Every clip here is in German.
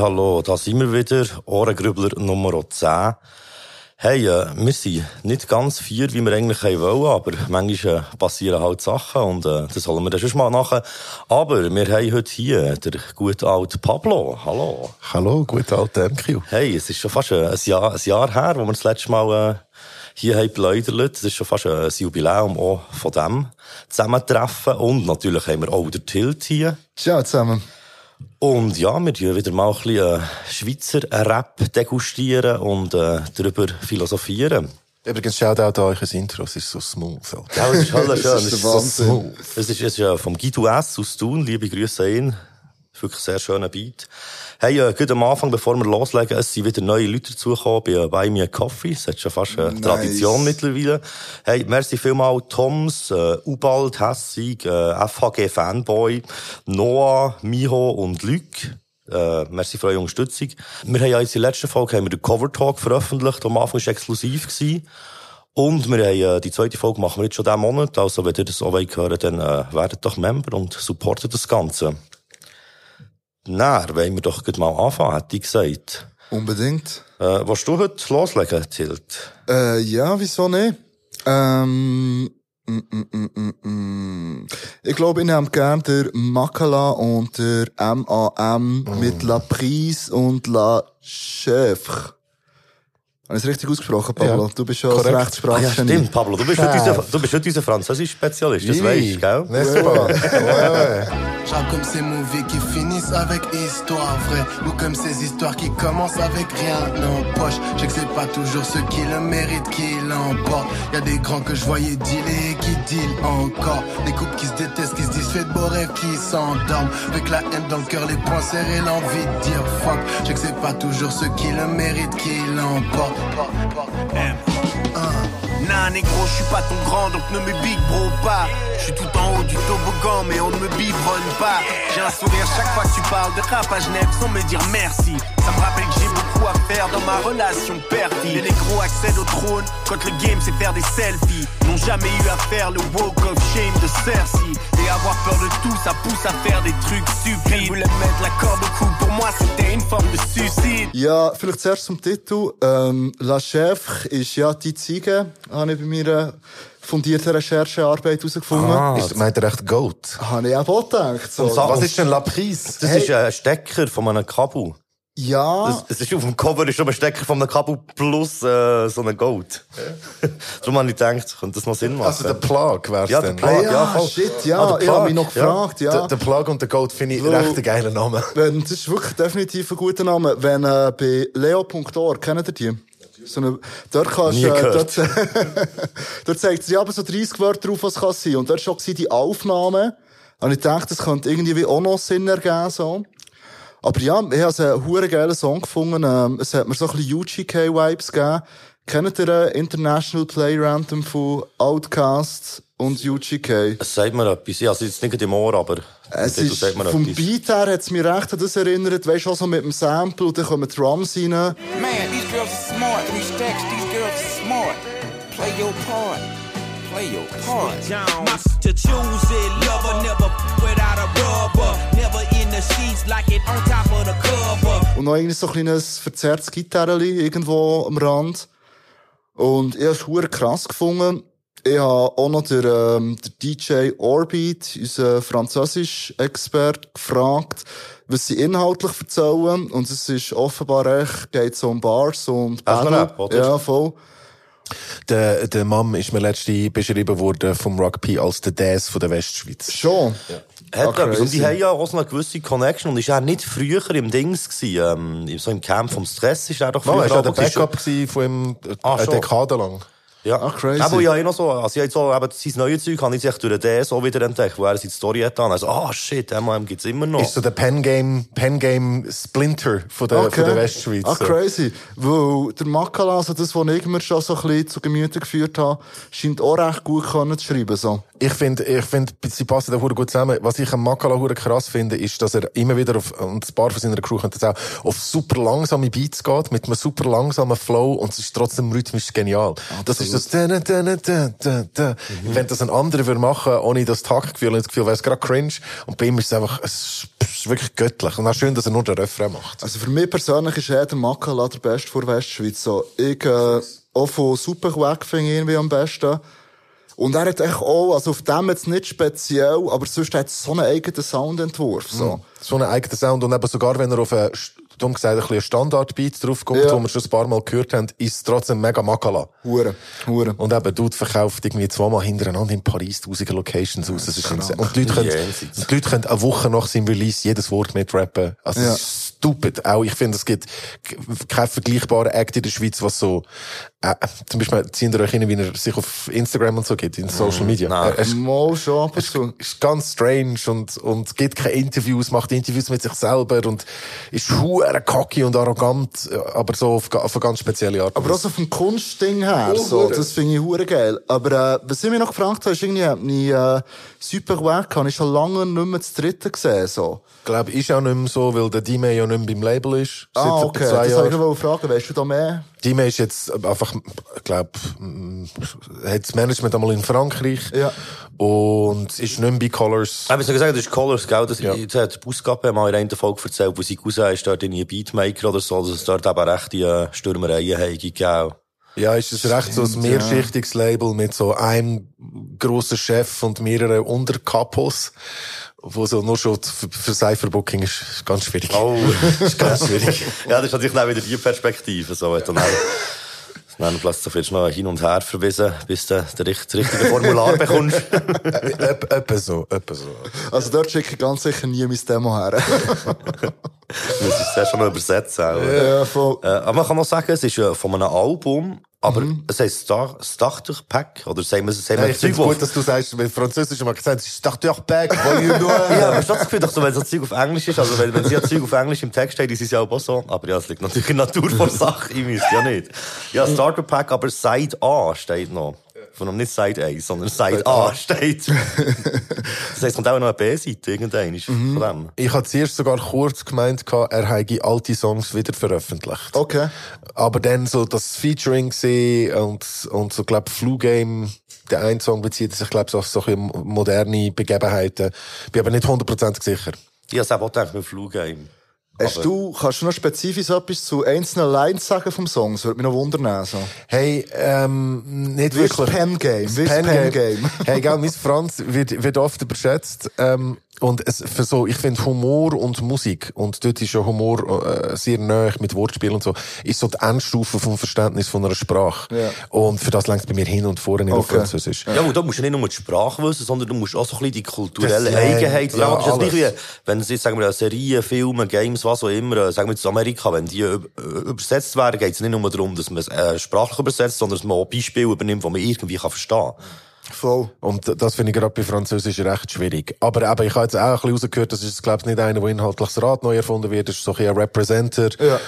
Hallo, da sind wir wieder. Ohrengrübler Nummer 10. Hey, äh, wir sind nicht ganz vier, wie wir eigentlich wollen, aber manchmal äh, passieren halt Sachen und äh, das holen wir dann schon mal nachher. Aber wir haben heute hier den guten alten Pablo. Hallo. Hallo, guten alten MQ. Hey, es ist schon fast ein Jahr, ein Jahr her, wo wir das letzte Mal äh, hier haben beläudert. Es ist schon fast ein Jubiläum auch von dem Zusammentreffen. Und natürlich haben wir auch den Tilt hier. Ciao zusammen. Und ja, wir tun wieder mal ein bisschen äh, Schweizer Rap degustieren und äh, darüber philosophieren. Übrigens, schaut auch da euch ein Intro, es ist so smooth. So. Ja, es ist halt schön. Es ist so smooth. Es ist, es ist ja vom Guido S. aus Thun. Liebe Grüße an ihn. Wirklich sehr schöner Beat. Hey, äh, gut am Anfang, bevor wir loslegen, es sind wieder neue Leute dazugekommen bei äh, Buy Me a Coffee. Das hat schon fast eine Nice. Tradition mittlerweile. Hey, merci vielmal Toms, äh, Ubald, Hessig, äh, FHG Fanboy, Noah, Miho und Luc. Äh, merci für eure Unterstützung. Wir haben ja in der letzten Folge haben wir den Cover Talk veröffentlicht. Am Anfang war es exklusiv. Gewesen. Und wir haben, äh, die zweite Folge machen wir jetzt schon diesen Monat. Also, wenn ihr das auch wollt hören dann äh, werdet doch Member und supportet das Ganze. Na, wollen wir doch mal anfangen, hätte ich gesagt. Unbedingt. Äh, willst du heute loslegen, Tilt? Äh, ja, wieso nicht? Ähm, mm, mm, mm, mm, mm. Ich glaube, ich nehme gerne der Makala und der MAM mit La Prise und La Chèvre. Habe ich es richtig ausgesprochen, Pablo? Ja, du bist ja korrekt. Ah, ja, Rechtssprachgenie. stimmt, Pablo. Du bist, heute unser, du bist heute unser Französisch-Spezialist, das weisst du, gell? N'est-ce pas? Ouais. J'rappe comme ces mauvais qui finissent avec histoire vraie Ou comme ces histoires qui commencent avec rien en poche Je sais que c'est pas toujours ceux qui le méritent qui l'emportent Y'a des grands que je voyais dealer et qui deal encore Des couples qui se détestent, qui se disent fait de beaux rêves, qui s'endorment Avec la haine dans le cœur, les poings serrés, l'envie de dire fuck Je sais que c'est pas toujours ceux qui le méritent qui l'emportent Nah négro, je suis pas ton grand donc ne me big bro pas. Je suis tout en haut du toboggan mais on ne me biberonne pas. J'ai un sourire chaque fois que tu parles de rap à Genève sans me dire merci. Ça me rappelle que j'ai beaucoup à faire dans ma relation père-fille Les négros accèdent au trône quand le game c'est faire des selfies N'ont jamais eu à faire le walk of shame de Cersei Et avoir peur de tout ça pousse à faire des trucs stupides voulait mettre la corde au cou pour moi c'était une forme de suicide Ja, vielleicht zuerst zum Titel. Ähm, La Chèvre ist ja die Ziege, habe ich bei meiner fundierten Recherchearbeit herausgefunden. Ah, Ist, meint ihr echt Goat? Habe ich auch gedacht. So. Was ist denn La Prise? Das ist ein Stecker von einem Kabel. Ja, das ist auf dem Cover ist schon ein Stecker von einem Kabel plus äh, so ein Gold. Darum habe ich gedacht, könnte das noch Sinn machen. Also der Plug wär's Ja, der. Plug. Ah, ja, ja, voll. shit, Ah, ja. der ich habe mich noch ja. gefragt, ja. Der, der Plug und der Goat finde ich Wo- recht einen geilen Namen. Wenn, das ist wirklich definitiv ein guter Name. Wenn äh, bei leo.org, kennt ihr die? So eine, dort kannst Nie äh, dort, dort zeigt sie aber so 30 Wörter drauf, was kann sein. Und dort schon die Aufnahme. Und ich dachte, das könnte irgendwie wie auch noch Sinn ergeben, so. Aber ja, ich habe einen hure geilen Song gefunden. Ähm, es hat mir so ein bisschen UGK-Vibes gegeben. Kennt ihr äh, International Play Random von Outcast und UGK? Es sagt mir etwas. Ja, also jetzt nicht im Ohr, aber Es ist, sagt mir vom etwas. Beat her hat es mich recht an das erinnert. Weisst du, auch so mit dem Sample und dann kommen Drums rein. Man, these girls are smart. Three stacks, these girls are smart. Play your part. Play your part. To choose it. Lover never without a rubber. Und noch irgendwie so ein kleines verzerrtes Gitarreli irgendwo am Rand. Und ich habe es krass gefunden. Ich habe auch noch den, ähm, den DJ Orbit, unseren Französisch-Expert, gefragt, was sie inhaltlich erzählen. Und es ist offenbar echt, geht so um Bars und Battle? Ja, voll. Der, der Mam ist mir letztens beschrieben worden vom P als der Daz von der Westschweiz. Schon. Hat Ah, etwas. Und die haben ja auch eine gewisse Connection. Und ist er nicht früher im Dings gewesen, ähm, so im Camp vom Stress ist er doch früher Mal, er war der auch gewesen. Backup gewesen von ihm äh, Ah, eine schon. Dekade lang. Ja. Ah, crazy. Aber ja, eh noch so, also ich hab jetzt so, eben, sein neues Zeug habe ich sich durch den auch wieder entdeckt, wo er seine Story hat dann. Also, ah, shit, MAM gibt's immer noch. Ist so der Pen Game, Pen Game Splinter von der, von der Westschweiz. Ah, so. crazy. Weil der Makala, also das, was ich mir schon so ein bisschen zu Gemüte geführt habe, scheint auch recht gut können zu schreiben, so. Ich finde, ich finde, sie passen da gut zusammen. Was ich am Makala krass finde, ist, dass er immer wieder auf, und ein paar von seiner Crew können das auch, auf super langsame Beats geht, mit einem super langsamen Flow, und es ist trotzdem rhythmisch genial. Das ist das, da, da, da, da, da, da. Wenn das ein anderer würde machen, ohne das Taktgefühl, und das Gefühl, wäre es gerade cringe, und bei ihm ist es einfach, es ist wirklich göttlich. Und auch schön, dass er nur den Refrain macht. Also für mich persönlich ist er der Makala der Beste vor Westschweiz. So, ich, äh, auch von Superquack finde ich irgendwie am besten. Und er hat echt auch, also auf dem jetzt nicht speziell, aber sonst hat er so einen eigenen Soundentwurf, so. So einen eigenen Sound. Und eben sogar, wenn er auf einen, dumm gesagt, ein bisschen Standardbeat draufkommt, Ja. wo wir schon ein paar Mal gehört haben, ist es trotzdem mega Makala. Hure, hure. Und eben, Dude verkauft irgendwie zweimal hintereinander in Paris tausende Locations aus. Das ist insane. Und die Leute, können, die Leute können eine Woche nach seinem Release jedes Wort mitrappen. Also, Ja. stupid. Auch, ich finde, es gibt keinen vergleichbaren Act in der Schweiz, was so, äh, zum Beispiel, ziehen ihr euch hin, wie er sich auf Instagram und so gibt, in Social Media. nein. Er, ist, Mal schon ab und zu. ist ganz strange und, und gibt keine Interviews, macht Interviews mit sich selber und ist hure cocky und arrogant, aber so auf, auf eine ganz spezielle Art. Aber auch so vom Kunstding her, Oh, so, das finde ich hure geil. Aber, äh, was ich mich noch gefragt habe, ist irgendwie, hab ich, äh, Superquack habe ich schon lange nicht mehr das dritte gesehen, so. Ich glaube, ist auch nicht mehr so, weil der Dime ja nicht mehr beim Label ist. Ah, okay, das wollte ich noch fragen, weißt du da mehr? Dime ist jetzt einfach, ich glaube, hat das Management einmal in Frankreich. Ja. Und ist nicht mehr bei Colors. Ich muss sagen, das ist Colors, gell? Das, Ja. Jetzt hat Busgabe mal in einer Folge erzählt, wo sie Cousin ist, dort in ein Beatmaker oder so, dass es dort eben rechte äh, Stürmereien haben. Ja, ist es recht so ein mehrschichtiges Label mit so einem grossen Chef und mehreren Unterkapos, wo so nur schon für, für Cypherbooking ist, ist ganz schwierig. Oh. ist ganz schwierig. ja, das ist natürlich dann wieder die Perspektive, so. Du dann, dann plötzlich wirst du noch hin und her verwiesen, bis du das richtige Formular bekommst. Etwa so, etwa so. Also dort schicke ich ganz sicher nie mein Demo her. Musst es zuerst schon übersetzen. auch. ja, voll. Äh, aber man kann noch sagen, es ist äh, von einem Album, aber es heisst Star Starter Pack, oder sagen wir, sagen wir Hey, ich finde es gut, dass du sagst, mit Französisch mal gesagt, ich dachte doch back, volume Ja, aber hast du das Gefühl, dass wenn so Zeug auf Englisch ist, also wenn, wenn sie ja Zeug auf Englisch im Text steht, ist es ja auch so. Aber ja, es liegt natürlich in der Natur vor Sache, ich wüsste ja nicht. Ja, Starter Pack, aber Side A steht noch. Von einem nicht Side A, sondern Side A steht. das heisst, kommt auch noch eine B-Seite, irgendein ist von dem. Ich hatte zuerst sogar kurz gemeint, er habe alte Songs wieder veröffentlicht. Okay. Aber dann so das Featuring gesehen und, und so, glaub, Flu Game, der ein Song bezieht sich, glaub, so auf solche moderne Begebenheiten. Bin aber nicht hundertprozentig sicher. Ich habe es auch gedacht mit Flugame. Hast du, kannst du noch spezifisch etwas zu einzelnen Lines sagen vom Song? Das würde mich noch wundern. So. Hey, ähm, nicht wirklich. Pen Game, Das wie das Pen Game. hey, gell, mein Franz wird, wird oft überschätzt. Ähm, und es, für so, ich finde Humor und Musik, und dort ist ja Humor äh, sehr nahe mit Wortspiel und so, ist so die Endstufe vom Verständnis von einer Sprache. Ja. Und für das längst bei mir hin und vorne nicht auf Okay. Französisch. Ja, und da musst du nicht nur die Sprache wissen, sondern du musst auch so ein bisschen die kulturellen Das- Eigenheiten. ja, Ja, das ist nicht wie, wenn es jetzt, sagen wir, Serien, Filme, Games, was auch immer, äh, sagen wir jetzt Amerika, wenn die üb- übersetzt werden, geht es nicht nur darum, dass man es äh, sprachlich übersetzt, sondern dass man auch Beispiele übernimmt, die man irgendwie kann verstehen kann. Voll. Und das finde ich gerade bei Französisch recht schwierig. Aber eben, ich habe jetzt auch ein bisschen rausgehört, das ist, glaube ich, nicht einer, der inhaltlich das Rad neu erfunden wird, das ist so ein ein Representer. Ja.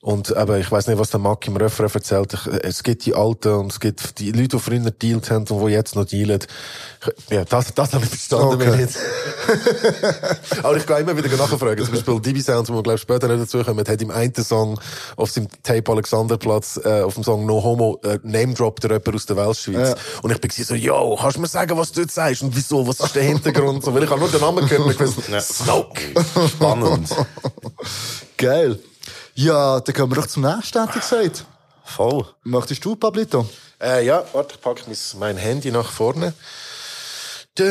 Und eben, ich weiß nicht, was der Mack im Refrain erzählt. Ich, es gibt die Alten und es gibt die Leute, die früher dealt haben und die jetzt noch dealen. Ich- Ja, das, das habe ich verstanden. Okay. jetzt- Aber ich gehe immer wieder nachfragen. Zum Beispiel Divi Sounds, wo wir, glaube ich, später noch dazu kommen, hat im einen Song auf seinem Tape Alexanderplatz, äh, auf dem Song No Homo, äh, Name Drop der jemand aus der Weltschweiz. Ja. Und ich bin so, yo, kannst du mir sagen, was du jetzt sagst und wieso, was ist der Hintergrund? So, weil ich habe nur den Namen gehört und ich weiß, Smoke. Spannend. Geil. Ja, dann kommen wir doch zum nächsten, hätte ich gesagt. Voll. Möchtest du, Pablito? Äh, ja, warte, ich packe mein Handy nach vorne. Ich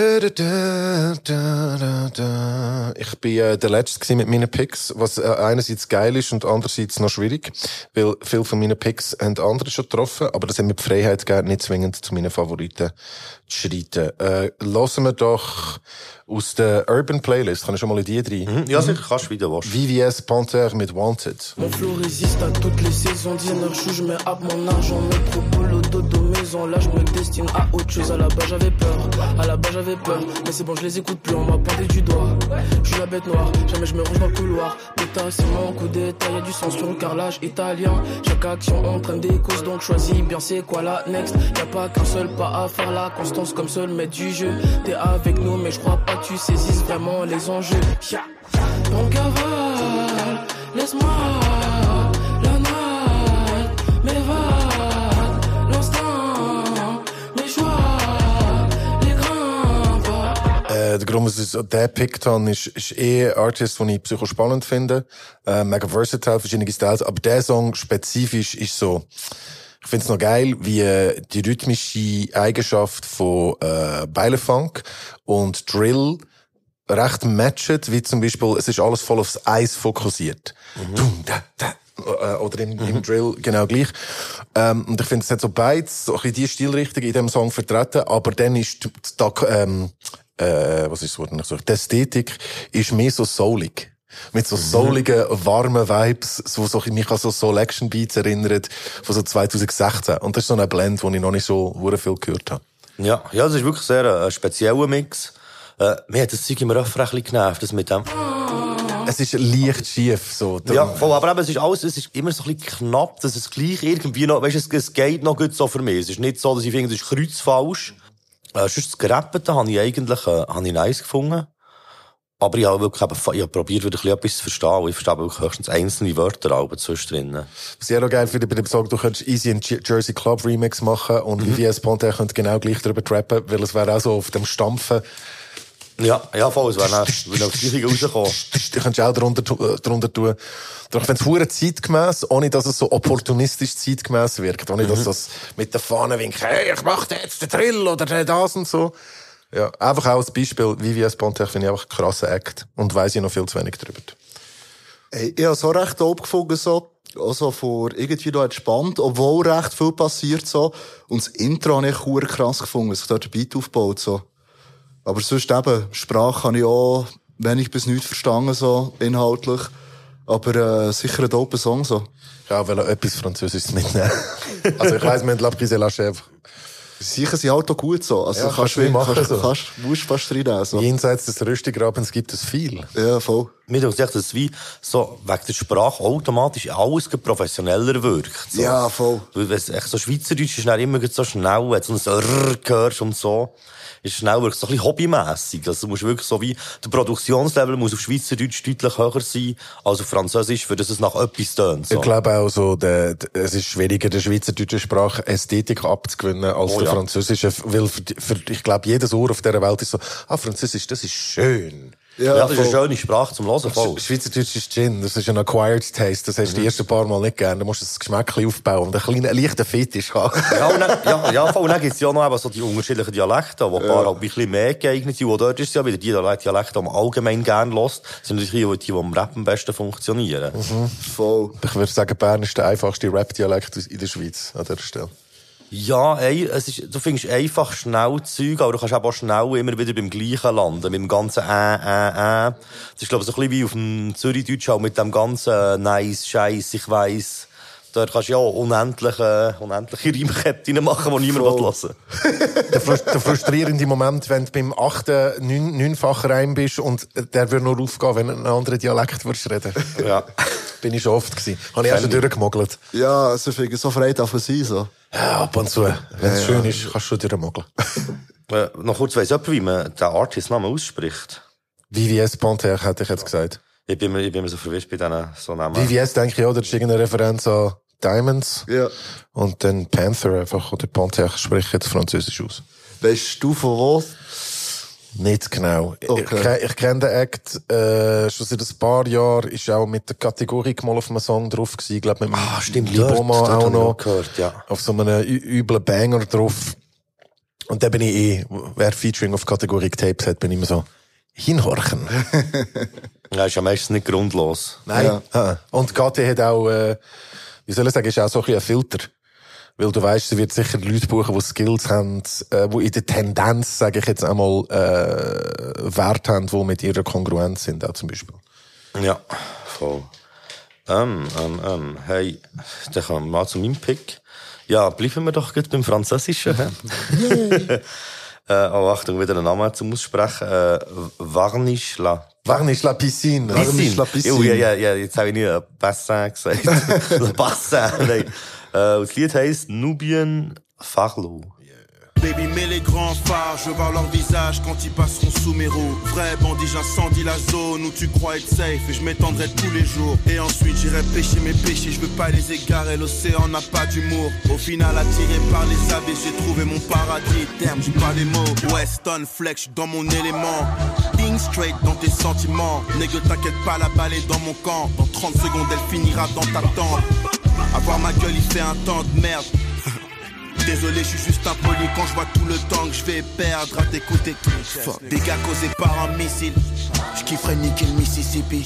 bin äh, der Letzte gewesen mit meinen Picks, was äh, einerseits geil ist und andererseits noch schwierig, weil viele von meinen Picks haben andere schon getroffen, aber das hat mir die Freiheit gegeben, nicht zwingend zu meinen Favoriten zu schreiten. Äh, hören wir doch aus der Urban Playlist, kann ich schon mal in die rein? Ja, sicher, kannst du wieder was. VVS Panther mit Wanted. Mon flow résiste à toutes les saisons. Je mets mon argent. Dodo, maison. Là, je me destine à autre chose. À la base, j'avais peur. À la base, j'avais peur. Mais c'est bon, je les écoute plus. On m'a pointé du doigt. Je suis la bête noire. Jamais je me range dans le couloir. Pétasse, c'est mon coup d'état. Y'a du sang sur le carrelage italien. Chaque action entraîne des causes. Donc choisis bien c'est quoi la next? Y'a pas qu'un seul pas à faire. La constance comme seul maître du jeu. T'es avec nous, mais je crois pas tu saisisses vraiment les enjeux. Yeah. Donc avale, laisse-moi la night, mes vagues, Äh, der Grund, was ich so- den gepickt habe, ist, ist eh ein Artist, den ich psycho spannend finde. Äh, mega versatile, verschiedene Styles. Aber der Song spezifisch ist so, ich finde es noch geil, wie äh, die rhythmische Eigenschaft von äh, Beilefunk und Drill recht matchet, wie zum Beispiel, es ist alles voll aufs Eis fokussiert. Dum, da, da. Äh, Oder im, im Drill genau gleich. Ähm, und ich finde, es hat so beides, so ein bisschen die Stilrichtung in dem Song vertreten, aber dann ist die, die, ähm, äh, was ist das Wort noch so? Die Ästhetik ist mehr so soulig. Mit so souligen, warmen Vibes, so, so, mich an so Soul Action Beats erinnert, von so 2016. Und das ist so ein Blend, den ich noch nicht so viel gehört habe. Ja, ja, das ist wirklich sehr äh, ein spezieller Mix. Äh, mir hat das Zeug im Refrain ein genervt, das mit dem. Es ist leicht schief, so. Ja, voll, aber eben, es ist alles, es ist immer so ein bisschen knapp, dass es gleich irgendwie noch, weißt du, es, es geht noch gut so für mich. Es ist nicht so, dass ich finde, es ist kreuzfalsch. Äh, sonst das Gerappete habe ich eigentlich, äh, habe ich nice gefunden. Aber ich habe wirklich eben, ich habe probiert, wieder ein bisschen etwas zu verstehen. Ich verstehe wirklich höchstens einzelne Wörter, aber zwischendrin. Was ich auch noch geil finde bei dem Song, du könntest easy einen Jersey Club Remix machen und Mhm. VVS Ponte könnte genau gleich darüber trappen, weil es wäre auch so auf dem Stampfen. Ja, ja, voll, es wäre dann, wenn aufs Gleiche rauskommen. Du könntest auch darunter, tu- äh, darunter tun. Doch wenn es hure zeitgemäß, ohne dass es so opportunistisch zeitgemäß wirkt, ohne Mhm. dass das mit der Fahne winkt, hey, ich mach jetzt den Drill oder den das und so. Ja, einfach auch als Beispiel, VVS Ponte finde ich einfach ein krasser Act und weiss ich noch viel zu wenig drüber. Ey, ich habe so recht dope gefunden, so. Also vor irgendwie da entspannt, obwohl recht viel passiert, so. Und das Intro habe ich krass gefunden, dass sich dort der Beat aufbaut, so. Aber sonst eben, Sprache habe ich auch wenig bis nichts verstanden, so, inhaltlich. Aber, äh, sicher ein dope Song, so. Ich wollte auch etwas Französisches mitnehmen. also ich weiss, wir haben La Prise la Chèvre. Sicher sind halt auch gut, so. Also, Ja, kannst kannst du, machen, kannst, so. kannst, musst fast reinnehmen, so. Jenseits des Röstigrabens gibt es viel. Ja, voll. Mir denkt sich, dass es wie so wegen der Sprache automatisch alles professioneller wirkt. So. Ja, voll. Weil wenn es echt so Schweizerdeutsch ist, dann immer so schnell, wenn du so ein hörst und so, ist schnell wirklich so ein bisschen hobbymässig. Also du musst wirklich so wie, der Produktionslevel muss auf Schweizerdeutsch deutlich höher sein als auf Französisch, für das es nach etwas tönt. So. Ich glaube auch so, der, der, es ist schwieriger, der schweizerdeutschen Sprache Ästhetik abzugewinnen als Oh der ja. französischen. Weil für, für, ich glaube, jedes Ohr auf dieser Welt ist so, ah, Französisch, das ist schön. Ja, das ist eine schöne Sprache zum Hören. Voll. Sch- Schweizerdeutsch ist Gin, das ist ein acquired taste, das hast du die ersten paar Mal nicht gern, da musst du das Geschmäckchen aufbauen und einen kleinen, leichten Fetisch haben. Ja, und dann, ja, ja, voll. Und dann gibt's ja noch eben so die unterschiedlichen Dialekte, wo ein paar halt ein bisschen mehr geeignet sind. Und dort ist es ja wieder die Dialekte, die man allgemein gerne lässt, sind natürlich die, die am Rap am besten funktionieren. Voll. Ich würde sagen, Bern ist der einfachste Rap-Dialekt in der Schweiz, an dieser Stelle. Ja, ey, es ist, du findest einfach schnell Zeug, aber du kannst aber auch schnell immer wieder beim Gleichen landen, mit dem ganzen äh, äh, äh. Das ist, glaube ich, so ein bisschen wie auf dem Zürichdeutsch auch mit dem ganzen äh, nice, scheiß, ich weiss. Dort kannst du ja unendliche, unendliche Reimketten machen, die niemand will. der, der frustrierende Moment, wenn du beim achten, neun, neunfachen Reim bist und der würde nur aufgehen, wenn du einen anderen Dialekt würdest reden. Ja. Bin ich schon oft gewesen. Habe ich auch schon durchgemogelt. Ja, also, ich finde, so frei darf man sein, so. Ja, ab und zu. Wenn es schön ist, kannst du schon durchmogeln. Äh, noch kurz weiss jemand, wie man den Artist-Namen ausspricht. VVS Panther, hätte ich jetzt gesagt. Ich bin mir, ich bin mir so verwischt bei diesen so Namen. VVS denke ich, ja, das ist irgendeine Referenz an Diamonds. Ja. Und dann Panther einfach, oder Panther, ich spreche jetzt Französisch aus. Weißt du von wo? Nicht genau. Okay. Ich, ich kenne den Act äh, schon seit ein paar Jahren. Ist auch mit der Kategorie mal auf einem Song drauf gewesen. Ich glaube, mit Ah, stimmt, Liboma dort, dort auch noch. gehört, ja. Auf so einem üblen Banger drauf. Und da bin ich eh, wer Featuring auf Kategorie getaped hat, bin ich immer so, hinhorchen. Ja, ist ja meistens nicht grundlos. Nein. Ah. Und Kathi hat auch, äh, wie soll ich sagen, ist auch so ein, bisschen ein Filter. Weil du weißt, sie wird sicher Leute buchen, die Skills haben, äh, die in der Tendenz, sage ich jetzt einmal, äh, Wert haben, die mit ihrer Kongruenz sind, auch zum Beispiel. Ja, voll. Ähm, ähm, ähm, hey, dann kommen wir mal zu meinem Pick. Ja, bleiben wir doch gut beim Französischen. äh, oh, Achtung, wieder einen Namen zum Aussprechen. Äh, Varnish la Varnish la Piscine. Varnish la Piscine. Oh, ja, ja, ja, jetzt habe ich nie äh, Bassin gesagt. Bassin, nein. Äh, und das Lied heisst Nubian Farlo. Baby, mets les grands phares, je vois leur visage quand ils passeront sous mes roues. Vrai bandit, j'incendie la zone où tu crois être safe et je m'étendrai tous les jours. Et ensuite j'irai pêcher mes péchés, je veux pas les égarer, l'océan n'a pas d'humour. Au final, attiré par les abeilles, j'ai trouvé mon paradis. Terme, j'ai pas les mots. Weston Flex, j'suis dans mon élément. Being straight dans tes sentiments. Nègre, t'inquiète pas, la balle est dans mon camp. Dans 30 secondes, elle finira dans ta tente. Avoir ma gueule, fait un temps de merde. Désolé, je suis juste impoli quand je vois tout le temps que je vais perdre à t'écouter. Fuck, Dégâts causés par un missile. Je kifferais niquer le Mississippi.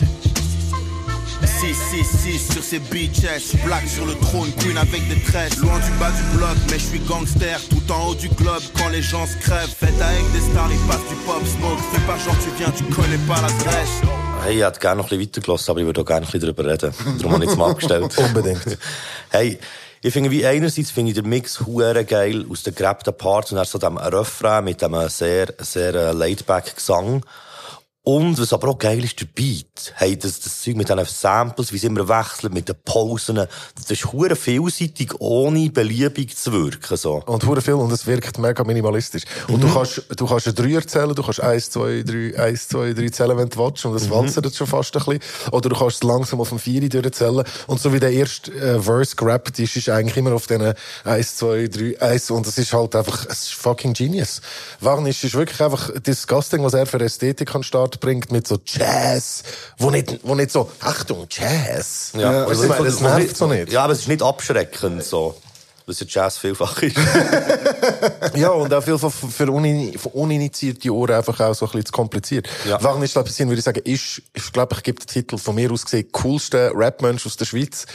666 sur ces bitches, black sur le trône, queen avec des tresses. Loin du bas du bloc, mais je suis gangster, tout en haut du globe quand les gens se crèvent. Faites avec des stars, ils passent du pop smoke. Fais pas genre tu viens, tu connais pas l'adresse. Hey, ich hätte gerne noch ein bisschen weitergelassen, aber ich würde auch gerne ein bisschen darüber reden. Darum habe ich es mal abgestellt. Unbedingt. Hey, ich finde, wie einerseits finde ich den Mix hure geil aus den gerappten Parts und dann so dem Refrain mit dem sehr, sehr äh, laid-back Gesang. Und was aber auch geil ist, der Beat. Hey, das, das Zeug mit diesen Samples, wie sie immer wechseln, mit den Pausen. Das ist hure vielseitig, ohne beliebig zu wirken, so. Und hure viel und es wirkt mega minimalistisch. Und Mhm. du kannst, du kannst einen Dreier zählen, du kannst eins, zwei, drei, eins, zwei, drei zählen, wenn du willst. Und das Mhm. walzert schon fast ein bisschen. Oder du kannst es langsam auf dem Vieri durchzählen. Und so wie der erste äh, Verse gerappt ist, ist eigentlich immer auf diesen eins, zwei, drei, eins. Und es ist halt einfach, es ist fucking genius. Warnisch ist wirklich einfach disgusting, was er für Ästhetik an den Start bringt, mit so Jazz, wo nicht, wo nicht so, Achtung, Jazz. Ja, Weißt du, das, das nervt so nicht. Ja, aber es ist nicht abschreckend, so. Was ja Jazz vielfach ist. Ja, und auch viel für, für, unin, für uninitiierte Ohren einfach auch so ein bisschen zu kompliziert. Ja. Glaube ich, würde ich sagen, ist, ich glaube, ich gebe den Titel von mir aus gesehen, coolste Rap-Mensch aus der Schweiz.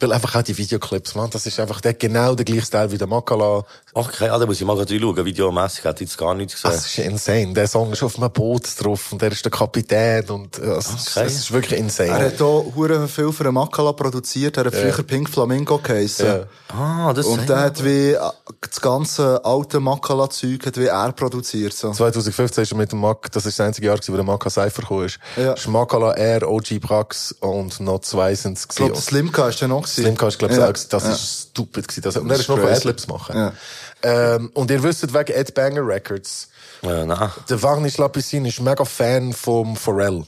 Weil einfach auch die Videoclips, man, das ist einfach der, genau der gleiche Style wie der Makala. Okay, ah, da muss ich mal reinschauen. Videomässig hätte ich jetzt gar nichts gesehen. Das ist insane. Der Song ist auf einem Boot drauf und der ist der Kapitän und, äh, es, ist, Okay. es ist wirklich Er insane. hat auch hure viel für den Makala produziert. Er hat früher Pink Flamingo geheissen. Ja. Ah, das Und der hat wie, äh, das ganze alte Makala-Zeug hat wie er produziert, so. 2015 ist er mit dem Mac, das ist das einzige Jahr, gewesen, wo der Maka Cypher gekommen ist. Ja. Ist Makala, er, OG Prax und noch zwei sind es Ich glaube, Slimka ist der noch gewesen. Slimka ist, glaube ich, Ja. auch, das Ja. ist stupid gewesen. Das, und Das er ist noch von crazy. Adlibs machen. Ja. Ähm, und ihr wisst, wegen Ed Banger Records, Äh, nein. der Varnish Lapicin ist mega Fan vom Pharrell.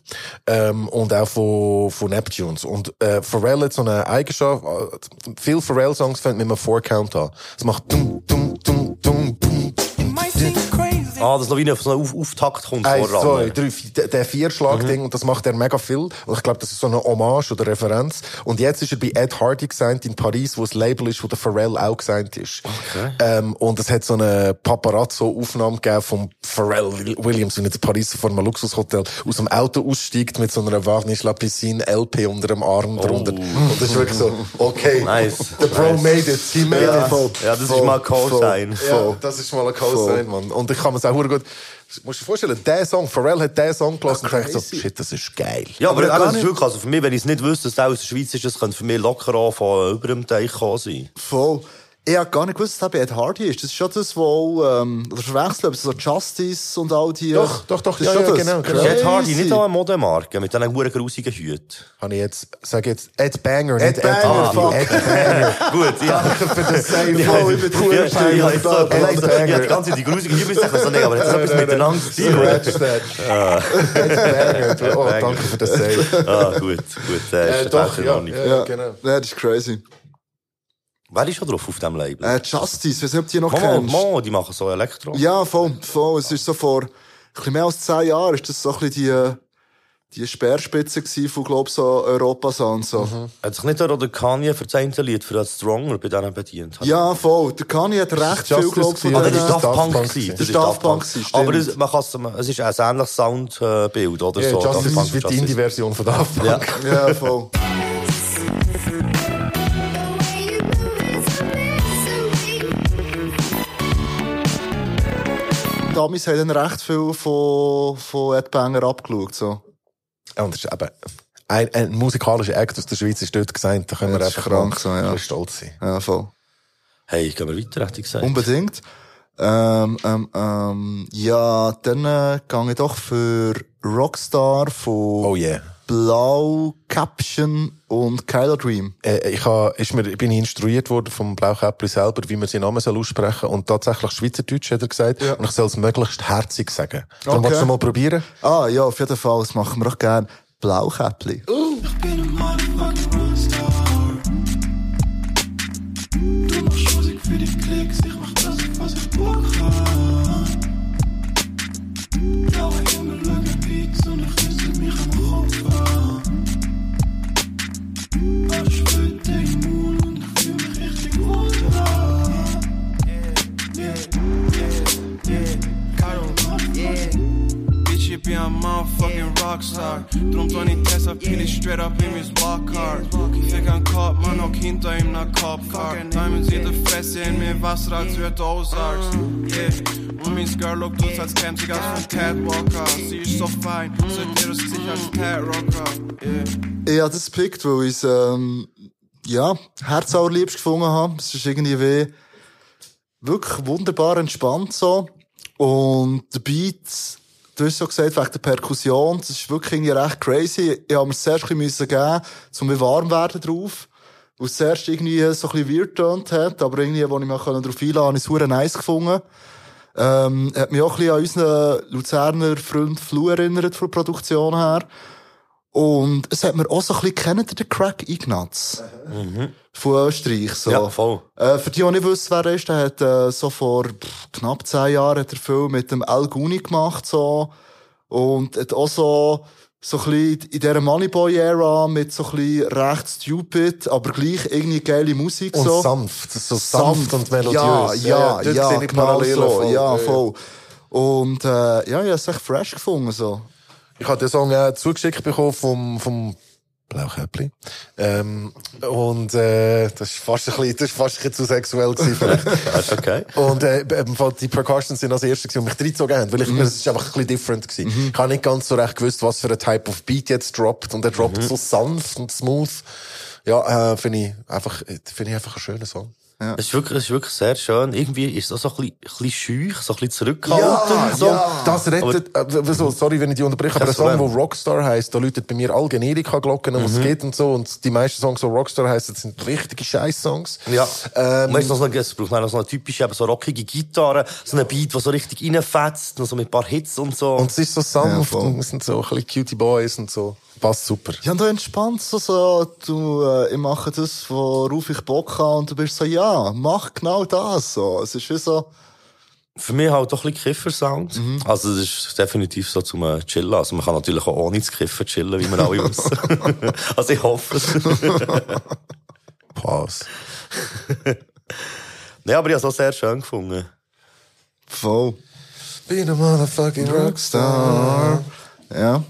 Ähm, und auch von, von Neptunes. Und, äh, Pharrell hat so eine Eigenschaft, äh, viele Pharrell-Songs fangen mit einem Four-Count an. Es macht dum, dum, dum, dum, dum, Ah, noch wie auf so einen auf Auftakt kommt Eins, zwei, drei, der- der Vierschlag-Ding, und das macht er mega viel. Und ich glaube, das ist so eine Hommage oder Referenz. Und jetzt ist er bei Ed Hardy gesigned in Paris, wo das Label ist, wo der Pharrell auch gesigned ist. Ähm, und es hat so eine Paparazzo-Aufnahme gegeben vom Pharrell Williams, wenn in Paris vor einem Luxushotel aus dem Auto aussteigt mit so einer Varnish Lapicine LP unter dem Arm drunter. Und das ist wirklich so, okay. Nice. The Bro Nice. made it. He made Ja, it. voll. Ja, das ist mal ein Co-Sign. Ja, das ist mal ein Co-Sign, Mann. Und ich kann mir auch gut, musst du dir vorstellen, der Song, Pharrell hat den Song gelassen und dachte so, shit, das ist geil. Ja, aber, Aber das ist wirklich, also für mich, wenn ich es nicht wüsste, dass der aus der Schweiz ist, das könnte für mich locker auch von über dem Teich sein. Voll. Ich hab gar nicht gewusst, dass er Ed Hardy ist. Das ist schon das, wo, ähm, oder verwechseln, aber so Justice und all die. Doch, doch, doch, Das ist ja, schon ja, das. genau, genau. Crazy. Ed Hardy, nicht auch eine Modemarke mit diesen huren grusigen Hüten. Habe ich jetzt, sag jetzt, Ed Banger, Ed nicht Banger, Ed Hardy. fuck. Ed Banger. Gut, ja. Danke für das Save. Ich ich bin ja, pur ich habe jetzt so Ed überlegt, ich habe die Banger. ganze Zeit die grusigen Hüte gesagt, aber hat das etwas miteinander zu tun? Scratch that. Ed Banger. Oh, danke für das Save. Ah, gut, gut, äh, Äh, ist doch, Ja, genau. Ja, das ist crazy. Wer ist schon drauf auf diesem Label? Äh, Justice, weiß nicht, ob du die noch Mama, kennst. Mama, die machen so Elektro. Ja, voll, voll. Es ist so vor, ein bisschen mehr als zehn Jahren, ist das so ein bisschen die, äh, die Speerspitze gewesen von, glaub so Europa-Sound, so. Hat sich nicht der oder Kanye für das eine Lied für das Stronger bei denen bedient? Ja, voll. Der Kanye hat recht viel, glaub von Ah, das denen- ist Daft Punk. Gewesen. Das ist Daft Daft Punk gewesen, Aber es, man kann's, es ist ein ähnliches Soundbild, oder? Ja, so, Justice Daft Punk ist wie die. Indie-Version von Daft Punk. Ja. Ja, voll. Die Amis haben dann recht viel von, von Ed Banger abgeschaut, so. Ja, und das ist eben ein, ein musikalischer Act aus der Schweiz ist dort gesagt, da können wir Das ist einfach krank so, ja. stolz sein. Ja, voll. Hey, gehen wir weiter, hätte ich gesagt. Unbedingt. Ähm, ähm, ähm, ja, dann äh, gehe ich doch für Rockstar von Oh yeah. Blau, Caption und Kylo Dream. Äh, ich, ha, ist mir, bin ich instruiert worden vom Blaukäppli selber, wie man seinen Namen soll aussprechen Und tatsächlich Schweizerdeutsch hat er gesagt. Ja. Und ich soll es möglichst herzig sagen. Dann Okay. willst du mal probieren? Ah, ja, auf jeden Fall, das machen wir auch gern. Blaukäppli. Ich bin ein motherfucking Rockstar. Du machst Musik für die Klicks, ich mach das, was ich Bock hab. Alles Ich bin ein motherfucking Rockstar. Drum tue ich Tessa Pili straight up in Walkhard. Ich fick an Kopf, man auch hinter ihm nach Kopfkart. Diamonds in der Fresse, in mir Wasser, als wird Ozarks. Yeah. Und mein Girl lookt aus, als käme sie ganz vom Catwalker. Sie ist so fein, seit ihr das Gesicht als Cat-Rocker. Yeah. Ich habe das gepickt, weil ich es, ähm, ja, herzallerliebst gefunden habe. Es ist irgendwie wie, wirklich wunderbar entspannt so. Und der Beat, du hast so gesagt, wegen der Perkussion, das ist wirklich irgendwie recht crazy. Ich habe mir zuerst ein bisschen geben um wie warm werden drauf. Weil es zuerst irgendwie so ein bisschen weird hat, aber irgendwie, wo ich mich darauf einladen konnte, habe ich es verdammt nice gefunden. Ähm, hat mich auch ein bisschen an unseren Luzerner Freund Flu erinnert, von der Produktion her. Und es hat mir auch so ein bisschen, kennt den Crack Ignatz? Von Österreich, so. Ja, voll. Äh, für die, die nicht wissen, wer er ist, der hat, äh, so vor pff, knapp zehn Jahren hat er viel mit dem El Guni gemacht, so. Und hat auch so, so ein bisschen in dieser Moneyboy-Ära mit so ein bisschen recht stupid, aber gleich irgendwie geile Musik, Und so. sanft. So sanft, und melodiös. Ja, ja, ja, sehe ich genau so. voll. Ja, voll. Und, äh, ja, ich habe es echt fresh gefunden, so. Ich habe den Song auch zugeschickt bekommen vom, vom Blaukäppli. Ähm, und, äh, das ist fast ein bisschen, das ist fast ein bisschen zu sexuell gewesen, vielleicht. Das ist okay. Und äh, Fall die Percussions sind als erste gewesen, die mich reingezogen haben, weil ich, es ist einfach ein bisschen different gewesen. Ich habe nicht ganz so recht gewusst, was für ein Type of Beat jetzt droppt. Und er droppt so sanft und smooth. Ja, äh, finde ich einfach, äh, finde ich einfach einen schönen Song. Es ist wirklich, es ist wirklich sehr schön. Irgendwie ist es auch so ein bisschen, ein bisschen schüch, so ein bisschen zurückhaltend. so. Das rettet, äh, so, sorry, wenn ich die unterbreche, aber ein Song, wo Rockstar heisst, da läutet bei mir all Generika-Glocken, was geht und so. Und die meisten Songs, die Rockstar heissen, sind richtige Scheiß-Songs. Ja. Ähm, du, noch es braucht noch so eine typische, eben so rockige Gitarre, so eine Beat, die so richtig reinfetzt, noch so mit ein paar Hits und so. und es ist so sanft voll. und wir sind so ein bisschen Cutie Boys und so. Passt super. Ja, und du entspannt so, so, du, äh, ich mache das, worauf ich Bock habe, und du bist so, ja, mach genau das, so. Es ist wie so, Für mich halt doch ein bisschen Kiffer-Sound. Also, das ist definitiv so zum äh, Chillen. Also, man kann natürlich auch ohne zu kiffen chillen, wie wir alle wissen. also, ich hoffe es. Pass. nee, aber ich habe es auch sehr schön gefunden. voll. Be a motherfucking Rockstar. Ja.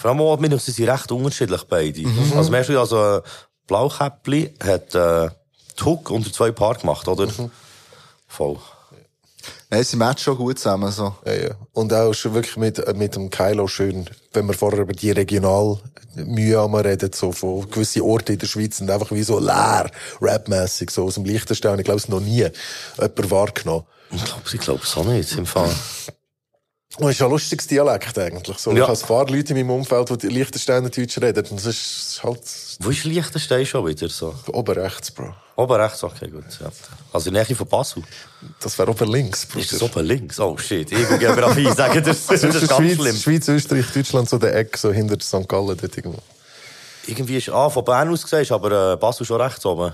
Vor allem auch, wir sind recht unterschiedlich beide. Also, merkst du, also, äh, Blaukäppli hat, äh, die Hook unter zwei Paar gemacht, oder? Voll. Nein, sie matchen schon gut zusammen, so. Ja, ja. Und auch schon wirklich mit, äh, mit dem Kylo schön, wenn wir vorher über die regional Mühe reden, so von gewissen Orten in der Schweiz sind einfach wie so leer, rapmässig, so aus dem Liechtenstein. Ich glaube, es noch nie jemand wahrgenommen. Ich glaube, ich glaube es auch nicht, im Fall. Und es ist ein lustiges Dialekt eigentlich. So, Ja. Ich habe ein paar Leute in meinem Umfeld, die Liechtensteiner Deutsch reden. Und es ist halt Wo ist Liechtenstein schon wieder so? oben rechts, Bro. Oben rechts, okay, gut. Ja. Also in der Nähe von Basel. Das wäre oben links, Bro. Ist das oben links? Oh shit, ich gehe Geografie sagen, das, das ist ganz Schweiz, schlimm. Schweiz, Österreich, Deutschland, so der Eck, so hinter St. Gallen dort irgendwo. Irgendwie ist, ah, von Bern aus gesehen, aber äh, Basel schon rechts oben.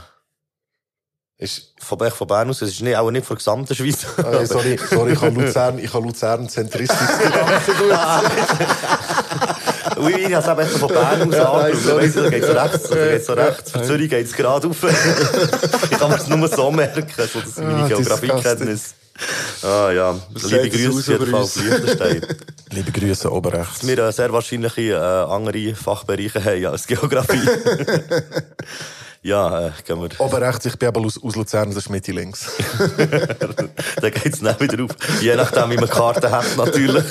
Ist, Von, von Bern aus, es ist nicht, auch nicht von der gesamten Schweiz. äh, sorry, sorry, ich habe Luzern, ich habe Luzern zentristisch Ui, ich habe es eben von Bern aus angeschaut. Weißt du, da geht's rechts, da geht's so rechts. Für Zürich geht's gerade rauf. ich kann mir das nur so merken, so, das sind meine Ah, Geografiekenntnis. Ah, ja. Liebe es Grüße aus auf jeden über Fall uns? auf Liechtenstein. Liebe Grüße, oben rechts. wir äh, sehr wahrscheinlich äh, andere Fachbereiche haben als Geografie. Ja, äh, gehen wir. Oben rechts, ich bin eben aus, aus Luzern, das ist Mitte links. Dann geht's dann wieder auf. Je nachdem, wie man Karten hat, natürlich.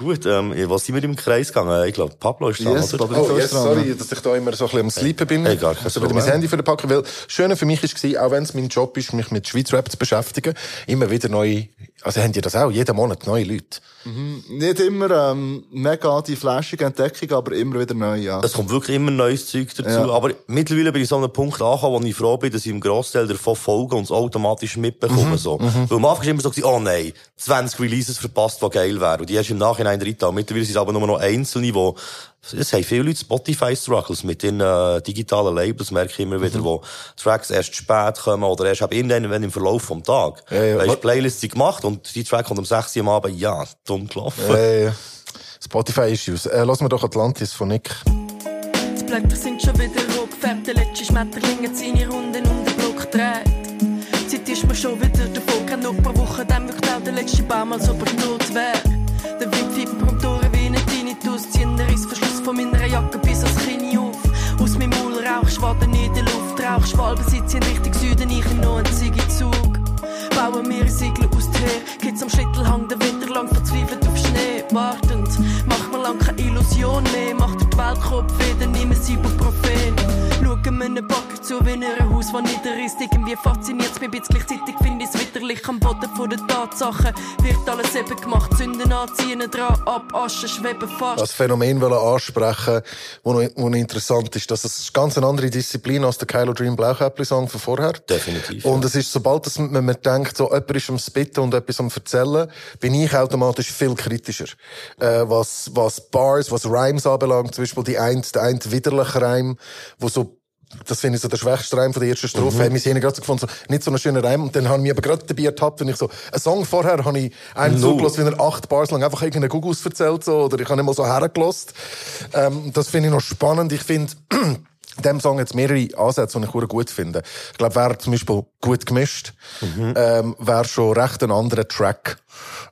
Gut, ähm, was sind wir im Kreis gegangen? Ich glaube, Pablo ist da, Yes, oder? Oh, yes, sorry, dass ich da immer so ein bisschen am Sleepen bin. Hey, gar kein Also, mein Handy für den packen, weil das Schöne für mich war, auch wenn es mein Job ist, mich mit Schweiz Rap zu beschäftigen, immer wieder neue Also haben die das auch? Jeden Monat neue Leute? Nicht immer ähm, mega die flashige Entdeckung, aber immer wieder neu, ja. Es kommt wirklich immer neues Zeug dazu. Ja. Aber mittlerweile bin ich so an einem Punkt angekommen, wo ich froh bin, dass ich im Großteil davon folge und es automatisch mitbekomme. So. Weil am Anfang war immer so, oh nein, 20 Releases verpasst, die geil wären. Und die hast du im Nachhinein drin. Und mittlerweile sind es aber nur noch einzelne, wo es haben viele Leute Spotify-Struggles mit den äh, digitalen Labels, merke ich immer wieder, wo Tracks erst spät kommen oder erst ab irgendwann im Verlauf vom Tag. Ja, ja. Weißt, Playlists sind gemacht und die Track kommt um 6 Uhr am Abend, ja, dumm gelaufen. Äh, Spotify-Issues. Äh, lass mir doch Atlantis von Nick. Die Blätter sind schon wieder rot gefärbt, der letzte Schmetterling hat seine Runden um den Block gedreht. Die Zeit ist mir schon wieder davon, kann noch paar Wochen, dann wirkt auch der letzte Baum, als ob er genutzt wäre. Von meiner Jacke bis ans Kinn auf. Aus meinem Maul Rauchschwaden in der Luft, Rauchschwalben sitzen Richtung Süden, ich in noch einen Zug. Bauen wir Segel aus Teer, Kids am Schlittelhang, der Winter lang verzweifelt auf Schnee. Wartend, mach mir lang keine Illusion mehr, mach dir die Weltkopf wieder, nimm ein Ibuprofen. Mir einen Backer zu, wie Haus, das niederisst. Irgendwie fasziniert's mich ein bisschen, gleichzeitig finde ich's widerlich am Boden von den Tatsachen. Wird alles eben gemacht, Sünden anziehen, dran ab, Asche schweben fast. Das Phänomen wollen ansprechen, wo noch, wo noch interessant ist, dass es ganz eine andere Disziplin als der Kylo Dream Blaukäppli-Song von vorher. Definitiv, Und es ist, sobald dass man, man denkt, so, jemand ist am Spitten und etwas am Erzählen, bin ich automatisch viel kritischer. Äh, was, was Bars, was Rhymes anbelangt, zum Beispiel die ein, der ein widerliche Reim, wo so das finde ich so der schwächste Reim von der ersten Strophe. Mhm. Haben wir gerade so gefunden, so, nicht so einen schönen Reim. Und dann haben wir aber gerade dabei ertappt, wenn ich so, einen Song vorher habe ich einem No. zugelassen, wie er acht Bars lang einfach irgendeinen Gugus erzählt, so, oder ich habe nicht mal so hergelost. Ähm, das finde ich noch spannend. Ich finde, in dem Song jetzt mehrere Ansätze, die ich gut finde. Ich glaube, wäre zum Beispiel gut gemischt, ähm, wäre schon recht ein anderer Track.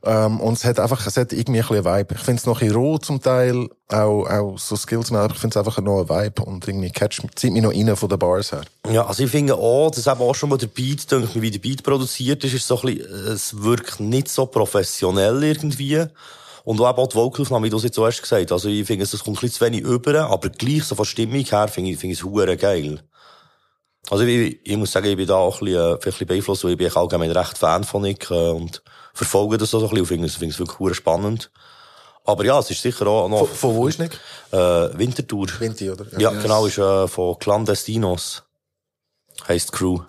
Ähm, und es hat einfach, es hat irgendwie ein bisschen Vibe. Ich finde es noch ein bisschen roh zum Teil, auch, auch so Skills, aber ich finde es einfach noch ein Vibe und irgendwie catch, zieht mich noch rein von den Bars her. Ja, also ich finde auch, dass eben auch schon mal der Beat, denke ich, wie der Beat produziert ist, ist so ein bisschen, es wirkt nicht so professionell irgendwie. Und auch die Vocalaufnahme, wie du es jetzt zuerst gesagt hast. Also ich finde, es kommt ein bisschen zu wenig über, aber gleich so von Stimmung her finde ich, finde ich es hure geil. Also ich, ich muss sagen, ich bin da auch ein bisschen, äh, ein bisschen beeinflusst, weil ich bin allgemein recht Fan von Nick, äh, und verfolge das so ein bisschen und finde es, finde es wirklich hure spannend. Aber ja, es ist sicher auch noch, Von, von wo ist Nick? äh, Wintertour. Vinti, oder? Ja, genau, ist äh, von Clandestinos. Heisst Crew.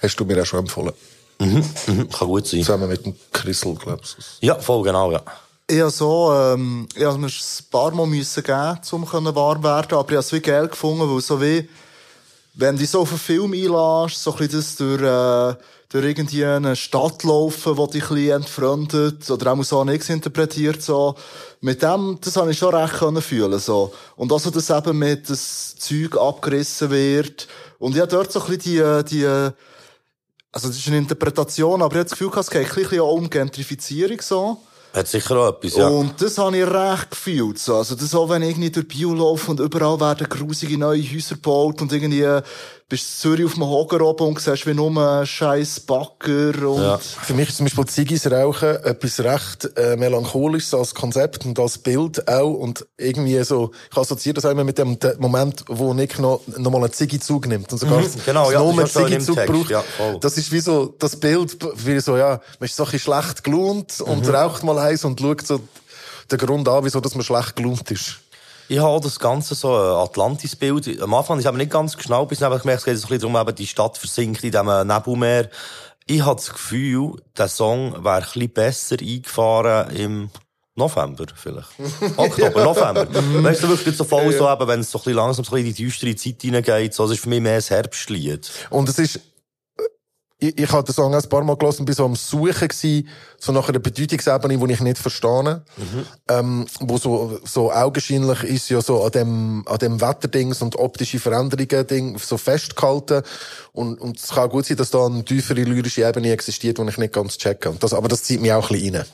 Hast du mir auch schon empfohlen. Mhm, kann gut sein. Zusammen mit dem Chrisel, glaubst du? Ja, voll, genau, ja. Ich habe so, ähm, ich habe mir ein paar Mal müssen geben, um können warm werden, aber ich habe es wie geil gefunden, weil so wie, wenn du so auf einen Film einlässt, so ein bisschen das durch, äh, durch irgendwie eine Stadt laufen, die dich ein bisschen entfremdet, oder auch so nichts interpretiert, so. Mit dem, das habe ich schon recht können fühlen, so. Und also, dass eben mit das Zeug abgerissen wird. Und ich habe dort so ein bisschen die, die, also, das ist eine Interpretation, aber ich habe das Gefühl, es geht ein bisschen auch um Gentrifizierung, so. Hat sicher auch etwas, ja. Und das habe ich recht gefühlt. So. Also das auch, wenn ich irgendwie durch Bio laufe und überall werden grusige neue Häuser gebaut und irgendwie bist du in Zürich auf dem Hocker oben und siehst wie nur scheiß Bagger und... Ja. Für mich ist zum Beispiel Ziggis rauchen etwas recht äh, melancholisches als Konzept und als Bild auch und irgendwie so, ich assoziiere das auch immer mit dem de- Moment, wo Nick noch, noch mal einen Ziggy-Zug nimmt und sogar Mhm, genau, ja, einen Text, braucht. ja, voll. das ist wie so das Bild, wie so, ja, man ist so ein bisschen schlecht gelaunt und Mhm. raucht mal eins und schaut so den Grund an, wieso dass man schlecht gelaunt ist. Ich habe das ganze so äh, Atlantis-Bild. Am Anfang ist es aber nicht ganz geschnallt, bis ich gemerkt habe, es geht so ein bisschen darum, eben, die Stadt versinkt in diesem Nebelmeer. Ich habe das Gefühl, der Song wäre ein bisschen besser eingefahren im November, vielleicht. Oktober, November. weißt du, wirklich so voll so, eben, wenn es so ein bisschen langsam so in die düstere Zeit hineingeht. So, es ist für mich mehr ein Herbstlied. Und es ist, ich, ich habe den Song ein paar Mal gelesen und bin so am Suchen gewesen, so nach einer Bedeutungsebene, die ich nicht verstehe. Ähm, wo so, so augenscheinlich ist ja so an dem, an dem Wetterdings und optische Veränderungen Ding so festgehalten. Und, und es kann gut sein, dass da eine tiefere lyrische Ebene existiert, die ich nicht ganz checke. Und das, aber das zieht mich auch ein bisschen rein.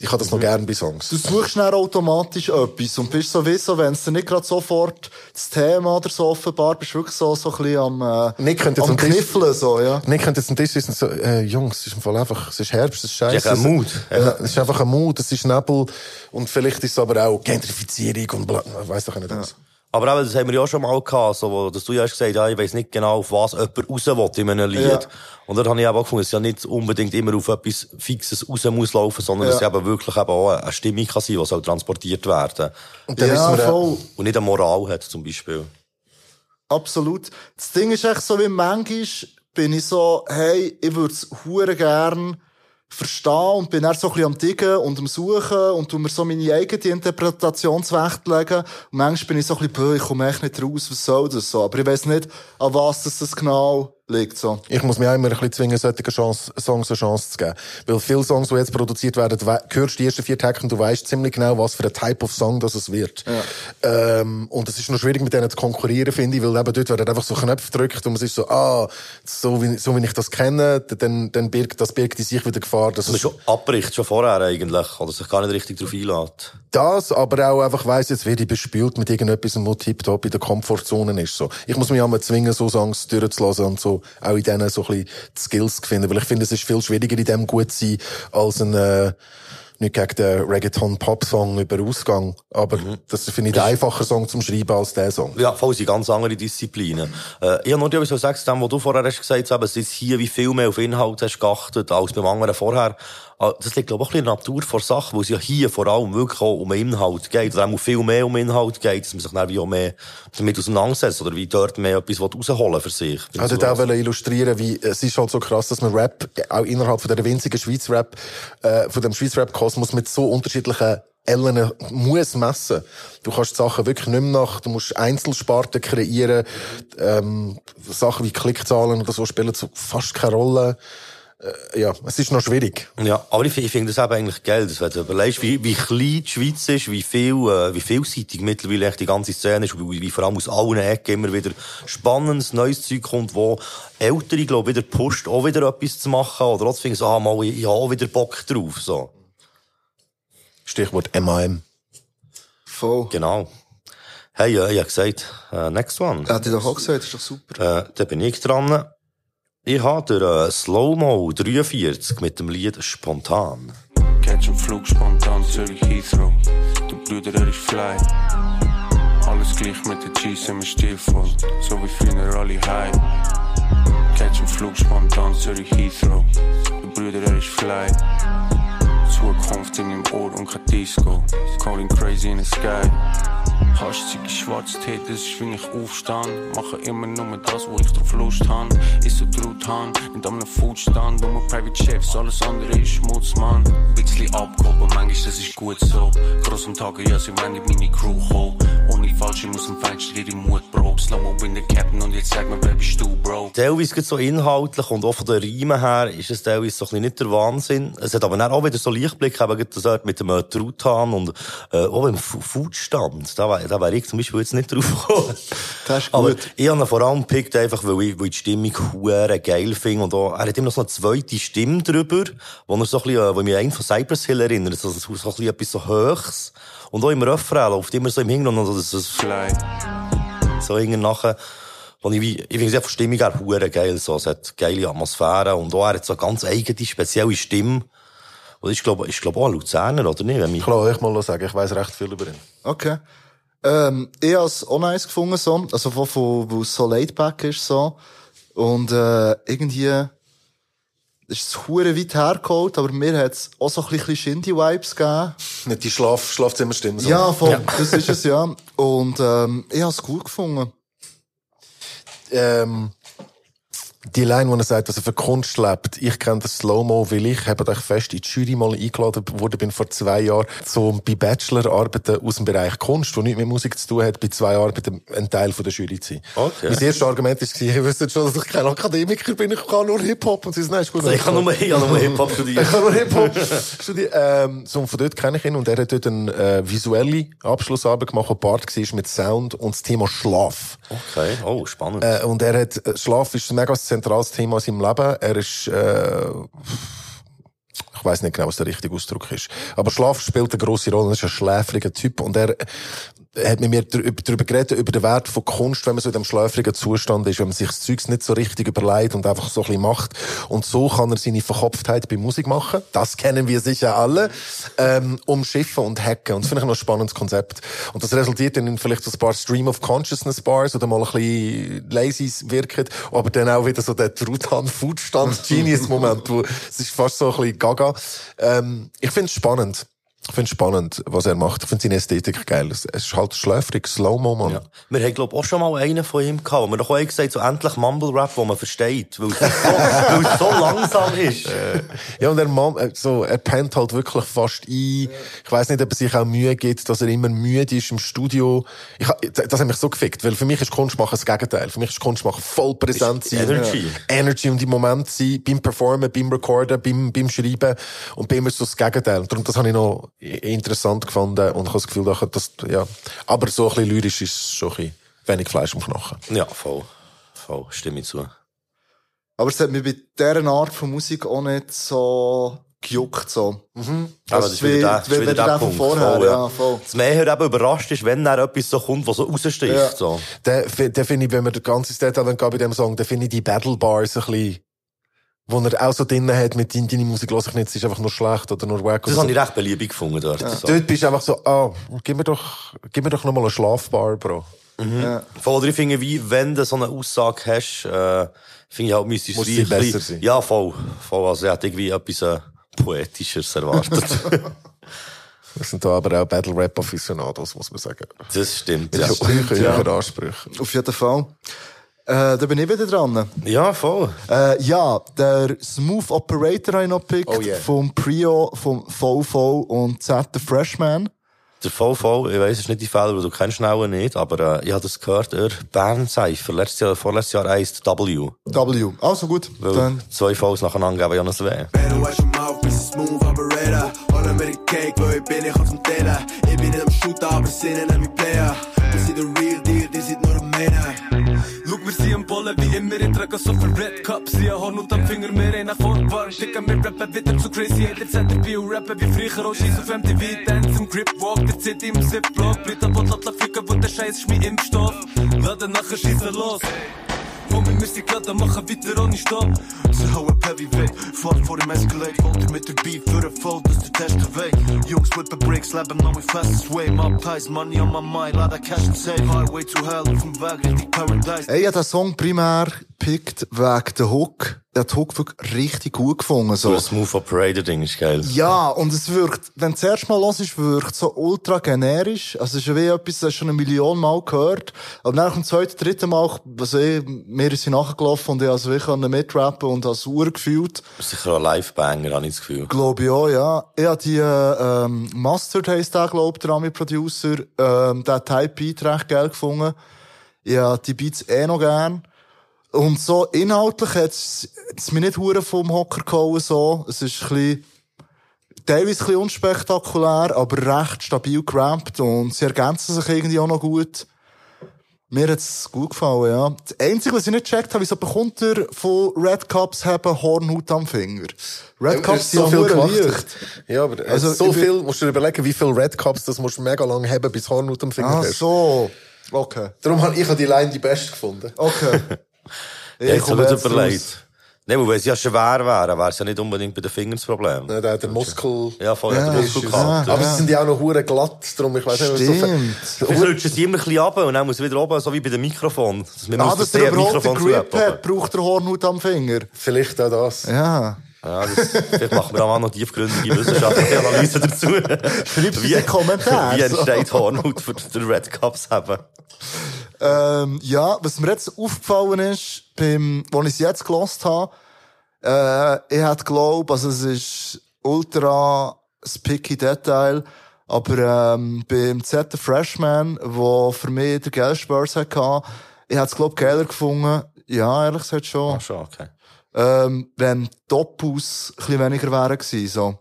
Ich habe das noch gern bei Songs. Du suchst dann automatisch etwas und bist sowieso, wenn es dir nicht gerade sofort das Thema oder so offenbar, bist du wirklich so, so ein bisschen am, äh, Nick könnte jetzt am am Tisch- Kniffeln, so, ja. Nick könnte jetzt ein Tisch wissen, so, äh, Jungs, es ist im Fall einfach, es ist Herbst, es ist scheiße. Ja, ein Mut. Ja. Es ist einfach ein Mut, es ist Nebel. Und vielleicht ist es aber auch Gentrifizierung und bla, ich weiss doch nicht was. Aber eben, das haben wir ja auch schon mal gehabt, so, wo, dass du ja hast gesagt, ja, ich weiss nicht genau, auf was jemand raus will in einem Lied. Ja. Und dort habe ich eben auch gefunden, dass es ja nicht unbedingt immer auf etwas Fixes raus muss laufen, sondern Ja. dass es eben wirklich eben auch eine Stimmung kann sein, die soll transportiert werden. Und dann Ja, äh, voll. Und nicht eine Moral hat, zum Beispiel. Absolut. Das Ding ist echt so, wie manchmal bin ich so, hey, ich würde es hure gern verstehen und bin dann so ein bisschen am Diggen und am Suchen und tu mir so meine eigene Interpretationswächt legen. Und manchmal bin ich so ein bisschen, ich komme echt nicht raus, was soll das so? Aber ich weiss nicht, an was das genau liegt, so. Ich muss mich auch immer ein bisschen zwingen, solchen Chance, Songs eine Chance zu geben. Weil viele Songs, die jetzt produziert werden, we- hörst die ersten vier Takte und du weißt ziemlich genau, was für ein Type of Song das es wird. Ähm, und es ist noch schwierig, mit denen zu konkurrieren, finde ich, weil eben dort werden einfach so Knöpfe gedrückt und man ist so, ah, so wie, so wie ich das kenne, dann, dann birgt, das birgt in sich wieder Gefahr, dass Und es schon abbricht, schon vorher eigentlich, oder sich gar nicht richtig darauf einlädt. das, aber auch einfach weiss, jetzt werde ich bespielt mit irgendetwas, was tiptop in der Komfortzone ist, so. Ich muss mich auch mal zwingen, so Songs durchzulassen und so, auch in denen so ein bisschen die Skills zu finden, weil ich finde, es ist viel schwieriger, in dem gut zu sein, als ein, äh, nicht gegen den Reggaeton-Pop-Song über Ausgang, aber das finde ich der einfacher Song zum Schreiben als der Song. Ja, voll sind ganz andere Disziplinen. Äh, ich habe nur etwas zu dem, was du vorher hast gesagt hast, es ist hier wie viel mehr auf Inhalt hast geachtet als beim anderen vorher. Ah, Das liegt, glaube ich, auch ein bisschen in der Natur vor Sachen, wo es ja hier vor allem wirklich auch um Inhalt geht, oder auch viel mehr um Inhalt geht, dass man sich dann wie auch mehr damit auseinandersetzt, oder wie dort mehr etwas rausholen für sich. Also da wollte illustrieren, wie es ist halt so krass, dass man Rap auch innerhalb von der winzigen Schweiz Rap, äh, von dem Schweiz Rap Kosmos mit so unterschiedlichen Ellen muss messen. Du kannst die Sachen wirklich nicht mehr nach, du musst Einzelsparten kreieren, ähm, Sachen wie Klickzahlen oder so spielen so fast keine Rolle. Äh, ja, es ist noch schwierig. Ja, aber ich, ich finde das eben eigentlich geil, dass, wenn du überlegst, wie, wie klein die Schweiz ist, wie viel, äh, wie vielseitig mittlerweile echt die ganze Szene ist, wie, wie vor allem aus allen Ecken immer wieder spannendes, neues Zeug kommt, wo Ältere, glaube wieder pusht, auch wieder etwas zu machen, oder trotzdem finden so, ah, mal, ich, ich habe auch wieder Bock drauf, so. Stichwort MAM. Voll. Genau. Hey, äh, ich habe gesagt, äh, next one. Hat ich doch auch gesagt, ist doch super. Äh, da bin ich dran. Ich habe der äh, Slow-Mo 43 mit dem Lied Spontan. Catch einen Flug spontan Zürich Heathrow. Der Bruder, er ist fly. Alles gleich mit den G's sind wir stilvoll. So wie früher alle high. Catch einen Flug spontan Zürich Heathrow. Der Bruder, er ist fly. Zukunft in im Ohr und kein Disco. Calling crazy in the sky. Haschzige schwarz Tee, das ist wenn ich aufstand. Mache immer nur das, wo ich drauf Lust han. Ist so Truthahn, nicht am Foodstand. Nur Private Chefs, alles andere ist Schmutz, Mann. Bisschen abgehoben, manchmal das ist gut so. Groß am Tage, ja, sie wollen in meine Crew kommen. Ohne falsch, ich muss im Fenster ihre Mut, Bro. Slow-Mo bin der Captain und jetzt sag mir, wer bist du, Bro? Teilweise geht so inhaltlich und auch von den Reimen her ist es teilweise so ein nicht der Wahnsinn. Es hat aber auch wieder so Lichtblick, eben das mit dem äh, Truthahn und äh, auch Fu- Foodstand. Da da wär ich zum Beispiel jetzt nicht drauf gekommen. Das ist Aber gut. ich habe ihn vor allem gepickt, einfach weil ich, weil ich die Stimmung hure geil finde. Und auch, er hat immer noch so eine zweite Stimme drüber, wo er so ein bisschen, äh, wo mich an einen von Cypress Hill erinnert. So, so, so ein bisschen etwas so Höchs. Und auch im Refrain läuft immer so im Hintergrund, also das, das Fly. so irgendwie nachher, wo ich ich finde es einfach die Stimmung auch hure geil, so. Es hat geile Atmosphäre und auch er hat so eine ganz eigene, spezielle Stimme. Und ich glaube, ich glaube auch ein Luzerner, oder nicht? Wenn Ich lasse euch mal sagen, ich weiss recht viel über ihn. Okay. Ähm, ich habe es auch nice gefunden, so. Also, von, von, wo es so laid back ist, so. Und, äh, irgendwie, ist es hure weit hergeholt, aber mir hat es auch so ein bisschen Shindy-Vibes gegeben. Nicht die Schlaf Schlafzimmerstimme. so. Ja, voll. Das ist es, ja. Und, ähm, ich habe es gut gefunden. ähm, die Line, wo er sagt, dass er für Kunst lebt. Ich kenne das Slow-Mo, weil ich habe euch fest in die Jury mal eingeladen worden bin vor zwei Jahren, so bei Bachelorarbeiten aus dem Bereich Kunst, wo nichts mit Musik zu tun hat, bei zwei Arbeiten ein Teil von der Jury zu sein. Okay. Mein erstes Argument war, ich wüsste schon, dass ich kein Akademiker bin, ich kann nur Hip-Hop. Und sie sagen, nein, ist gut. ich kann nur, ich kann nur Hip-Hop studieren. Ich habe nur Hip-Hop studiert. Ähm, so, von dort kenne ich ihn und er hat dort eine äh, visuelle Abschlussarbeit gemacht, wo Bart war mit Sound und das Thema Schlaf. Okay, oh, spannend. Äh, und er hat, äh, Schlaf ist ein mega zentrales Thema in seinem Leben. Er ist, äh, ich weiß nicht genau, was der richtige Ausdruck ist. Aber Schlaf spielt eine grosse Rolle. Er ist ein schläfriger Typ und er, hat mit mir darüber geredet, über den Wert von Kunst, wenn man so in dem schläfrigen Zustand ist, wenn man sich das Zeugs nicht so richtig überlegt und einfach so ein bisschen macht. Und so kann er seine Verkopftheit bei Musik machen. Das kennen wir sicher alle. Ähm, umschiffen und hacken. Und das finde ich noch ein spannendes Konzept. Und das resultiert dann in vielleicht so ein paar Stream of Consciousness Bars oder mal ein bisschen lazy wirken. Aber dann auch wieder so der Truthahn Foodstand Genius Moment, wo es ist fast so ein bisschen gaga. Ähm, ich finde es spannend. Ich finde es spannend, was er macht. Ich finde seine Ästhetik geil. Es ist halt schläfrig, Slow-Mo, Mann. Ja. Wir haben, glaube ich, auch schon mal einen von ihm gehabt, wo wir doch auch gesagt so endlich Mumble-Rap, den man versteht, weil es so, weil es so langsam ist. Ja, und er, äh, so, er pennt halt wirklich fast ein. Ich weiss nicht, ob er sich auch Mühe gibt, dass er immer müde ist im Studio. Ich, das hat mich so gefickt, weil für mich ist Kunst machen das Gegenteil. Für mich ist Kunst machen voll präsent Ist sein. Energy. Ja. Energy und im Moment sein, beim Performen, beim Recorden, beim, beim Schreiben. Und bei ihm ist so das Gegenteil. Und darum, das habe ich noch interessant gefunden und ich habe das Gefühl, dass das, ja. Aber so ein bisschen lyrisch ist schon ein bisschen wenig Fleisch am Knochen. Ja, voll. Voll, stimme ich zu. Aber es hat mich bei dieser Art von Musik auch nicht so gejuckt, so. Aber das ist wieder wie- der, das ist wie- wieder der der von Punkt. vorher, voll, ja, voll. Das mehr eben überrascht ist, wenn dann etwas so kommt, was so raussticht. Ja. So. Der, der finde ich, wenn wir das ganze Detail gehen bei dem Song, der finde ich die Battle Bars ein bisschen, wo er auch so drinnen hat mit deiner deine Musik los ich nicht, es ist einfach nur schlecht oder nur wack. Das oder habe so. ich recht beliebig gefunden dort. So. Dort bist du einfach so, ah, gib mir doch, gib mir doch nochmal eine Schlafbar, Bro. Voll, oder ich finde, wie, wenn du so eine Aussage hast, äh, finde ich halt, sie ein bisschen- besser sein. Ja, voll. Voll, also ich hätte irgendwie etwas, äh, Poetischeres erwartet. Das sind da aber auch Battle Rap Aficionados, muss man sagen. das stimmt, Mit ja. so höheren Ansprüchen. Auf jeden Fall. Äh, da bin ich wieder dran. Ja, voll. Äh, ja, der Smooth Operator habe ich noch gepickt. Oh yeah. Vom Prio, vom VV und Z the Freshman. Der VV, ich weiss, es ist nicht die Fälle, weil du kennst ihn auch nicht, aber äh, ich habe das gehört, er Bern Cypher, letztes Jahr, vorletztes Jahr heisst W. W. Also gut. Weil Dann. zwei Vs nacheinander geben ja noch mouth, Mr. Smooth Operator. Alle mit dem Cake, wo ich bin, ich auf dem Teller. Ich bin nicht am Shooten, aber sinnen an mein Player. Das sind der Real Ballen wie immer, ich trage so viel Red Cups. Ich hab Horn und Finger, nach vorn fahren. Schicken wir rappen wieder zu crazy, jeder Zeit der Bio rappen wie früher. Auch scheiss auf MTV, Dance im Grip Walk, der Zeit im Zipblock. Ab und lass ficken, wo der Scheiß ist mein Impfstoff. Laden nachher schießen los. Komm, wir müssen gerade machen, weiter ohne Stopp. Ze houden heavyweight, vlak voor hem escalate. Walter met de beat, voor de fold, dus de test geweest. Jungs whippen bricks, lab hem we fastest way. Mob ties, money on my mind, dat cash and save. Highway to hell, vom Weg richtig paradise. Ey, habe den Song primär gepickt wegen der Hook. Ich den Hook wirklich richtig gut gefunden. So ein Smooth Operator Ding ist geil. Ja, und es wirkt, wenn du das erste Mal hörst, wirkt so ultra generisch. Also es ist wie etwas, das schon eine Million Mal gehört. Aber nach dem zweiten, dritten Mal, also ich, mir ist sie nachgelaufen und ich also ich konnte mitrappen und als Uhr gefühlt. Das ist sicher ein Live-Banger, habe ich das Gefühl. Glaube ich auch, ja. Ich habe die, äh, ähm, Mustard heisst der, glaub der Ami-Producer, ähm, der Type Beat recht geil gefunden. Ich habe die Beats eh noch gern. Und so inhaltlich hat es mir nicht hure vom Hocker gehauen, so. Es ist ein bisschen, teilweise ein bisschen unspektakulär, aber recht stabil gerampt und sie ergänzen sich irgendwie auch noch gut. Mir hat's gut gefallen, ja. Das Einzige, was ich nicht gecheckt habe, wieso bekommt er von Red Cups haben Hornhaut am Finger? Red Cups sind ja viel gemacht. Ja, aber Also, so viel, musst du dir überlegen, wie viel Red Cups, das musst du mega lang haben, bis Horn unter dem Finger Ah, hast. so. Okay. Darum habe ich die Line die beste gefunden. Okay. Ja, jetzt komme habe ich jetzt überlegt. Nein, weil wenn es ja schwer wäre, wäre es ja nicht unbedingt bei den Fingern das Problem. Ja, Der, der Muskel. Ja, voll, ja, der Muskel es. Ja. Aber sie sind ja auch noch hure glatt, darum ich weiß nicht, was so Stimmt. Vielleicht rutschen sie immer ein bisschen runter und dann muss er wieder oben, so wie bei dem Mikrofon. Ah, dass sehr er überhaupt den Mikrofon Grip hat, braucht er Hornhaut am Finger. Vielleicht auch das. Ja. Ja, das, vielleicht machen wir auch noch tiefgründige wissenschaftliche Analyse dazu. Schreibt es in den Kommentaren. Wie entsteht Hornhaut für den Red Cups haben? Ähm, ja, was mir jetzt aufgefallen ist, beim, wo ich es jetzt gelost habe, äh, ich hätte glaubt, also es ist ultra das picky Detail, aber ähm, beim Z Freshman, wo für mich der Geldspurs hatte, ich hätte es glaub geiler gefunden, ja, ehrlich gesagt schon, Ach schon, okay. Ähm, wenn Doppus ein bisschen weniger wären gewesen, so.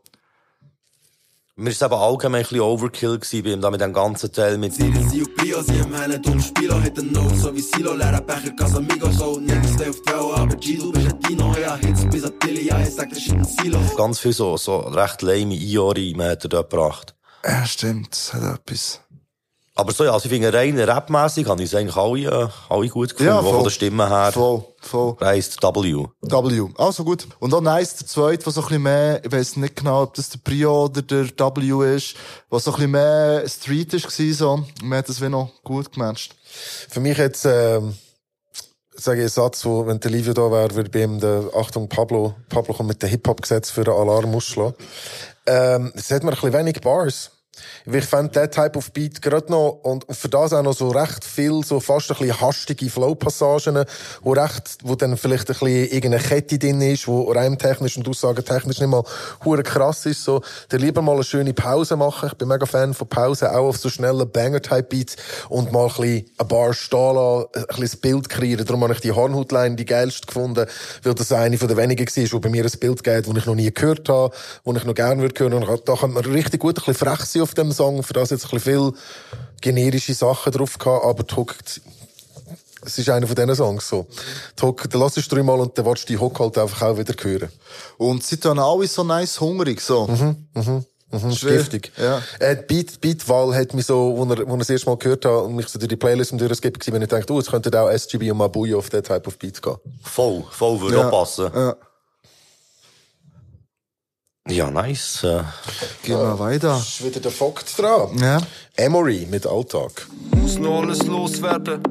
Mir war eben allgemein ein bisschen Overkill gewesen, bei ihm, da mit dem ganzen Teil mit Sie sind auf Prio, sie am Hände, dumm Spieler, hat den No, so wie Silo, leerer Becher, Casamigos, so, nirgends stay auf die Welle, aber G, du bist ein Dino, ja, Hits bis an Tilly, ja, ich sag, das ist ein Silo. ganz viel so, so recht lame Iori hat er dort gebracht. Ja, stimmt, das hat etwas. Aber so, ja, also ich finde, rein rapmässig habe ich es eigentlich alle, äh, alle gut gefunden, Ja, auch von voll. der Stimme her. Voll, voll. Heisst W. W. Also gut. Und auch nice, der zweite, der so ein bisschen mehr, ich weiss nicht genau, ob das der Prio oder der W ist, was so ein bisschen mehr Street ist gewesen, so. Mir hat das wie noch gut gematcht. Für mich jetzt, ähm, sage ich einen Satz, wo, wenn der Livio da wäre, würde bei ihm der, Achtung, Pablo, Pablo kommt mit dem Hip-Hop-Gesetz für den Alarm ausschlagen. Ähm, es hat mir ein bisschen wenig Bars. Ich fand der Type of Beat gerade noch, und für das auch noch so recht viel, so fast ein bisschen hastige Flow-Passagen, wo recht, wo dann vielleicht ein bisschen irgendeine Kette drin ist, wo reimtechnisch und aussagentechnisch nicht mal hure krass ist, so, dann lieber mal eine schöne Pause machen. Ich bin mega Fan von Pausen, auch auf so schnellen Banger-Type-Beats und mal ein bisschen ein Bar stehen lassen, ein bisschen das Bild kreieren. Darum habe ich die Hornhautline die geilste gefunden, weil das eine von den wenigen war, wo bei mir ein Bild geht, das ich noch nie gehört habe, wo ich noch gerne würde hören. Und da kann man richtig gut ein bisschen frech sein auf dem Song, für das jetzt ein bisschen viel generische Sachen drauf gehabt, aber die Hook, es ist einer von diesen Songs so. Die Hook, den lass du dreimal und dann willst du die Hook halt einfach auch wieder hören. Und sie tun alle so nice hungrig, so. Mhm, mhm. Mhm, giftig. Ja. Äh, die Beat, Beatwahl hat mich so, wo er, wo er das erste Mal gehört hat und mich so durch die Playlist im durchgeskippt gewesen, wenn ich dachte, oh, es könnte auch SGB und Mabuya auf den Type of Beats gehen. Voll, voll würde Ja. auch passen. Ja. Ja, nice. Äh, Gehen wir weiter. Ist wieder der Vogt dran. Ja. Emory mit Alltag. Muss noch alles loswerden.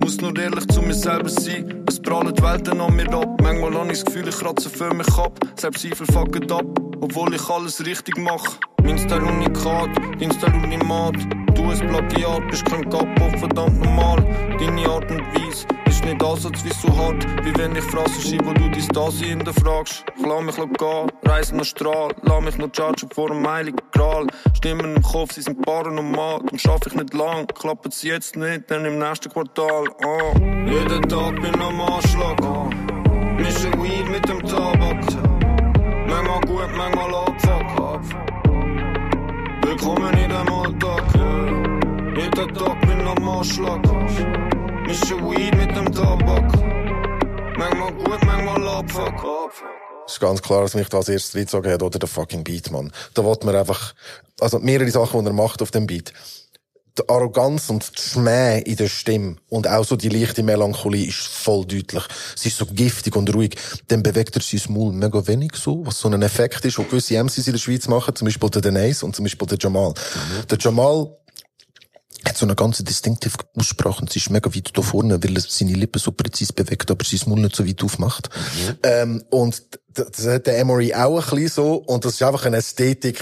Muss nur ehrlich zu mir selber sein. Es prallen die Welten an mir ab. Manchmal habe ich das Gefühl, ich kratze für mich ab. Selbstzweifel fucken ab, obwohl ich alles richtig mache. Mein Style Unikat, dein Style Unimat. Du ein Plagiat, bist kein Capo, verdammt normal. Deine Art und Weise ist nicht Ansatz wie so hart. Wie wenn ich Phrasen schreibe, wo du dein Dasein hinterfragst. Ich lass mich gehen, reise noch Strahl. Lass mich noch judgen vor dem heiligen Gral. Stimmen im Kopf, sie sind paranormal. Darum schaff ich nicht lang, klappen sie jetzt nicht, dann im nächsten Quartal. Ah. Jeden Tag bin am Anschlag. Ah. Mische Weed mit dem Tabak. Manchmal gut, manchmal abfuck. Willkommen in dem Alltag. Jeden Tag bin am Anschlag. Mische Weed mit dem Tabak. Manchmal gut, manchmal abfuck. Es ist ganz klar, dass mich da als erstes reingezogen hat, oder der fucking Beat, Mann. Da wollte man einfach, also mehrere Sachen, die er macht auf dem Beat. Die Arroganz und die Schmäh in der Stimme und auch so die leichte Melancholie ist voll deutlich. Sie ist so giftig und ruhig. Dann bewegt er sein Maul mega wenig so, was so ein Effekt ist, wo gewisse MCs in der Schweiz machen, zum Beispiel der Denise und zum Beispiel der Jamal. Der Jamal hat so eine ganz distinktive Aussprache und sie ist mega weit da vorne, weil er seine Lippen so präzise bewegt, aber sein Mund nicht so weit aufmacht. Ähm, und das hat der Emory auch ein bisschen so und das ist einfach eine Ästhetik.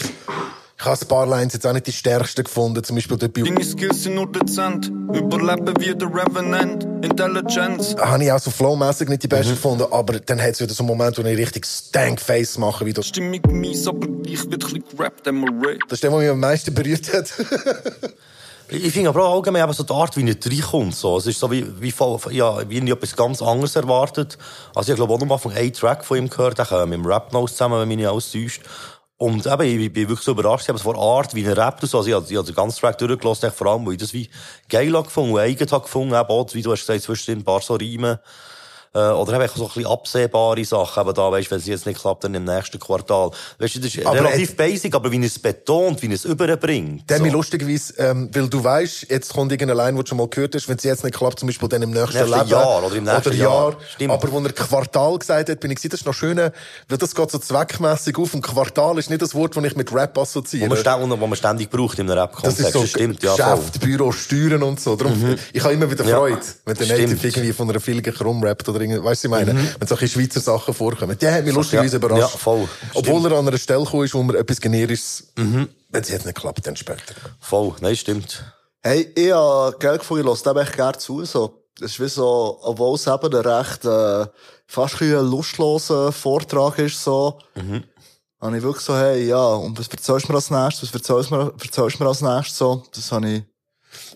Ich habe ein paar Lines jetzt auch nicht die stärksten gefunden, zum Beispiel dort bei Deine Skills sind nur dezent. Überleben wie der Revenant. Intelligence. habe ich auch so flowmässig nicht die beste gefunden, aber dann hat es wieder so einen Moment, wo ich richtig Stank-Face mache, wie das. Stimmung mies, aber gleich wird ein bisschen gerappt, Emery. Das ist der, der mich am meisten berührt hat. Ich finde aber auch allgemein eben so die Art, wie er reinkommt. So. Es ist so wie, wie, ja, wie ich etwas ganz anderes erwartet. Also ich glaube auch noch mal von einem Track von ihm gehört, der kommt mit dem Rap Nose zusammen, wenn mich nicht alles täuscht. Und eben, ich bin wirklich so überrascht, aber von der Art, wie und so. Also ich habe, ich habe den ganzen Track durchgelassen, vor allem, weil ich das wie geil habe gefunden und eigen habe gefunden, eben auch, wie du hast gesagt, zwischendrin ein paar so Reimen. Äh, oder eben so ein bisschen absehbare Sachen, eben da, weißt, wenn es jetzt nicht klappt, dann im nächsten Quartal. Weißt du, das ist Aber relativ basic, aber wie es betont, wie es überbringt. Der so. lustigerweise, ähm, weil du weißt, jetzt kommt irgendeine Line, die du schon mal gehört hast, wenn sie jetzt nicht klappt, zum Beispiel dann im nächsten, Nächsten Leben. Jahr oder im nächsten Jahr. Stimmt. Aber wo er Quartal gesagt hat, bin ich gesagt, das ist noch schön, weil das geht so zweckmässig auf und Quartal ist nicht das Wort, das ich mit Rap assoziiere. Wo man, wo man ständig braucht in einem Das Rap-Kontext. ist so Das stimmt, ja. Geschäft, Büro, Steuern und so. Darum, Mhm. Ich habe immer wieder Ja, Freude, wenn der. Native irgendwie von einer Filge rumrappt oder irgendwie, weißt du, was ich meine? Mhm. Wenn solche Schweizer Sachen vorkommen. Der hat mich lustigerweise Ja, überrascht. ja, voll. Obwohl er an einer Stelle gekommen ist, wo man etwas Generisches, wenn es jetzt nicht klappt, dann später. Voll, nein, stimmt. Hey, ich habe Geld gefunden, ich höre dem echt gerne zu, so. Es ist wie so, obwohl es eben ein recht, äh, fast ein lustloser Vortrag ist, so. Mhm. Habe ich wirklich so, hey, ja, und was erzählst du mir als nächstes? Was erzählst du mir, erzählst du mir als nächstes, so? Das habe ich,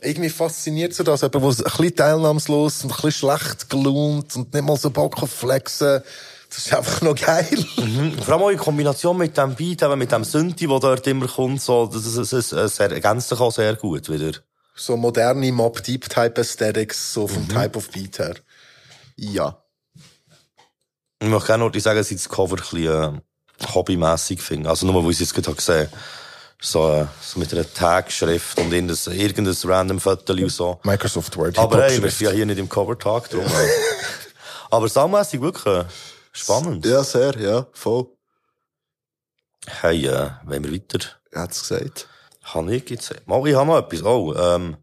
irgendwie fasziniert so das, jemand, der ein bisschen teilnahmslos und ein bisschen schlecht gelaunt und nicht mal so Bock auf Flexen. Das ist einfach noch geil. Mhm. Vor allem auch in Kombination mit dem Beat, eben mit dem Synthi, der dort immer kommt, so, das, das, das, das ergänzt sich auch sehr gut wieder. So moderne Mob Deep Type Aesthetics, so vom Type of Beat her. ja. Ich möchte gerne noch sagen, dass ich das Cover ein bisschen, äh, hobbymässig finde. Also nur, weil ich es jetzt gerade gesehen habe. So, äh, so mit einer Tagschrift und irgendein, irgendein random Foto und so. Microsoft Word. Aber hey, wir sind ja hier nicht im Cover-Tag drum. äh. Aber soundmässig wirklich spannend. Ja, sehr, ja, voll. Hey, äh, wollen wir weiter? Er hat's gesagt. Habe ich jetzt? Mal, ich habe noch etwas. Oh, ähm,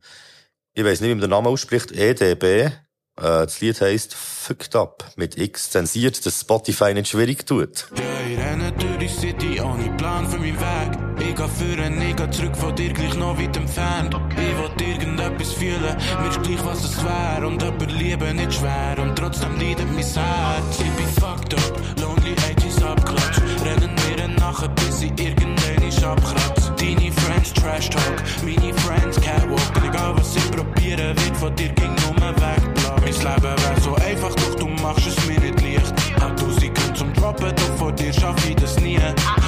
ich weiß nicht, wie man den Namen ausspricht. EDB. Äh, das Lied heisst Fucked Up. Mit X zensiert, dass Spotify nicht schwierig tut. Ja, ich renne durch die City ohne Plan für meinen Weg. Ich geh führen, ich geh zurück von dir gleich noch weit entfernt. Ich will irgendetwas fühlen, mir ist gleich was es wär. Und jemand lieben nicht schwer und trotzdem leidet mein Herz. Ich bin fucked up, lonely 80s abklatscht. Rennen mir nachher, bis ich irgendwann ist abkratzt. Deine Friends Trash Talk, meine Friends Catwalk. Egal was ich probiere, wird von dir ging nur wegbleiben. Mein Leben wär so einfach, doch du machst es mir nicht leicht. Hab du sie können zum Droppen, doch vor dir schaff ich das nie.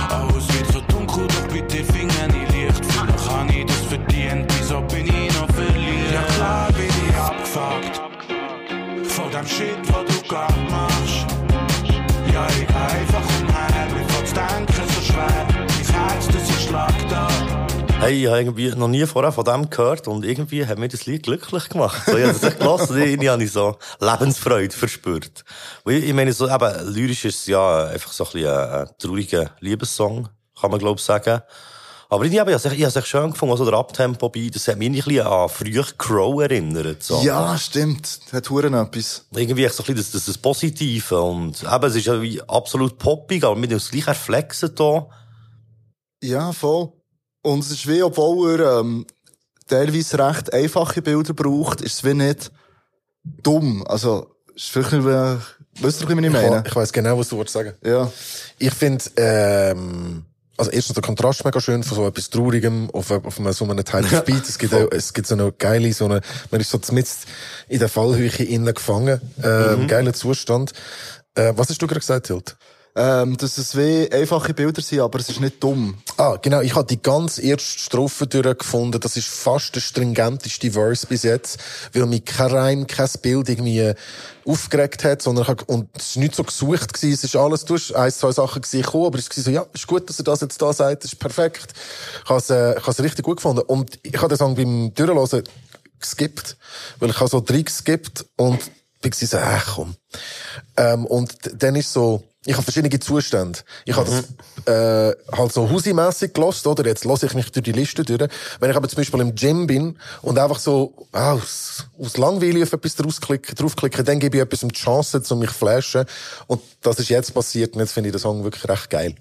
Alles wird so dunkel, doch dir finger nie Licht. Vielleicht hab ich das verdient, wieso bin ich noch verliebt? Ja klar bin ich abgefuckt. Von dem Shit, was du grad machst. Ja, ich einfach umher, mir fällt's denken so schwer. Mein Herz, das ist schlagt ab. Hey, ich habe irgendwie noch nie vorher von dem gehört und irgendwie hat mir das Lied glücklich gemacht. So, ich habe das echt gelassen irgendwie habe ich so Lebensfreude verspürt. Weil ich meine, so, eben, lyrisch ist es ja einfach so ein bisschen ein, trauriger Liebessong, kann man glaube ich sagen. Aber ich habe es echt, ich habe echt schön gefunden, also der Abtempo bei, das hat mich ein bisschen an früher Crow erinnert. So. Ja, stimmt. Hat Huren etwas. Irgendwie echt so ein bisschen das, das, das Positive und eben, es ist ja wie absolut poppig, aber mit dem gleichen Reflexen da. Ja, voll. Und es ist wie, obwohl er ähm, teilweise recht einfache Bilder braucht, ist es wie nicht dumm. Also, ist vielleicht nicht, äh, wisst ihr, was ich Ich, meine? wa- ich weiss genau, was du wolltest sagen. Ja. Ich finde, ähm, also erstens der Kontrast mega schön von so etwas Traurigem auf, auf einem, so einem Teil des Beats. Es gibt, auch, es gibt so eine geile, so eine, man ist so mitten in der Fallhöhe innen gefangen. Ähm, Mhm. Geiler Zustand. Äh, was hast du gerade gesagt, Hilt? Ähm, dass es wie einfache Bilder sind, aber es ist nicht dumm. Ah, genau. Ich habe die ganz erste Strophe durchgefunden. Das ist fast der stringenteste Verse bis jetzt, weil mich kein Reim, kein Bild irgendwie aufgeregt hat, sondern hab, und es ist nicht so gesucht gewesen. Es ist alles, du hast ein, zwei Sachen gesehen, gekommen, aber es war so, ja, ist gut, dass er das jetzt da sagt, ist perfekt. Ich habe es, äh, ich habe richtig gut gefunden. Und ich habe den Song beim Durchhören geskippt, weil ich habe so drei geskippt und bin so, ach komm. Ähm, und dann ist so, ich habe verschiedene Zustände. Ich habe das äh, halt so Husi-mässig gelost, oder? Jetzt lasse ich mich durch die Liste durch. Wenn ich aber zum Beispiel im Gym bin und einfach so ah, aus, aus Langweile auf etwas draufklicke, draufklicke, dann gebe ich etwas die Chance, um mich zu flashen. Und das ist jetzt passiert und jetzt finde ich den Song wirklich recht geil.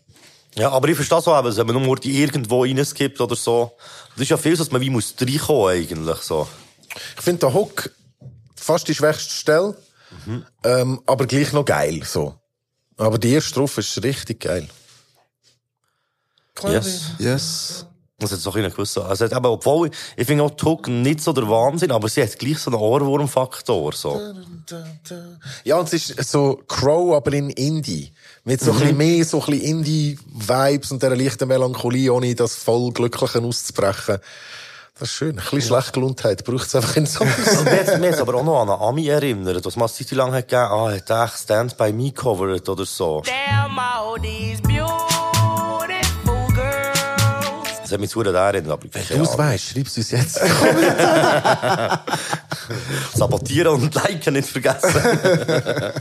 Ja, aber ich verstehe so eben, wenn man nur die irgendwo reinskippt oder so. Das ist ja viel, so, dass man wie muss reinkommen eigentlich, so. Ich finde der Hook fast die schwächste Stelle, ähm, aber gleich noch geil, so. Aber die erste Strophe ist richtig geil. Yes. Yes. Das hat so ein gewusst. Also, eben, obwohl, ich finde auch die Hook nicht so der Wahnsinn, aber sie hat gleich so einen Ohrwurmfaktor, so. Ja, und es ist so Crow, aber in Indie. Mit so ein bisschen mehr, so ein bisschen Indie-Vibes und dieser leichten Melancholie, ohne das voll Glückliche auszubrechen. Das ist schön. Ein bisschen Schlechtgeluntheit braucht es einfach in Songs. Und mir hat hat's aber auch noch an einen Ami erinnert, was man eine Zeit lang hat gegeben, ah, hat der echt Stand By Me covered oder so. Damn all these beautiful. Das hat mich zu erinnert, aber ich Wenn du es weißt, schreib es uns jetzt. Sabotieren und liken nicht vergessen.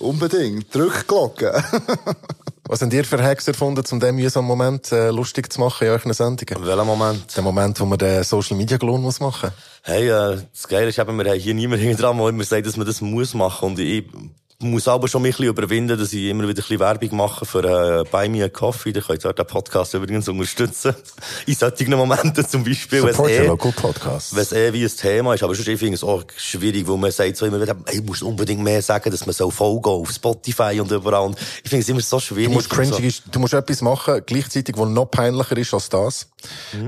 Unbedingt. Drück Glocke. Was habt ihr für Hacks erfunden, um diesen mühsamen Moment äh, lustig zu machen in euren Sendungen? Welcher Moment? Der Moment, wo man den Social Media Klon muss machen. Hey, äh, das Geile ist eben, wir haben hier niemand hinten dran, der immer sagt, dass man das muss machen. Und ich muss aber schon mich ein bisschen überwinden, dass ich immer wieder ein bisschen Werbung mache für äh, Buy Me a Coffee. Da könnt ihr den Podcast übrigens unterstützen. In solchen Momenten zum Beispiel, Support your eh, local podcast. wenn es eh wie ein Thema ist. Aber sonst, ich finde es auch schwierig, wo man sagt so immer wieder, du musst unbedingt mehr sagen, dass man so folgen auf Spotify und überall. Und ich finde es immer so schwierig. Du musst cringy, so. du musst etwas machen, gleichzeitig, was noch peinlicher ist als das.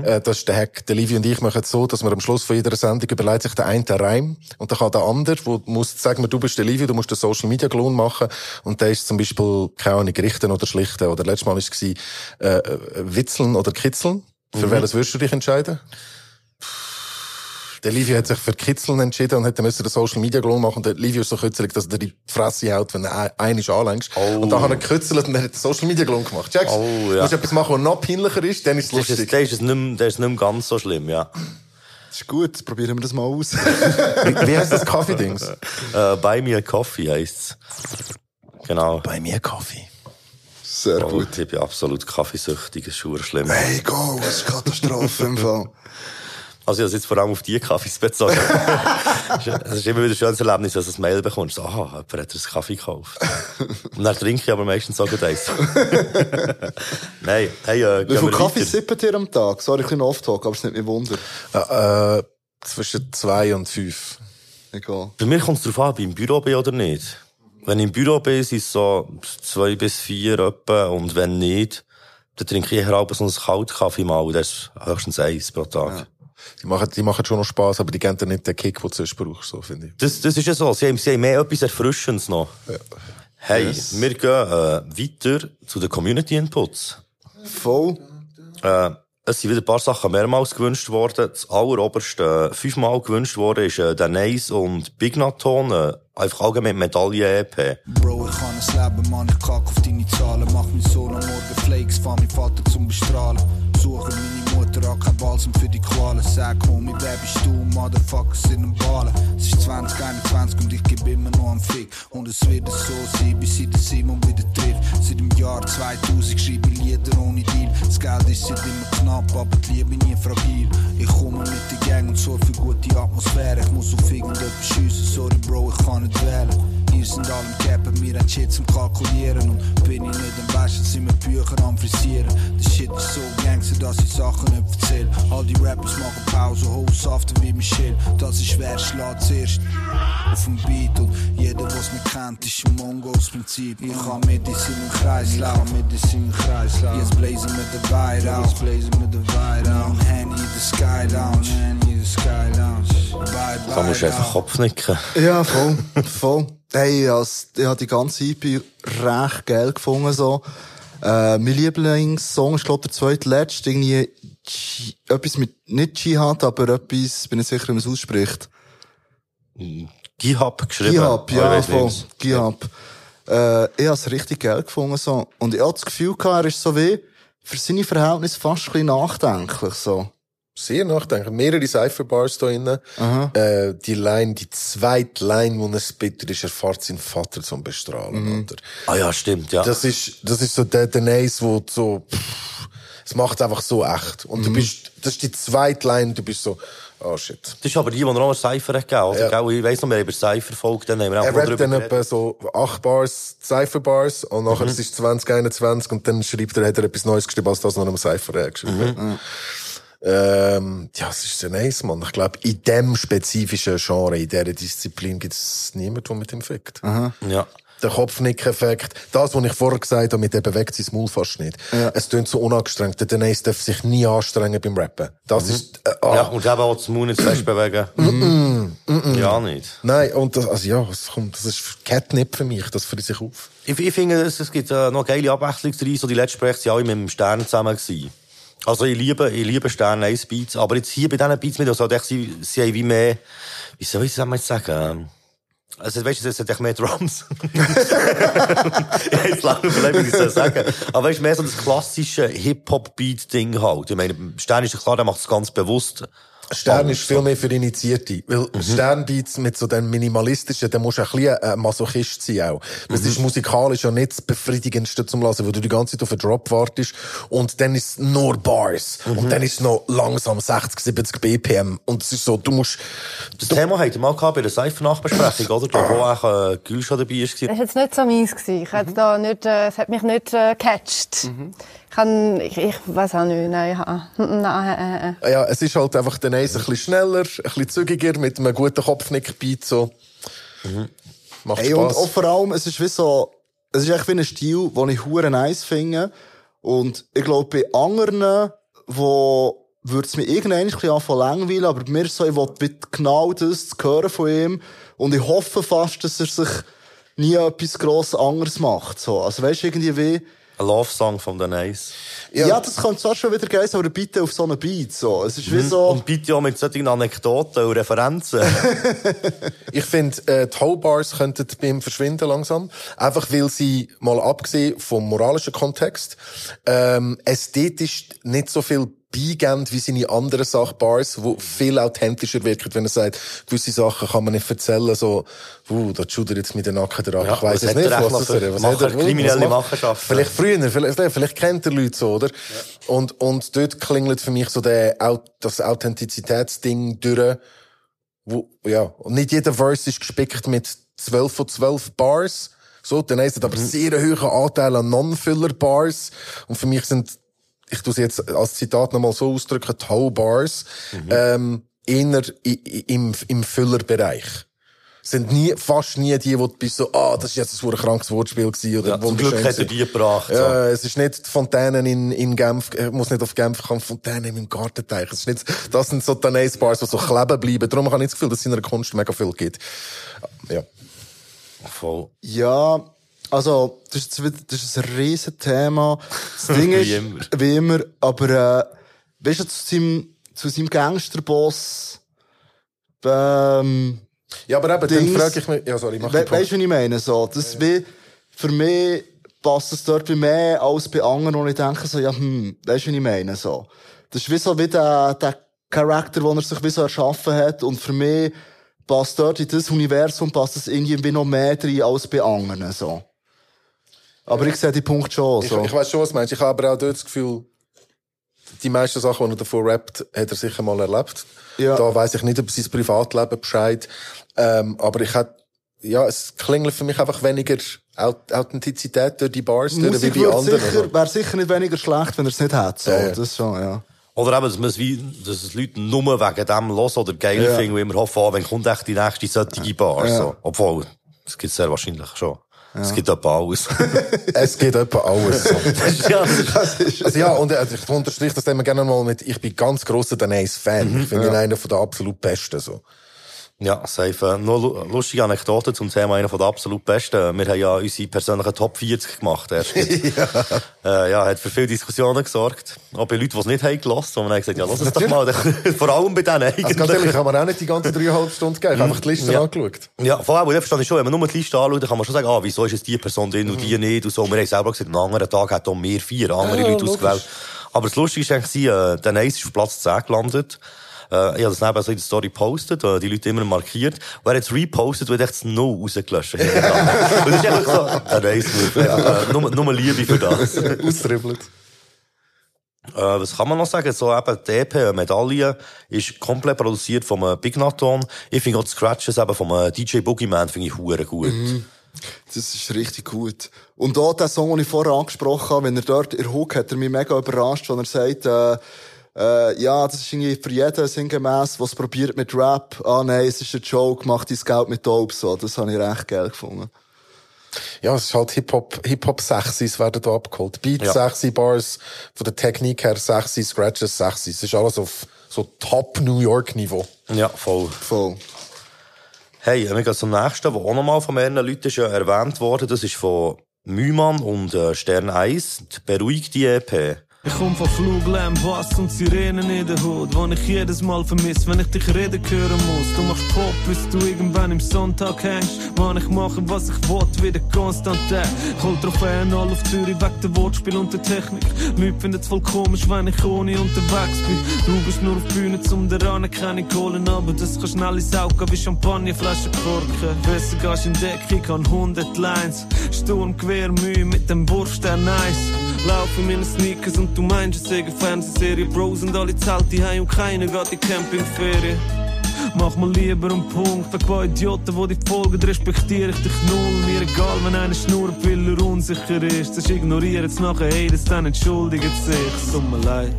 Äh, das ist der Hack. Der Livy und ich machen es so, dass wir am Schluss von jeder Sendung überlegt sich der eine den Reim und dann kann der andere, wo muss sagen, du bist der Livy, du musst den Social Media Klon machen und der ist zum Beispiel, keine Ahnung, richten oder schlichten oder letztes Mal war es, äh, äh, witzeln oder kitzeln. Für Mhm. welches würdest du dich entscheiden? Der Livio hat sich für Kitzeln entschieden und hat dann müssen den Social Media Glow machen. Und der Livio ist so kützelig, dass er dir die Fresse haut, wenn er einisch anlängst. Und da hat er gekützelt und er hat den Social Media Glow gemacht. Checkst? Oh, ja. Du musst etwas machen, was noch peinlicher ist, dann ist es lustig. das ist, nicht, mehr- das ist nicht mehr ganz so schlimm, ja. Das ist gut, probieren wir das mal aus. Wie, wie heißt das Kaffee-Dings? Äh, bei mir Coffee heisst's. Genau. Bei mir Kaffee. Sehr Oh, gut. Ich bin absolut kaffeesüchtig, das ist schlimm. Hey, go, das ist Katastrophe im Fall. Also, ich habe jetzt vor allem auf die Kaffees bezogen. Es ist immer wieder ein schönes Erlebnis, dass du ein Mail bekommst. Aha, jemand hat dir einen Kaffee gekauft. Und dann trinke ich aber meistens sogar eins. Nein, hey, äh, Wie viel Kaffee sippt ihr am Tag? Sorry, ich bin off-talk, aber es nimmt mich Wunder. Äh, äh, zwischen zwei und fünf. Egal. Bei mir kommt es darauf an, ob ich im Büro bin oder nicht. Wenn ich im Büro bin, sind es so zwei bis vier etwa. Und wenn nicht, dann trinke ich eher halb so einen Kaltkaffee mal. Das ist höchstens eins pro Tag. Die machen, die machen schon noch Spaß, aber die geben dir nicht den Kick, den du sonst brauchst, so, finde ich. Das, das ist ja so. Sie haben, sie haben mehr etwas Erfrischendes noch. Hey, Yes. wir gehen äh, weiter zu den Community Inputs. Voll. Äh, es sind wieder ein paar Sachen mehrmals gewünscht worden. Das alleroberste äh, fünfmal gewünscht worden ist äh, der Nice und Bignaton, äh, einfach allgemein Medaille-EP. Bro, ich kann es leben, Mann, ich kack auf deine Zahlen. Mach mein Sohn am Morgen Flakes, fahr mein Vater zum Bestrahlen. Suche meine Mutter an, kein Balsam für die Qualen. Sag, Homie, wer bist du? Motherfuckers in den Ballen. Es ist 2021 und ich geb immer noch einen Fick. Und es wird so sein, bis ich den Simon wieder trifft. Seit dem Jahr 2000 schreibe ich Lieder ohne Deal. Das Geld ist halt immer knapp, aber die Liebe nie fragil. Ich komme mit der Gang und sorge für gute Atmosphäre. Ich muss auf irgendetwas schiessen, sorry Bro, ich kann nicht wählen. Ihr sind alle am Cappen, wir haben Shit zum Kalkulieren. Und bin ich nicht am Waschen, sind wir Bücher am Frisieren. Der Shit ist so gangster, dass ich Sachen nicht erzähl. All die Rappers machen Pause, Haussaften wie Michelle. Das ist schwer, schlag zuerst auf dem Beat. Und jeder, was mich kennt, ist ein Mongos-Prinzip. Ich hab Medizin im Kreislauf, Medizin im Kreislauf. Jetzt blazen wir den Weid aus, jetzt blazen wir den Weid Henny in the Sky Lounge, Henny in the Sky Lounge. Bye, bye, Da musst du einfach. Kopfnicken. Ja, voll. voll. Hey, also, ich habe die ganze EP recht geil gefunden, so. Äh, mein Lieblingssong ist, glaube der zweitletzte, irgendwie, Dsch- etwas mit, nicht Dschihad, aber etwas, bin nicht sicher, wie man es ausspricht. Gihab geschrieben. Gihab, Oh, ja, ich weiss voll. Gihab. Äh, ich habe es richtig geil gefunden, so. Und ich habe das Gefühl gehabt, er ist so wie, für seine Verhältnisse fast ein bisschen nachdenklich, so. Sehr nachdenken. Mehrere Cypherbars da drinnen. Äh, die Line, die zweite Line, die er spittet, ist, er fährt seinen Vater zum Bestrahlen, oder? Ah ja, stimmt, ja. Das ist, das ist so der, der Nice, wo so, pff, es macht einfach so echt. Und du bist, das ist die zweite Line, du bist so, oh shit. Das ist aber die, die noch Cypher gegeben, oder? Ja. Ich weiss noch, wir haben über Cypher folgt, dann haben wir auch Er rappt dann etwa so acht Bars, Cypher-Bars, und nachher Mhm. es ist 2021, und dann schreibt er, hat er etwas Neues geschrieben, als das noch einem Cypher hat geschrieben. Mhm. Ähm, ja, es ist sehr nice, Mann. Ich glaube, in dem spezifischen Genre, in dieser Disziplin gibt es niemanden, der mit ihm fickt. Ja. Der Kopfnick-Effekt, das, was ich vorher gesagt habe, mit dem bewegt sein Maul fast nicht. Es tönt so unangestrengt. Der Denise darf sich nie anstrengen beim Rappen. Das ist, äh, ah. Ja, und eben auch das Mund nicht zu fest bewegen. Ja, nicht. Nein, und das, also ja, es kommt, das ist Catnip für mich, das fühlt sich auf. Ich, ich finde, es, es gibt äh, noch geile Abwechslung drin. So die letzten Projekte waren alle mit dem Stern zusammen. Gewesen. Also ich liebe, ich liebe Stern Ice Beats, aber jetzt hier bei diesen Beats mit, also sie, sie haben wie mehr, wie soll ich das jetzt sagen? Also, weißt du, es hat echt mehr Drums. ich habe jetzt lange überlegt, wie ich das sagen Aber weißt du, mehr so das klassische Hip-Hop-Beat-Ding halt. Ich meine, Stern ist ja klar, der macht es ganz bewusst. Stern ist viel mehr für Initiierte. Weil Sternbeats mit so dem Minimalistischen, da musst du ein bisschen ein Masochist sein auch. Das ist musikalisch ja nicht das Befriedigendste zum Lassen, weil du die ganze Zeit auf einen Drop wartest und dann ist es nur Bars und dann ist es noch langsam 60, 70 BPM und es ist so, du musst... Das Thema hatten wir mal gehabt bei der Cypher-Nachbesprechung, oder? Da, wo auch äh, Gül schon dabei war. Das war jetzt nicht so meins. gewesen. Ich hätte da nicht, äh, es hat mich nicht äh, gecatcht. Ich, kann, ich, ich weiß auch nicht. Nein, ich, ha- nein, äh, äh. Ja, es ist halt einfach der Nice ein bisschen schneller, ein bisschen zügiger, mit einem guten Kopfnick-Beat, so. Macht Ey, und Spaß. auch vor allem, es ist wie so, es ist echt wie ein Stil, den ich hure nice finde. Und ich glaube, bei anderen, wo würde es mir irgendwann ein bisschen anfangen langweilen, aber bei mir ist so, ich will genau das zu hören von ihm. Und ich hoffe fast, dass er sich nie etwas gross anderes macht, so. Also weißt du, irgendwie wie, Ein Love-Song von The Nice. Ja, das kann zwar schon wieder geil aber bitte auf so einen Beat, so. Es ist wie so... Und bitte auch mit solchen Anekdoten und Referenzen. Ich finde, äh, die Ho-Bars könnten bei ihm verschwinden langsam. Einfach weil sie, mal abgesehen vom moralischen Kontext, ähm, ästhetisch nicht so viel beigeben wie seine anderen Sachbars, wo viel authentischer wirken, wenn er sagt, gewisse Sachen kann man nicht erzählen, so, uh, da er jetzt mit den Nacken dran. Ja, ich weiss es nicht, was noch das für er, was Macher- hat er, kriminelle Machenschaften? Vielleicht früher, vielleicht, vielleicht kennt er Leute so, oder? Und, und dort klingelt für mich so der, das Authentizitätsding durch, wo, ja, und nicht jeder Verse ist gespickt mit 12 von 12 Bars. So, dann ist aber sehr einen hohen Anteil an Non-Filler-Bars. Und für mich sind, ich tue es jetzt als Zitat nochmal so ausdrücken, die Whole-Bars, ähm, eher i- i- im, im Füllerbereich. Sind nie, fast nie die, wo du bist so, ah, das ist jetzt ein krankes Wortspiel gewesen, oder Ja, zum Glück hat er die gebracht. so. Ja, es ist nicht die Fontänen in, in Genf, äh, muss nicht auf Genf kommen, Fontänen im Gartenteich. Es ist nicht, das sind so Tanais-Bars, die so kleben bleiben. Darum habe ich das Gefühl, dass es in einer Kunst mega viel gibt. Ja. Voll. Ja, also, das ist, jetzt wieder, das ist ein riesen Thema. Das Ding ist, Wie immer. wie immer, aber, äh, weißt du, zu seinem, zu seinem Gangsterboss, ähm, Ja, aber eben, Dings- dann frage ich mich, ja, sorry, mach We den weißt du, was ich meine? So, das wie, für mich passt es dort bei mehr als bei anderen, und ich denke so, ja, hm, weißt du, was ich meine? So. Das ist wie so wie der, der Charakter, den er sich wie so erschaffen hat, und für mich passt dort in das Universum, passt es irgendwie noch mehr drin als bei anderen, so. Aber ich sehe die Punkt schon, Ich, so. ich weiß schon, was du meinst. Ich habe aber auch dort das Gefühl, die meisten Sachen, die er davor rappt, hat er sicher mal erlebt. Ja. Da weiß ich nicht über sein Privatleben Bescheid. Ähm, aber ich hätte, ja, es klingelt für mich einfach weniger Aut- Authentizität durch die Bars, durch, wie bei anderen. sicher, wäre sicher nicht weniger schlecht, wenn er es nicht hätte, so. Ja, ja. Das schon, ja. Oder eben, dass, man es wie, dass es Leute nur wegen dem hören oder geil Ja. finden und immer hoffen, ah, wenn kommt echt die nächste solche Bar. Ja. So. Obwohl, das gibt sehr wahrscheinlich schon. Es gibt etwa alles. Es geht etwa alles. Ja, Also ja, und äh, ich unterstreiche das immer gerne mal mit, ich bin ganz grosser Danais-Fan. Ich finde ihn einer von der absolut Besten, so. Ja, safe. Äh, Noch lu- lustige Anekdote zum Thema, einer von der absolut besten. Wir haben ja unsere persönlichen Top 40 gemacht, erst. ja. Äh, ja, hat für viele Diskussionen gesorgt. Auch bei Leuten, die es nicht haben gelassen. Wir haben gesagt, ja, lass es doch mal. Vor allem bei denen eigentlich. Also ganz ehrlich, ich habe mir auch nicht die ganze dreieinhalb Stunden gegeben. Ich habe einfach die Liste Ja. angeschaut. Ja, vor allem, und verstehe ich schon, wenn man nur die Liste anschaut, dann kann man schon sagen, ah, wieso ist jetzt die Person drin und die nicht und so. Und wir haben selber gesagt, am anderen Tag hat auch mehr vier andere Ja, Leute logisch. ausgewählt. Aber das Lustige ist eigentlich, äh, der Nice ist auf Platz 10 gelandet. Äh, ich habe das neben so in der Story gepostet, äh, die Leute immer markiert. Und er hat es repostet hat echt das No rausgelöscht. und das ist einfach so, der Nice Move. Einfach, äh, nur, nur Liebe für das. Ausdribbelt. Äh, was kann man noch sagen? So eben, die EP, Medaille, ist komplett produziert vom äh, Big Naton. Ich finde auch die Scratches eben vom äh, DJ Boogeyman finde ich hure gut. Das ist richtig gut. Und auch der Song, den ich vorher angesprochen habe, wenn er dort in Hook hat er mich mega überrascht, wenn er sagt, äh, äh, ja, das ist irgendwie für jeden sinngemäss, was probiert mit Rap. Ah, nein, es ist ein Joke, macht dein Geld mit Dope, so. Das habe ich recht geil gefunden. Ja, es ist halt Hip-Hop, Hip-Hop-Sexys werden da abgeholt. Beats, Ja. sexy Bars, von der Technik her sexy, Scratches, sexy. Es ist alles auf so Top New York Niveau. Ja, voll. Voll. Hey, wir gehen zum nächsten, wo auch nochmal von mehreren Leuten ja erwähnt worden. Das ist von Mühmann und äh, Stern 1. Die Beruhig die E EP. Ich komm von Fluglärm, Bass und Sirenen in der Hut, wo ich jedes Mal vermiss, wenn ich dich reden hören muss. Du machst Pop, bis du irgendwann im Sonntag hängst. Mann, ich mache, was ich will, wieder konstant der. Ich hol Trophäen all auf Zürich wegen der Wortspiel und der Technik. Leute finden's voll komisch, wenn ich ohne unterwegs bin. Du bist nur auf Bühne, um der Anerkennung holen, aber das kann schnell ins Auge wie Champagnerflaschen korken. Besser gehst in Deckung, kann 100 Lines. Sturmgewehr, Mühe mit dem Wurf, der nice. Lauf in meinen Sneakers und du meinst, es sei eine Fernsehserie. Bros und alle zahlt die heim und keiner geht in Campingferien. Mach mal lieber einen Punkt, wegen paar Idioten, die dich folgen, respektiere ich dich null. Mir egal, wenn einer schnurrt, weil er unsicher ist. Das ignorieren es nachher, hey, das dann entschuldigt sich. Es tut mir leid.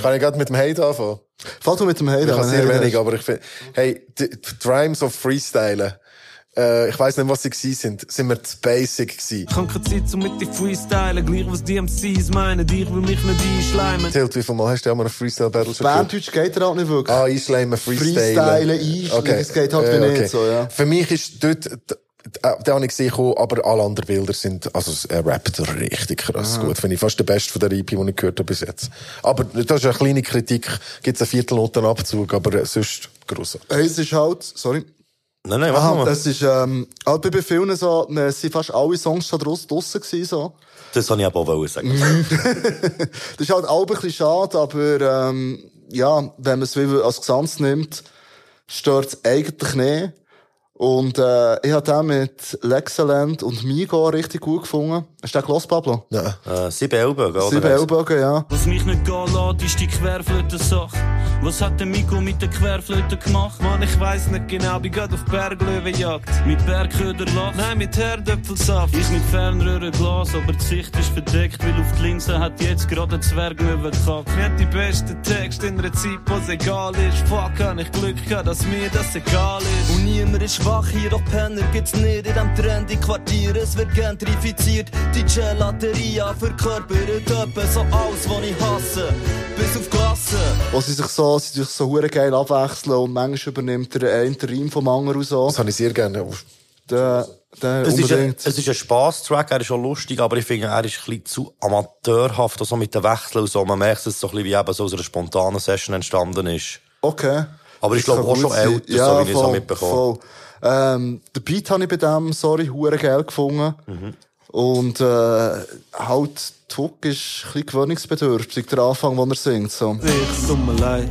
Kann ich gerade mit dem Hate anfangen? Fang du mit dem Hate Ich habe an, sehr wenn er wenig, hast. aber ich finde, hey, die, die Rhymes of Freestylen, äh, ich weiss nicht, was sie gewesen sind, sind wir zu basic gewesen. Ich hab keine Zeit, um mit dir freestylen, gleich was die MCs meinen, ich will mich nicht einschleimen. Tilt, wie viel Mal hast du einmal einen Freestyle-Battle schon? Banddeutsch geht er halt nicht wirklich. Ah, einschleimen, freestylen. Freestylen, einschleimen, das geht halt wie nicht so, ja. Für mich ist dort, äh, den habe ich gesehen, aber alle anderen Bilder sind, also er rappt richtig krass Aha. gut. Finde ich fast der beste von der EP, den ich gehört habe bis jetzt. Aber das ist eine kleine Kritik, gibt es einen Viertelnotenabzug, aber sonst grossartig. Es ist halt, sorry. Nein, nein, mach Aha, mal. das ist, ähm, halt bei vielen so, es sind fast alle Songs schon draus, draussen gewesen, so. Das wollte ich aber auch sagen. Mhm. Das ist halt auch ein bisschen schade, aber, ähm, ja, wenn man es wie als Gesamt nimmt, stört es eigentlich nicht. Und, äh, ich habe den mit Lexaland und Migo richtig gut gefunden. Hast du den gehört, Pablo? Ja. Äh, sieben Ellbogen, oder? Sieben Ellbogen, ja. Was mich nicht gehen lässt, ist die Querflöten-Sache. Was hat der Miko mit der Querflöte gemacht? Mann, ich weiss nicht genau, bin grad auf Berglöwenjagd. Mit Bergköderlach? Nein, mit Herdöpfelsaft. Ich mit Fernröhrenglas, aber die Sicht ist verdeckt, weil auf die Linse hat jetzt gerade ein Zwergmöwe gekackt. Wir haben die besten Texte in einer Zeit, wo's egal ist. Fuck, hab ich Glück gehabt, dass mir das egal ist. Und niemand ist hier doch Penner gibt's nicht in dem trendy Quartier. Es wird gentrifiziert, die Gelateria verkörpert etwa so alles, was ich hasse. Bis auf Klasse. Wo sie sich so, sie sich so hure geil abwechseln und manchmal übernimmt der eine den Reim vom anderen und so. Das habe ich sehr gerne. Der, der Es ist, ein, unbedingt. es ist ein Spass-Track, er ist schon lustig, aber ich finde, er ist ein bisschen zu amateurhaft, so mit den Wechseln und so. Man merkt, dass es so ein bisschen wie eben so aus einer spontanen Session entstanden ist. Okay. Aber ich glaube auch schon älter, ja, so wie ich es voll, auch mitbekommen voll. Ähm, den Beat habe ich bei dem, sorry, hure geil gefunden. Mhm. Und, äh, halt, die Hook ist ein bisschen gewöhnungsbedürftig, der Anfang, wo er singt, so. Ich tut mir leid,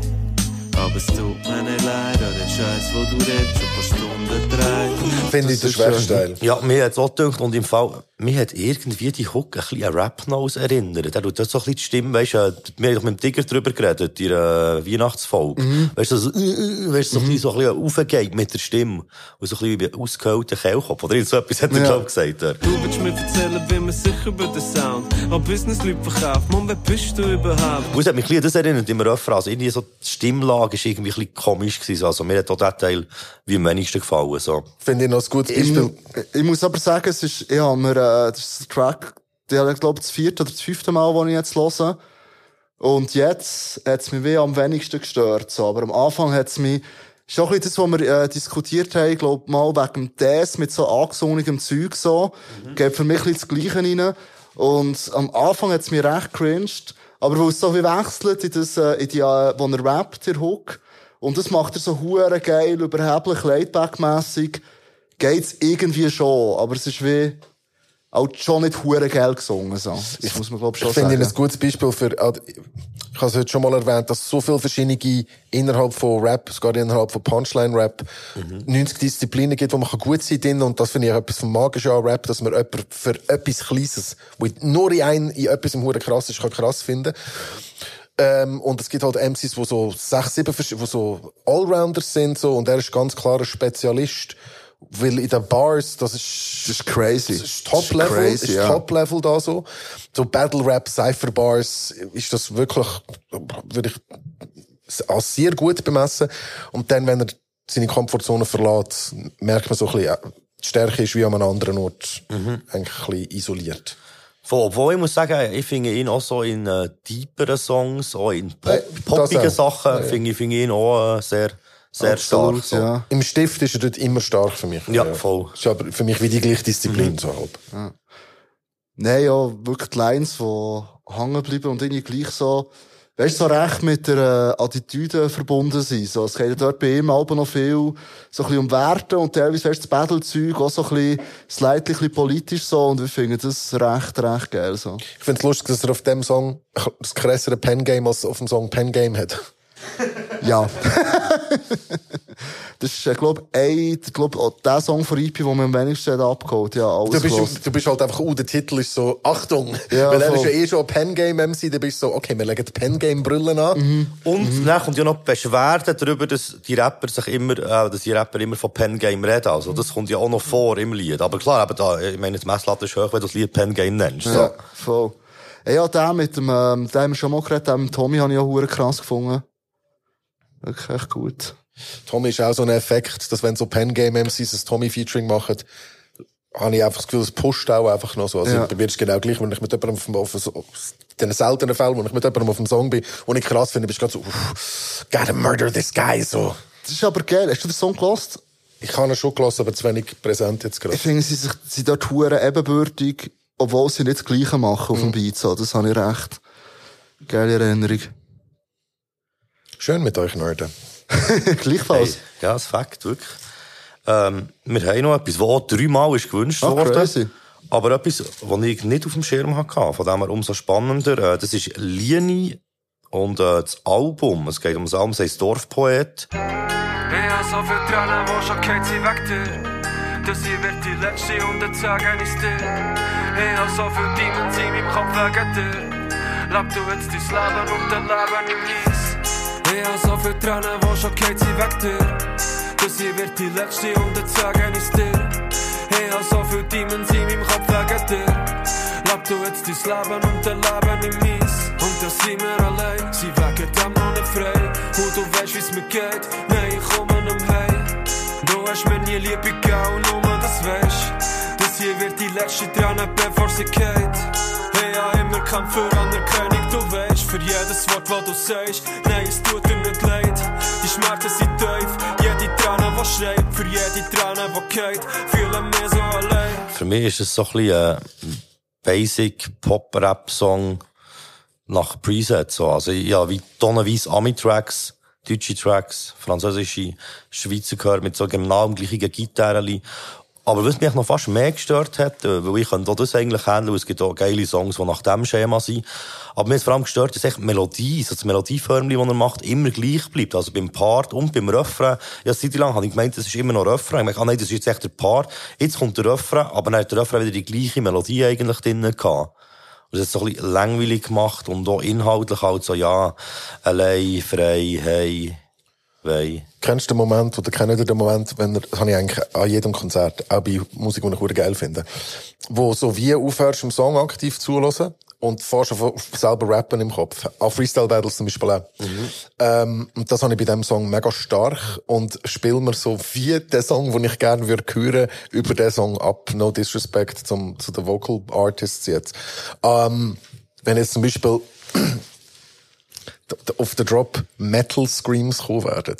aber es tut mir nicht leid. An den Scheiß, wo du redest, schon ein paar Stunden drei. Finde ich der schwächste Teil. Ja, mir hat es auch gedacht, und im Fall, mir hat irgendwie die Hook ein bisschen an Rap-Nose erinnert. Der tut das so ein bisschen die Stimme, weisst du, äh, wir haben doch mit dem Digger drüber geredet, in der Weihnachtsfolge. Mhm. Weißt du, so, äh, äh, weißt du, so, ein bisschen- so ein bisschen aufgeht mit der Stimme. Und so ein bisschen wie ausgehöhlter Kehlkopf. Oder so etwas hat er, Ja. glaub ich, gesagt. Er. Du willst mir erzählen, wie man sich über den Sound an Business-Leute verkauft. Mann, wer bist du überhaupt? Und es hat mich ein bisschen an das erinnert, im Refrain. Also irgendwie so, die Stimmlage ist irgendwie ein bisschen komisch gewesen. Also mir hat auch der Teil wie am wenigsten gefallen, so. Finde ich noch ein gutes Ich, Beispiel. ich muss aber sagen, es ist, ich habe mir, äh, das ist der Track, der ich glaube das vierte oder das fünfte Mal, wo ich jetzt höre. Und jetzt hat es mich wie am wenigsten gestört, so. Aber am Anfang hat es mich, ist auch ein bisschen das, was wir, äh, diskutiert haben, glaub mal wegen des mit so angesungenem Zeug, so. Geht für mich ein bisschen das Gleiche rein. Und am Anfang hat es mich recht cringed. Aber weil es so wie wechselt in das, äh, in die, äh, wo er rappt, der Hook. Und das macht er so hure geil, überheblich, laidback-mässig. Geht's irgendwie schon. Aber es ist wie, auch schon nicht hure geil gesungen, so. Das muss man, glaub ich, schon Ich finde sagen. ihn ein gutes Beispiel für, äh, ich habe es heute schon mal erwähnt, dass so viele verschiedene innerhalb von Rap, sogar innerhalb von Punchline-Rap, 90 Disziplinen gibt, wo man gut sein kann. Und das finde ich etwas vom Magischen an Rap, dass man jemanden für etwas Kleines, wo nur in ein, in etwas im Huren krass ist, kann krass finden. Ähm, und es gibt halt MCs, die so sechs, sieben, die so Allrounders sind, so, und er ist ganz klar ein Spezialist. Weil in den Bars, das ist, das ist crazy. Das ist Top-Level, Das ist crazy, ist ja. Top-Level da so. So Battle-Rap, Cypher-Bars, ist das wirklich, würde ich als sehr gut bemessen. Und dann, wenn er seine Komfortzone verlässt, merkt man so ein bisschen, äh, die Stärke ist wie an einem anderen Ort Mhm. eigentlich ein bisschen isoliert. Voll, obwohl ich muss sagen, ich finde ihn auch so in äh, deeperen Songs, auch in pop poppigen. Sachen, Ja, ja. finde ich, finde ich ihn auch äh, sehr, sehr Absolut, stark. So. Im Stift ist er dort immer stark für mich. Ja, voll. Ist aber für mich wie die gleiche Disziplin, so halb. Ja. Nein, ja, wirklich die Lines, die hängen bleiben und irgendwie gleich so, weißt du, so recht mit der äh, Attitüde verbunden sind. So, es geht ja dort bei ihm aber noch viel, so ein bisschen um Werte und teilweise, weißt du, das Battle-Zeug auch so ein bisschen, slightly, ein bisschen politisch so und wir finden das recht, recht geil, so. Ich finde es lustig, dass er auf dem Song das krassere Pen-Game als auf dem Song Pen-Game hat. Ja. das ist, äh, glaub, ein, glaub, auch der Song von EP, den man am wenigsten hat abgeholt, ja, alles Du bist, gehört. du bist halt einfach, uh, der Titel ist so, Achtung! Ja, Weil er ist ja eh schon Pen-Game-MC, dann bist du so, okay, wir legen die Pen-Game-Brillen an. Und dann kommt ja noch die Beschwerde darüber, dass die Rapper sich immer, äh, dass die Rapper immer von Pen Game reden. Also, das kommt ja auch noch vor im Lied. Aber klar, eben da, ich meine, die Messlatte ist hoch, wenn du das Lied Pen Game nennst. So. Ja, voll. Ja, den mit dem, ähm, wir schon mal geredet, den mit Tommy habe ich auch hure krass gefunden. Wirklich echt gut. Tommy ist auch so ein Effekt, dass wenn so Pen-Game-MCs ein Tommy-Featuring machen, habe ich einfach das Gefühl, es pusht auch einfach noch so. Also, Ja. bei mir ist es genau gleich, wenn ich mit jemandem auf, dem- auf, so- auf den seltenen Fällen, wo ich mit jemandem auf dem Song bin und ich krass finde, bist du gerade so, uff, gotta murder this guy, so. Das ist aber geil. Hast du den Song gelost? Ich habe ihn schon gelassen, aber zu wenig präsent jetzt gerade. Ich finde, sie sie dort hure ebenbürtig, obwohl sie nicht das Gleiche machen auf dem Beat, so. Das habe ich recht. Geile Erinnerung. Schön mit euch Nerden. Gleichfalls. Hey, ja, das Fakt, wirklich. Ähm, wir haben noch etwas, das auch dreimal ist gewünscht Ah, worden. crazy. Aber etwas, was ich nicht auf dem Schirm hatte, von dem her umso spannender. Äh, das ist Lieni und äh, das Album. Es geht um das Album, das heisst Dorfpoet. Ich hab so viel Tränen, wo schon geht sie weg dir. Das hier wird die letzte und dann sagen ich's dir. Ich hab so viel Demons in meinem Kopf wegen dir. Leb du jetzt dein Leben und dann Leben im Eis. Ich hab so viel Tränen, wo schon geht sie weg dir. Das hier wird die letzte und dann sagen ich's dir. Ich hab so viel Demons in meinem Kopf wegen dir. Leb du jetzt dein Leben und dann Leben im Eis. Und dann sind wir allein, sie wegen dem noch nicht frei. Und du weißt, wie's mir geht, nein, ich komme nicht heim. Du hast mir nie Liebe gegeben, nur das weisst. Das hier wird die letzte Träne, bevor sie geht. Ich hab immer Kampf für Anerkennung, du weißt, für jedes Wort, was du sagst. Nein, es tut dir nicht leid. Die Schmerzen sind tief, jede Träne, die schreit, für jede Träne, die geht, fühle mich so allein. Für mich ist es so ein bisschen ein Basic Pop-Rap-Song nach Preset. So. Also, ja, wie tonnenweise Ami-Tracks, deutsche Tracks, französische, Schweizer gehört mit so genau dem gleichen Gitarren. Aber was mich noch fast mehr gestört hat, äh, weil ich könnte auch das eigentlich handeln, es gibt auch geile Songs, die nach dem Schema sind. Aber mir ist vor allem gestört, dass echt die Melodie, so das Melodieförmchen, das er macht, immer gleich bleibt. Also beim Part und beim Refrain. Ja, seit lang habe ich gemeint, das ist immer noch Refrain. Ich meine, ah, nein, das ist jetzt echt der Part. Jetzt kommt der Refrain, aber dann hat der Refrain wieder die gleiche Melodie eigentlich drinnen gehabt. Und das ist so ein bisschen langweilig gemacht und auch inhaltlich halt so, ja, allein, frei, hey, wei. Kennst du den Moment, oder kennt ihr den Moment, wenn er, das habe ich eigentlich an jedem Konzert, auch bei Musik, die ich verdammt geil finde, wo so wie aufhörst, im Song aktiv zuhören und fährst selber rappen im Kopf. Auch Freestyle Battles zum Beispiel auch. Ähm, und das habe ich bei dem Song mega stark und spiel mir so wie den Song, den ich gerne würde hören, über den Song ab. No disrespect zum, zu den Vocal Artists jetzt. Ähm, wenn jetzt zum Beispiel auf den Drop Metal Screams kommen werden.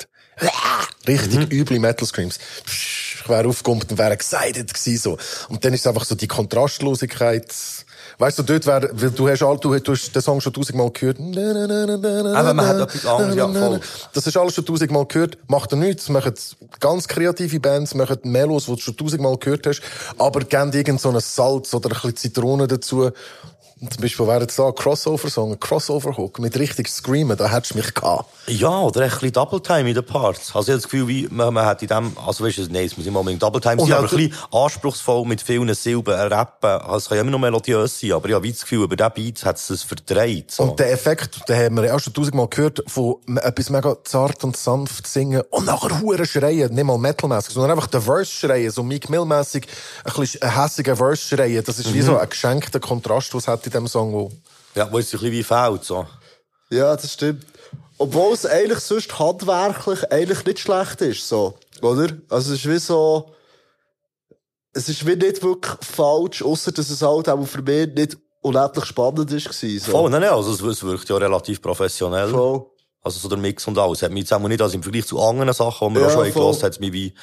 Richtig üble Metal Screams. Ich wäre aufgekommen und wäre excited gewesen, so. Und dann ist es einfach so die Kontrastlosigkeit. Weißt du, dort wäre, weil du hast, all, du, du hast den Song schon tausendmal gehört. Aber man hat etwas anderes, ja, voll. Das hast du alles schon tausendmal gehört. Macht er nichts. Machen ganz kreative Bands, machen Melos, die du schon tausendmal gehört hast. Aber geben irgend so ein Salz oder ein bisschen Zitrone dazu. Zum Beispiel wäre jetzt da ein Crossover-Song, ein Crossover-Hook mit richtig Screamen, da hättest du mich gehabt. Ja, oder ein bisschen Double Time in den Parts. Also ich habe das Gefühl, wie, man, man hat in dem, also weißt du, nein, es muss nicht unbedingt Double Time Und sein, aber ein bisschen anspruchsvoll mit vielen Silben rappen. Also es kann ja immer noch melodiös sein, aber ich habe das Gefühl, über diesen Beat hat es das verdreht. So. Und der Effekt, den haben wir ja auch schon tausendmal gehört, von etwas mega zart und sanft singen und nachher hure schreien, nicht mal metalmäßig, sondern einfach den Verse schreien, so Meek Mill-mässig, ein bisschen hässigen Verse schreien. Das ist wie Mhm. so ein geschenkter Kontrast, was hat in dem Song, wo ja, wo es ein bisschen wie fehlt, so. Ja, das stimmt. Obwohl es eigentlich sonst handwerklich eigentlich nicht schlecht ist, so. Oder? Also, es ist wie so, es ist wie nicht wirklich falsch, außer dass es halt auch für mich nicht unendlich spannend ist gewesen, so. Voll, nein, nein, also es, wirkt ja relativ professionell. Voll. Also so der Mix und alles. Hat mich jetzt auch nicht, also im Vergleich zu anderen Sachen, die wir Ja, auch schon gehört hat es mich wie,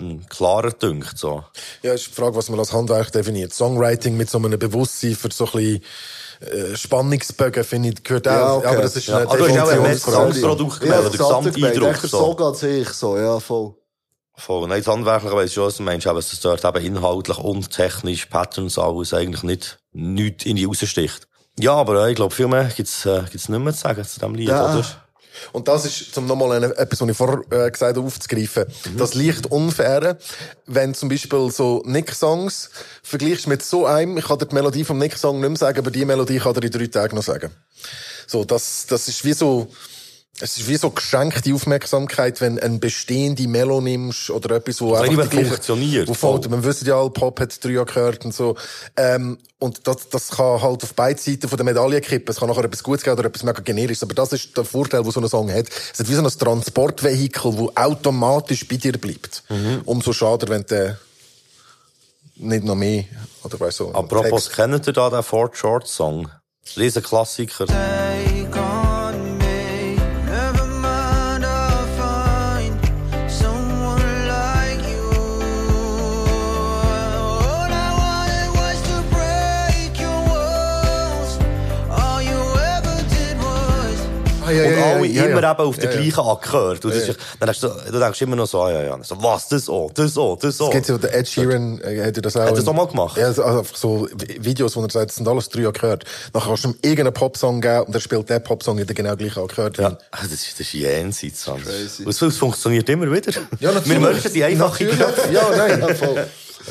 ähm, klarer gedünkt, so. Ja, ist die Frage, was man als Handwerk definiert. Songwriting mit so einem Bewusstsein für so ein bisschen äh, Spannungsbögen, finde ich, gehört auch. Ja, okay. Aber das ist Ja, eine aber du hast auch ein. Gesamtprodukt Ja, der Gesamteindruck, so. Song an sich, so, ja, voll. Voll. Nein, das Handwerkliche weiss ich schon, was du meinst, aber dass es dort eben inhaltlich und technisch, Patterns, alles eigentlich nicht, nicht in die raussticht. Ja, aber äh, ich glaube, viel mehr gibt's, äh, gibt's nicht mehr zu sagen zu diesem Lied, Ja. oder? Und das ist, zum nochmal etwas, was ich vorher äh, gesagt habe, aufzugreifen. Das leicht unfair, wenn zum Beispiel so Nick-Songs vergleichst mit so einem, ich kann dir die Melodie vom Nick-Song nicht mehr sagen, aber die Melodie kann dir in drei Tagen noch sagen. So, das, das ist wie so, es ist wie so geschenkte Aufmerksamkeit, wenn ein bestehende Melo nimmst oder etwas, wo Also einfach die gleiche- funktioniert, Wo voll. man wissen ja alle, Pop hat drei Jahre gehört und so. Ähm, und das, das kann halt auf beide Seiten von der Medaille kippen. Es kann nachher etwas Gutes geben oder etwas mega generisches. Aber das ist der Vorteil, wo so ein Song hat. Es hat wie so ein Transportvehikel, wo automatisch bei dir bleibt. Mhm. Umso schade, wenn der nicht noch mehr, oder weißt du, Apropos, Text- kennt ihr da den Fort Short Song? Riesen Klassiker. Take ja, und alle ja, ja. immer eben auf den gleichen Akkord. Und das Ja, ja. ist, dann denkst du, du denkst immer noch so, ah, ja, ja. So, was, das auch, das auch, das auch. Es gibt ja, der Ed Sheeran äh, hat ja das auch. Hat das auch mal gemacht? Ja, also einfach so Vi- Videos, wo er sagt, das sind alles drei Akkorde. Dann kannst du ihm irgendeinen Popsong geben und er spielt den Popsong in den genau gleichen Akkord. Ja. Ah, Das ist, das ist jenseits. Und es funktioniert immer wieder. Ja, natürlich. Wir Menschen sind einfach. Ja, nein.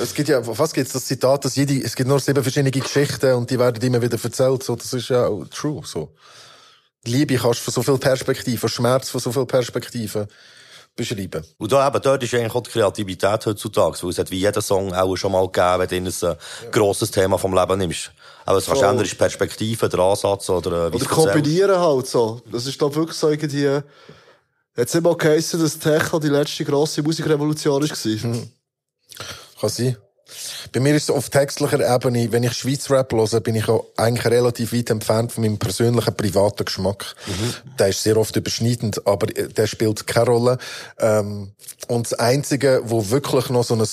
Es gibt ja, was gibt das Zitat, dass jede, es gibt nur sieben verschiedene Geschichten und die werden immer wieder erzählt, so, das ist ja auch true, so. Liebe kannst du von so viel Perspektiven, Schmerz von so viel Perspektiven beschreiben. Und da eben, dort ist eigentlich auch die Kreativität heutzutage, weil es hat wie jeder Song auch schon mal gegeben, wenn du ein äh, grosses Thema vom Leben nimmst. Aber es kannst Voll. ändern, ist Perspektive, der Ansatz oder äh, wie Oder kombinieren halt so. Das ist doch wirklich so irgendwie, jetzt immer geheissen, dass Techno die letzte grosse Musikrevolution war. Kann sein. Bei mir ist es auf textlicher Ebene, wenn ich Schweiz Rap höre, bin ich auch eigentlich relativ weit entfernt von meinem persönlichen privaten Geschmack. Der ist sehr oft überschneidend, aber äh, der spielt keine Rolle. Ähm, und das Einzige, wo wirklich noch so ein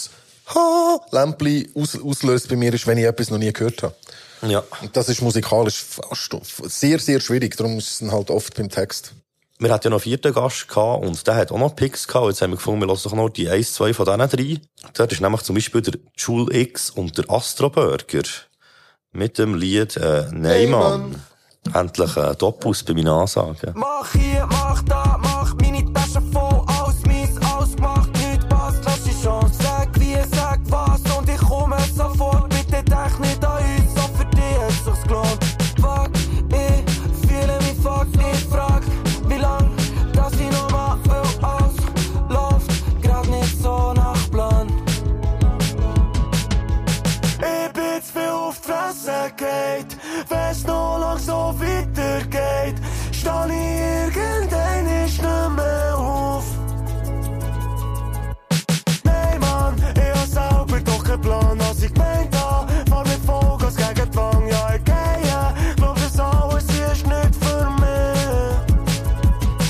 Ha-Lämpchen aus, auslöst bei mir, ist, wenn ich etwas noch nie gehört habe. Ja. Und das ist musikalisch fast sehr, sehr schwierig. Darum ist es halt oft beim Text. Wir hatten ja noch einen vierten Gast gehabt und der hat auch noch Picks gehabt. Jetzt haben wir gefunden, wir lassen doch noch die eins, zwei von diesen drei. Dort ist nämlich zum Beispiel der Jule X und der Astro Burger. Mit dem Lied, äh, Neyman. Endlich ein Doppus bei meinen Ansagen. Mach hier, mach da,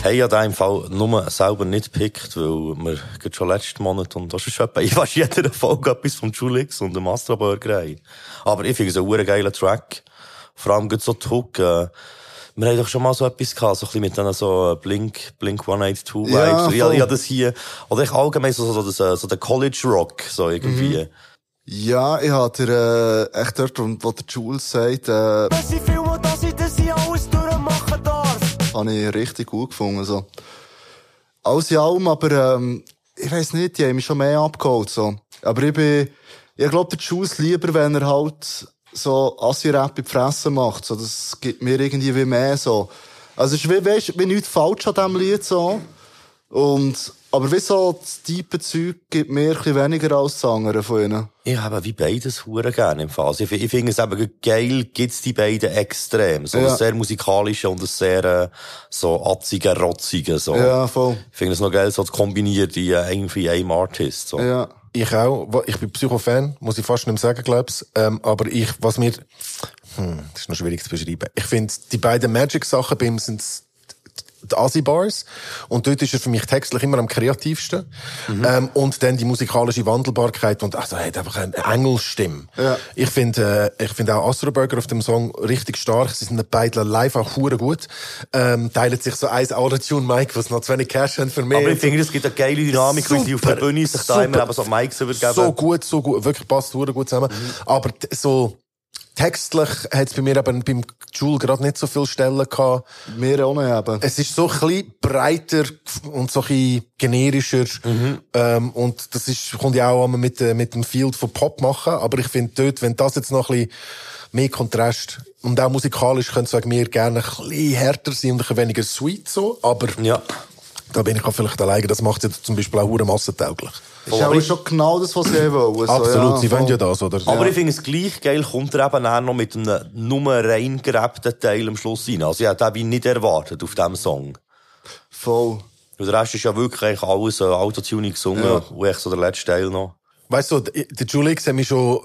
Hey, ja, im Fall nur selber nicht gepickt, weil wir gerade schon letzten Monat und das ist etwa in fast jeder Folge etwas vom Julix und dem Astra Burger haben. Aber ich finde es einen geilen Track. Vor allem gerade so die Hook, äh, wir haben doch schon mal so etwas gehabt, so ein bisschen mit diesen so Blink, Blink 182 Vibes. Ja, ich, ich, voll. das hier, oder ich allgemein so, so, das, äh, so der College Rock, so irgendwie. Ja, ich hatte äh, echt dort, wo der Jules sagt, äh, habe ich richtig gut gefunden. So. Alles in allem, aber ähm, ich weiß nicht, die haben mich schon mehr abgeholt. So. Aber ich bin, ich glaube, der Jules lieber, wenn er halt so Assi-Rap in die Fresse macht. So, das gibt mir irgendwie wie mehr so. Also es ist wie, weißt, wie nichts falsch an diesem Lied so. Und, aber wie so das tiefe Zeug gibt mir ein bisschen weniger als das andere von ihnen. Ich habe wie beides hure gerne im Fall. Also ich, ich finde es eben geil, gibt's die beiden extrem. So Ja. das sehr musikalische und das sehr, äh, so atzige, rotzige, so. Ja, voll. Ich finde es noch geil, so zu kombinieren, die äh, irgendwie in einem Artist, so. Ja. Ich auch. Ich bin Psycho-Fan, muss ich fast nicht mehr sagen, glaub's. Ähm, aber ich, was mir, hm, das ist noch schwierig zu beschreiben. Ich finde, die beiden Magic-Sachen bei ihm sind die Asi-Bars. Und dort ist er für mich textlich immer am kreativsten. Ähm, und dann die musikalische Wandelbarkeit. Und also, er hat einfach eine Engelstimme. Ja. Ich finde, äh, ich finde auch Astro Burger auf dem Song richtig stark. Sie sind beide live auch hure gut. Ähm, teilen sich so ein Autotune-Mic, was noch zu wenig Cash haben für mich. Aber ich finde, es gibt eine geile Dynamik, wie sie auf der Bühne sich da Super. immer eben so Mics übergeben. So gut, so gut. Wirklich passt hure gut zusammen. Aber t- so textlich hat es bei mir eben beim Joule gerade nicht so viele Stellen gehabt. Mir auch nicht eben. Es ist so ein bisschen breiter und so ein bisschen generischer. Ähm, und das ist, kommt ja auch mit, äh, mit dem Field von Pop machen. Aber ich finde dort, wenn das jetzt noch ein bisschen mehr Kontrast und auch musikalisch könnte es mir gerne ein bisschen härter sein und ein bisschen weniger sweet so. Aber ja. da bin ich auch vielleicht alleine. Das macht es jetzt zum Beispiel auch massentauglich. Das ist aber schon genau das, was sie wollen. So, Absolut, sie voll. wollen ja das, oder? Aber Ja. ich finde es gleich geil, kommt er eben dann noch mit einem nur rein gerappten Teil am Schluss rein. Also ich hätte den nicht erwartet auf diesem Song. Voll. Und der Rest ist ja wirklich eigentlich alles äh, Autotuning gesungen Ja. und echt so der letzte Teil noch. Weißt du, der Julix hat mich schon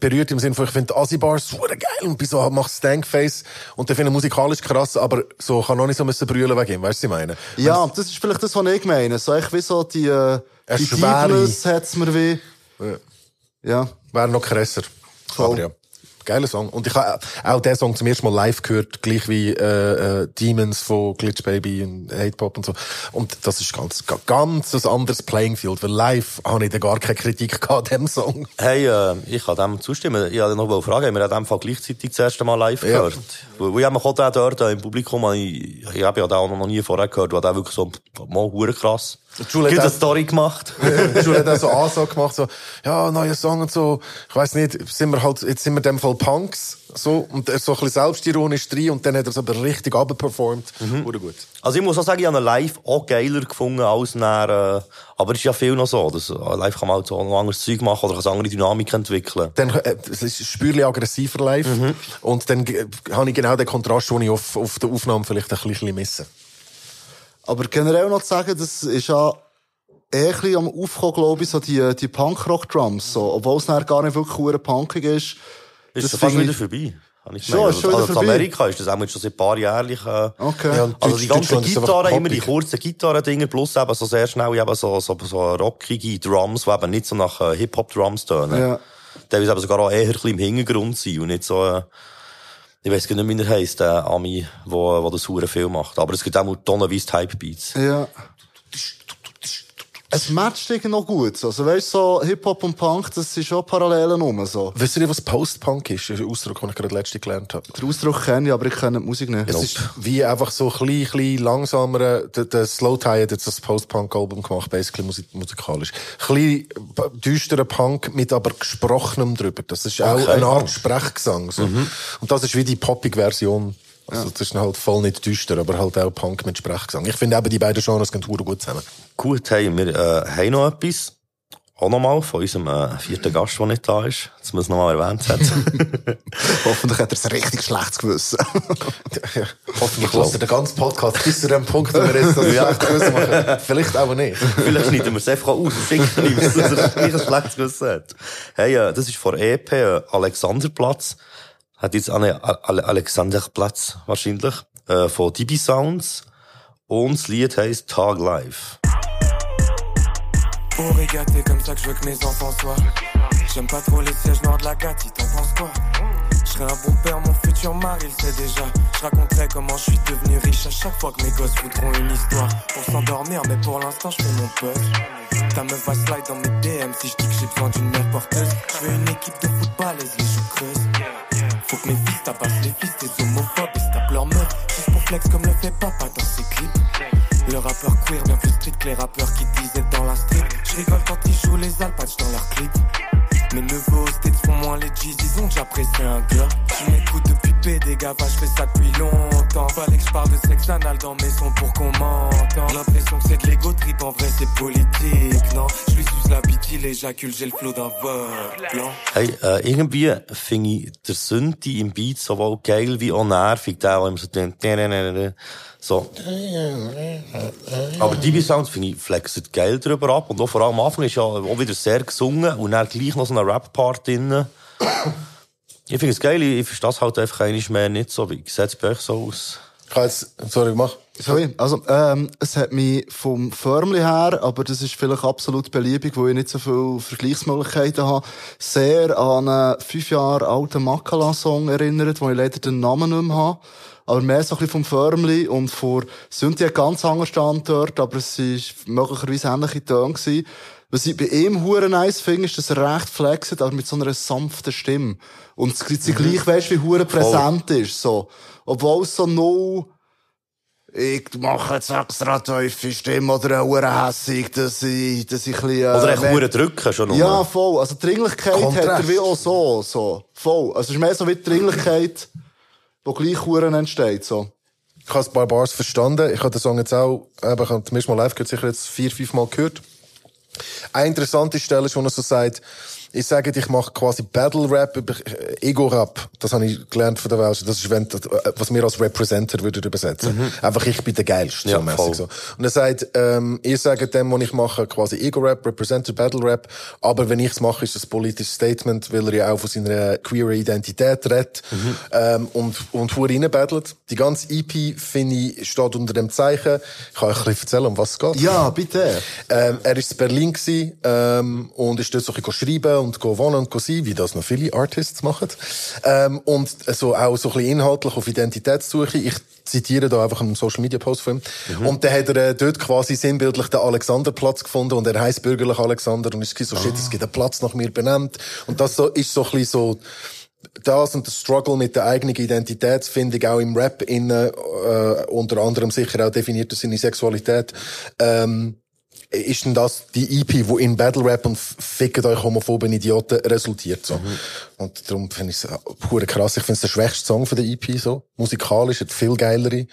berührt im Sinne von, ich finde die Assi-Bars super geil und bin so, mach Stankface und der finde ich musikalisch krass, aber so, kann noch nicht so müssen brüllen wegen ihm, weißt du, was ich meine? Ja, das ist vielleicht das, was ich meine. So echt wie so die, äh, Eine die schwere- Deepness hat's mir wie. Ja. Ja. Wäre noch krasser. Voll. Aber ja. Geiler Song. Und ich habe auch den Song zum ersten Mal live gehört, gleich wie äh, äh, Demons von Glitch Baby und Hate Pop und so. Und das ist ganz, ga- ganz ein anderes Playing Field, weil live habe ich da gar keine Kritik gehabt an dem Song. Hey, äh, ich kann dem zustimmen. Ich wollte noch fragen, haben wir in dem Fall gleichzeitig das erste Mal live Ja. gehört? Weil, weil ich habe auch den dort äh, im Publikum, ich, ich habe ja den auch noch nie vorher gehört, weil der wirklich so, mal krass. Jules Gibt hat eine Story gemacht. Jules hat auch so Ansage gemacht, so, ja, neuer Song und so. Ich weiss nicht, sind wir halt, jetzt sind wir in dem Fall Punks, so, und er so ein bisschen selbstironisch drin, und dann hat er es aber richtig abperformt. Mhm. gut. Also ich muss auch sagen, ich habe ihn live auch geiler gefunden als nach, äh, aber es ist ja viel noch so, dass, äh, live kann man halt so noch anderes Zeug machen oder kann eine andere Dynamik entwickeln. Dann, äh, es ist spürlich aggressiver live. Und dann äh, habe ich genau den Kontrast, den ich auf, auf der Aufnahme vielleicht ein bisschen misse. Aber generell noch zu sagen, das ist ja eher ein am Aufkommen, glaube ich, so die, die Punkrock-Drums. So. Obwohl es gar nicht wirklich hure punkig ist. Ist Das fast wieder vorbei. Schon, ist schon wieder also in vorbei. Amerika ist das auch jetzt schon seit ein paar Jahren. Äh, Okay. Ja, also die ganzen Gitarren, immer die kurzen Gitarren-Dinger, plus eben so sehr schnell eben so, so, so rockige Drums, die eben nicht so nach äh, Hip-Hop-Drums tönen. Ja. Teilweise eben sogar auch eher ein bisschen im Hintergrund sein und nicht so, äh, ich weiss gar nicht, wie er heisst, der Ami, wo, wo das hure viel macht. Aber es gibt auch mal tonnenweise Type-Beats. Ja. Es matcht irgendwie noch gut. Also, weißt du, so Hip-Hop und Punk, das sind schon Parallelen rum, so. Wisst ihr, was Post-Punk ist? Das ist ein Ausdruck, den ich gerade letztens gelernt habe. Den Ausdruck kenne ich, aber ich kenne die Musik nicht. Es ist wie einfach so ein bisschen langsamer, der, der Slow Tie hat jetzt das Post-Punk-Album gemacht, basically musik musikalisch. Ein bisschen düsterer Punk mit aber gesprochenem drüber. Das ist auch Okay. eine Art Sprechgesang. So. Mhm. Und das ist wie die poppige Version. Also, das ist halt voll nicht düster, aber halt auch Punk mit Sprechgesang. Ich finde eben, die beiden Genres gehen gut zusammen. Gut, hey, wir äh, haben noch etwas. Auch nochmal von unserem äh, vierten Gast, der nicht da ist. Das muss noch mal erwähnt werden. Hoffentlich hat er ein richtig schlechtes Gewissen. Hoffentlich hört er den ganzen Podcast bis zu dem Punkt, wo wir jetzt das Ja. schlechte Gewissen machen. Vielleicht auch nicht. Vielleicht schneiden wir es einfach aus und schicken ihm, dass er gleich ein schlechtes Gewissen hat. Hey, äh, das ist von EP äh, Alexanderplatz. Hat jetzt Ale Alexanderplatz wahrscheinlich. Äh, von DB Sounds. Und das Lied heisst Tag Live. Pour régater comme ça que je veux que mes enfants soient. J'aime pas trop les sièges noirs de la gâte, t'en penses quoi? Je serai un bon père, mon futur mari il sait déjà. Je raconterai comment je suis devenu riche à chaque fois que mes gosses voudront une histoire. Pour s'endormir, mais pour l'instant je fais mon puff. Ta meuf va slide dans mes DM si je dis que j'ai besoin d'une mère porteuse. Je veux une équipe de footballeuses, les. Faut que mes fils tabassent les fils des homophobes et se tapent leur meuf. Juste pour flex comme le fait papa dans ses clips. Le rappeur queer bien plus strict que les rappeurs qui disaient dans la street. Je rigole quand ils jouent les alpatchs dans leurs clips. Mes neveux States font moins les G's, ont déjà pressé un Glock. Tu m'écoutes depuis PD, gava, je fais ça depuis longtemps. Fallait que je parle de sexe anal dans mes sons pour qu'on m'entende. L'impression que c'est de l'ego trip, en vrai c'est politique, non? Je lui suce la bite, il éjacule, j'ai le flow d'un blanc. Hey, äh, irgendwie finde ich der Synthi im Beat sowohl geil wie auch nervig. Der, der immer so so. Aber DB Sounds finde ich flexet geil drüber ab. Und auch vor allem am Anfang ist ja auch wieder sehr gesungen und dann gleich noch so ein Rap-Part drin. Ich finde es geil, ich verstehe das halt einfach einmal mehr nicht so. Wie sieht es bei euch so aus? Ich kann jetzt, sorry, mach. Sorry, also, ähm, es hat mich vom Förmli her, aber das ist vielleicht absolut beliebig, weil ich nicht so viele Vergleichsmöglichkeiten habe, sehr an einen fünf Jahre alten Makala-Song erinnert, wo ich leider den Namen nicht mehr habe. Aber mehr so ein bisschen vom Förmli und vor sind die ganz anders stand dort, aber es ist möglicherweise ähnliche Töne gewesen. Was ich bei ihm hure nice finde, ist, dass er recht flexet, aber mit so einer sanften Stimme. Und es sie gleich weisst, wie hure präsent ist, so. Obwohl es so no, ich mache jetzt extra tiefe Stimme oder eine hure hässig, dass ich, dass ich ein bisschen, äh, Oder echt hure drücken schon nur. Ja, voll. Also Dringlichkeit hat er Kontrast. wie auch so, so. Voll. Also es ist mehr so wie die Dringlichkeit, wo gleich Huren entsteht, so. Ich habe ein paar Bars verstanden. Ich habe den Song jetzt auch, eben, ich habe zum ersten Mal live gehört, sicher jetzt vier, fünf Mal gehört. Eine interessante Stelle ist, wo er so sagt, ich sage, ich mache quasi Battle Rap über äh, Ego Rap. Das habe ich gelernt von der Welt. Das ist, wenn, äh, was wir als Representer würden übersetzen. Mhm. Einfach ich bin der Geilste, Ja, so mäßig voll. so. Und er sagt, ähm, ihr sagt dem, was ich mache, quasi Ego Rap, Representer, Battle Rap. Aber wenn ich es mache, ist das ein politisches Statement, weil er ja auch von seiner queer Identität redet, Mhm. ähm, und, und er reinbattelt. Die ganze EP, finde ich, steht unter dem Zeichen. Ich kann euch ein bisschen erzählen, um was es geht. Ja, bitte. Ähm, er war in Berlin gewesen, ähm, und ist dort so ein bisschen schreiben und go wohnen und go sein, wie das noch viele Artists machen. Ähm, und so auch so ein bisschen inhaltlich auf Identitätssuche. Ich zitiere da einfach einen Social Media Post von ihm. Mhm. Und dann hat er äh, dort quasi sinnbildlich den Alexanderplatz gefunden und er heißt bürgerlich Alexander und ist so, shit, es gibt einen Platz nach mir benannt. Und das so, ist so ein bisschen so, das und der Struggle mit der eigenen Identitätsfindung auch im Rap innen, äh, unter anderem sicher auch definiert er seine Sexualität, ähm, ist denn das die EP, wo in Battle Rap und fickt euch homophoben Idioten resultiert, so. Und darum finde ich es pure krass. Ich finde es der schwächste Song von der EP, so. Musikalisch, hat viel geilere.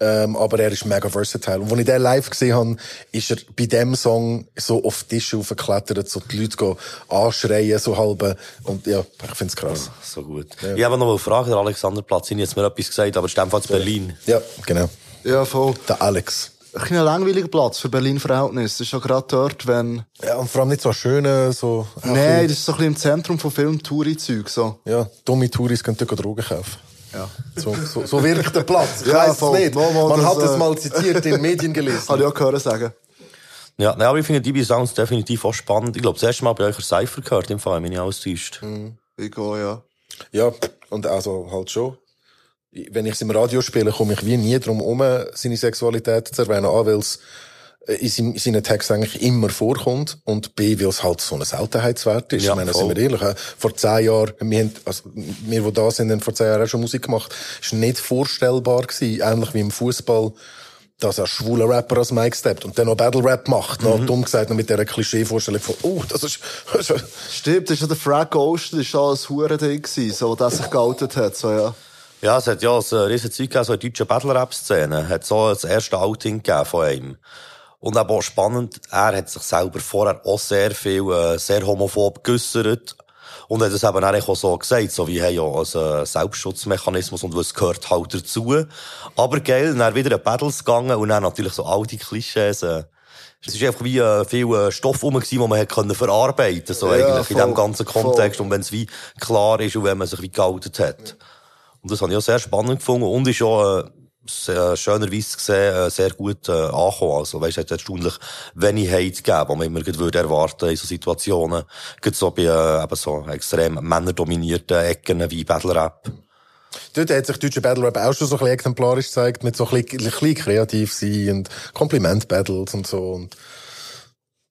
Ähm, aber er ist mega versatile. Und als ich den live gesehen habe, ist er bei dem Song so auf die Tische aufgeklettert, so die Leute gehen anschreien, so halbe. Und ja, ich finde es krass. So gut. Ich habe noch eine Frage, der Alexanderplatz. Ich habe jetzt mir etwas gesagt, aber es ist einfach Berlin. Ja, genau. Ja, voll. Der Alex. Ein kleiner langweiliger Platz für Berlin-Verhältnis. Das ist ja gerade dort, wenn... Ja, und vor allem nicht so schöne, so... ein Nein, das ist so ein bisschen im Zentrum von Film Touri-Zeug, so. Ja, dumme Touris können dort Drogen kaufen. Ja. So, so, so wirkt der Platz. Ich Ja, weiss es voll. nicht. Mal, mal, Man das, hat es äh, mal zitiert in Medien gelesen. Habe ich auch gehört sagen. Ja, nein, aber ich finde die Sounds definitiv auch spannend. Ich glaube, das erste Mal bei euch ein Cypher gehört, im Fall, wenn nicht alles täuscht. Ich gehe, ja. Ja, und also halt schon. Wenn ich es im Radio spiele, komme ich wie nie drum herum, seine Sexualität zu erwähnen. A, weil es äh, in seinen Texten eigentlich immer vorkommt und B, weil es halt so ein Seltenheitswert ist. Ja, ich meine, voll. sind wir ehrlich, vor zehn Jahren, wir, haben, also, wir, die da sind, haben vor zehn Jahren auch schon Musik gemacht, ist nicht vorstellbar gewesen, ähnlich wie im Fußball dass ein schwuler Rapper als Mike steppt und dann noch Battle Rap macht. Noch dumm gesagt, noch mit dieser Klischee-Vorstellung von, oh, das ist, Stimmt, das ist ja der Frag Ghost, das war schon ein Huren-Ding, gewesen, so, das sich geoutet hat, so, ja. Ja, es hat ja ein riesen Zeug gegeben, so in der deutschen Battle-Rap-Szene. Hat so das erste Outing gegeben von ihm. Und eben auch spannend, er hat sich selber vorher auch sehr viel, äh, sehr homophob geäussert. Und hat es eben auch so gesagt, so wie, hey, ja, als äh, Selbstschutzmechanismus und was gehört halt dazu. Aber geil, dann wieder in Battles gegangen und dann natürlich so all die Klischees, äh, es ist einfach wie äh, viel äh, Stoff rum, gewesen, den man hat können verarbeiten so Ja, eigentlich, in voll, diesem ganzen voll. Kontext. Und wenn es wie klar ist und wenn man sich wie geoutet hat. Und das habe ich auch sehr spannend gefunden und ist auch, äh, sehr, schönerweise gesehen, äh, sehr gut äh, angekommen. Also, es hat erstaunlich wenig Hate gegeben, was man immer würde erwarten in so Situationen. Gerade so bei äh, eben so extrem männerdominierten Ecken wie Battle Rap. Dort hat sich deutsche Battle Rap auch schon so ein bisschen exemplarisch gezeigt, mit so ein bisschen, ein bisschen kreativ sein und Kompliment-Battles und so. Und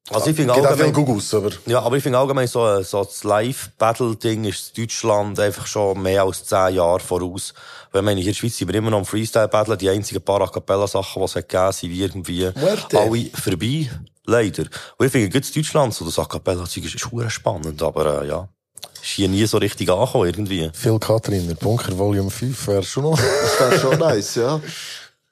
Also ich finde allgemein- Gugus, aber... Ja, aber ich finde allgemein so, äh, so das Live-Battle-Ding ist in Deutschland einfach schon mehr als zehn Jahre voraus. Weil ich meine, hier in der Schweiz sind wir immer noch am Freestyle-Battle. Die einzigen paar A Cappella-Sachen, die es hat gegeben, sind wie irgendwie Muerte. alle vorbei. Leider. Und ich finde, in Deutschland, so das A Cappella-Zeug ist, ist spannend. Aber, äh, ja. Ist hier nie so richtig angekommen, irgendwie. Phil Katrin, der Bunker Volume 5 wäre schon noch... Das wäre schon nice, ja.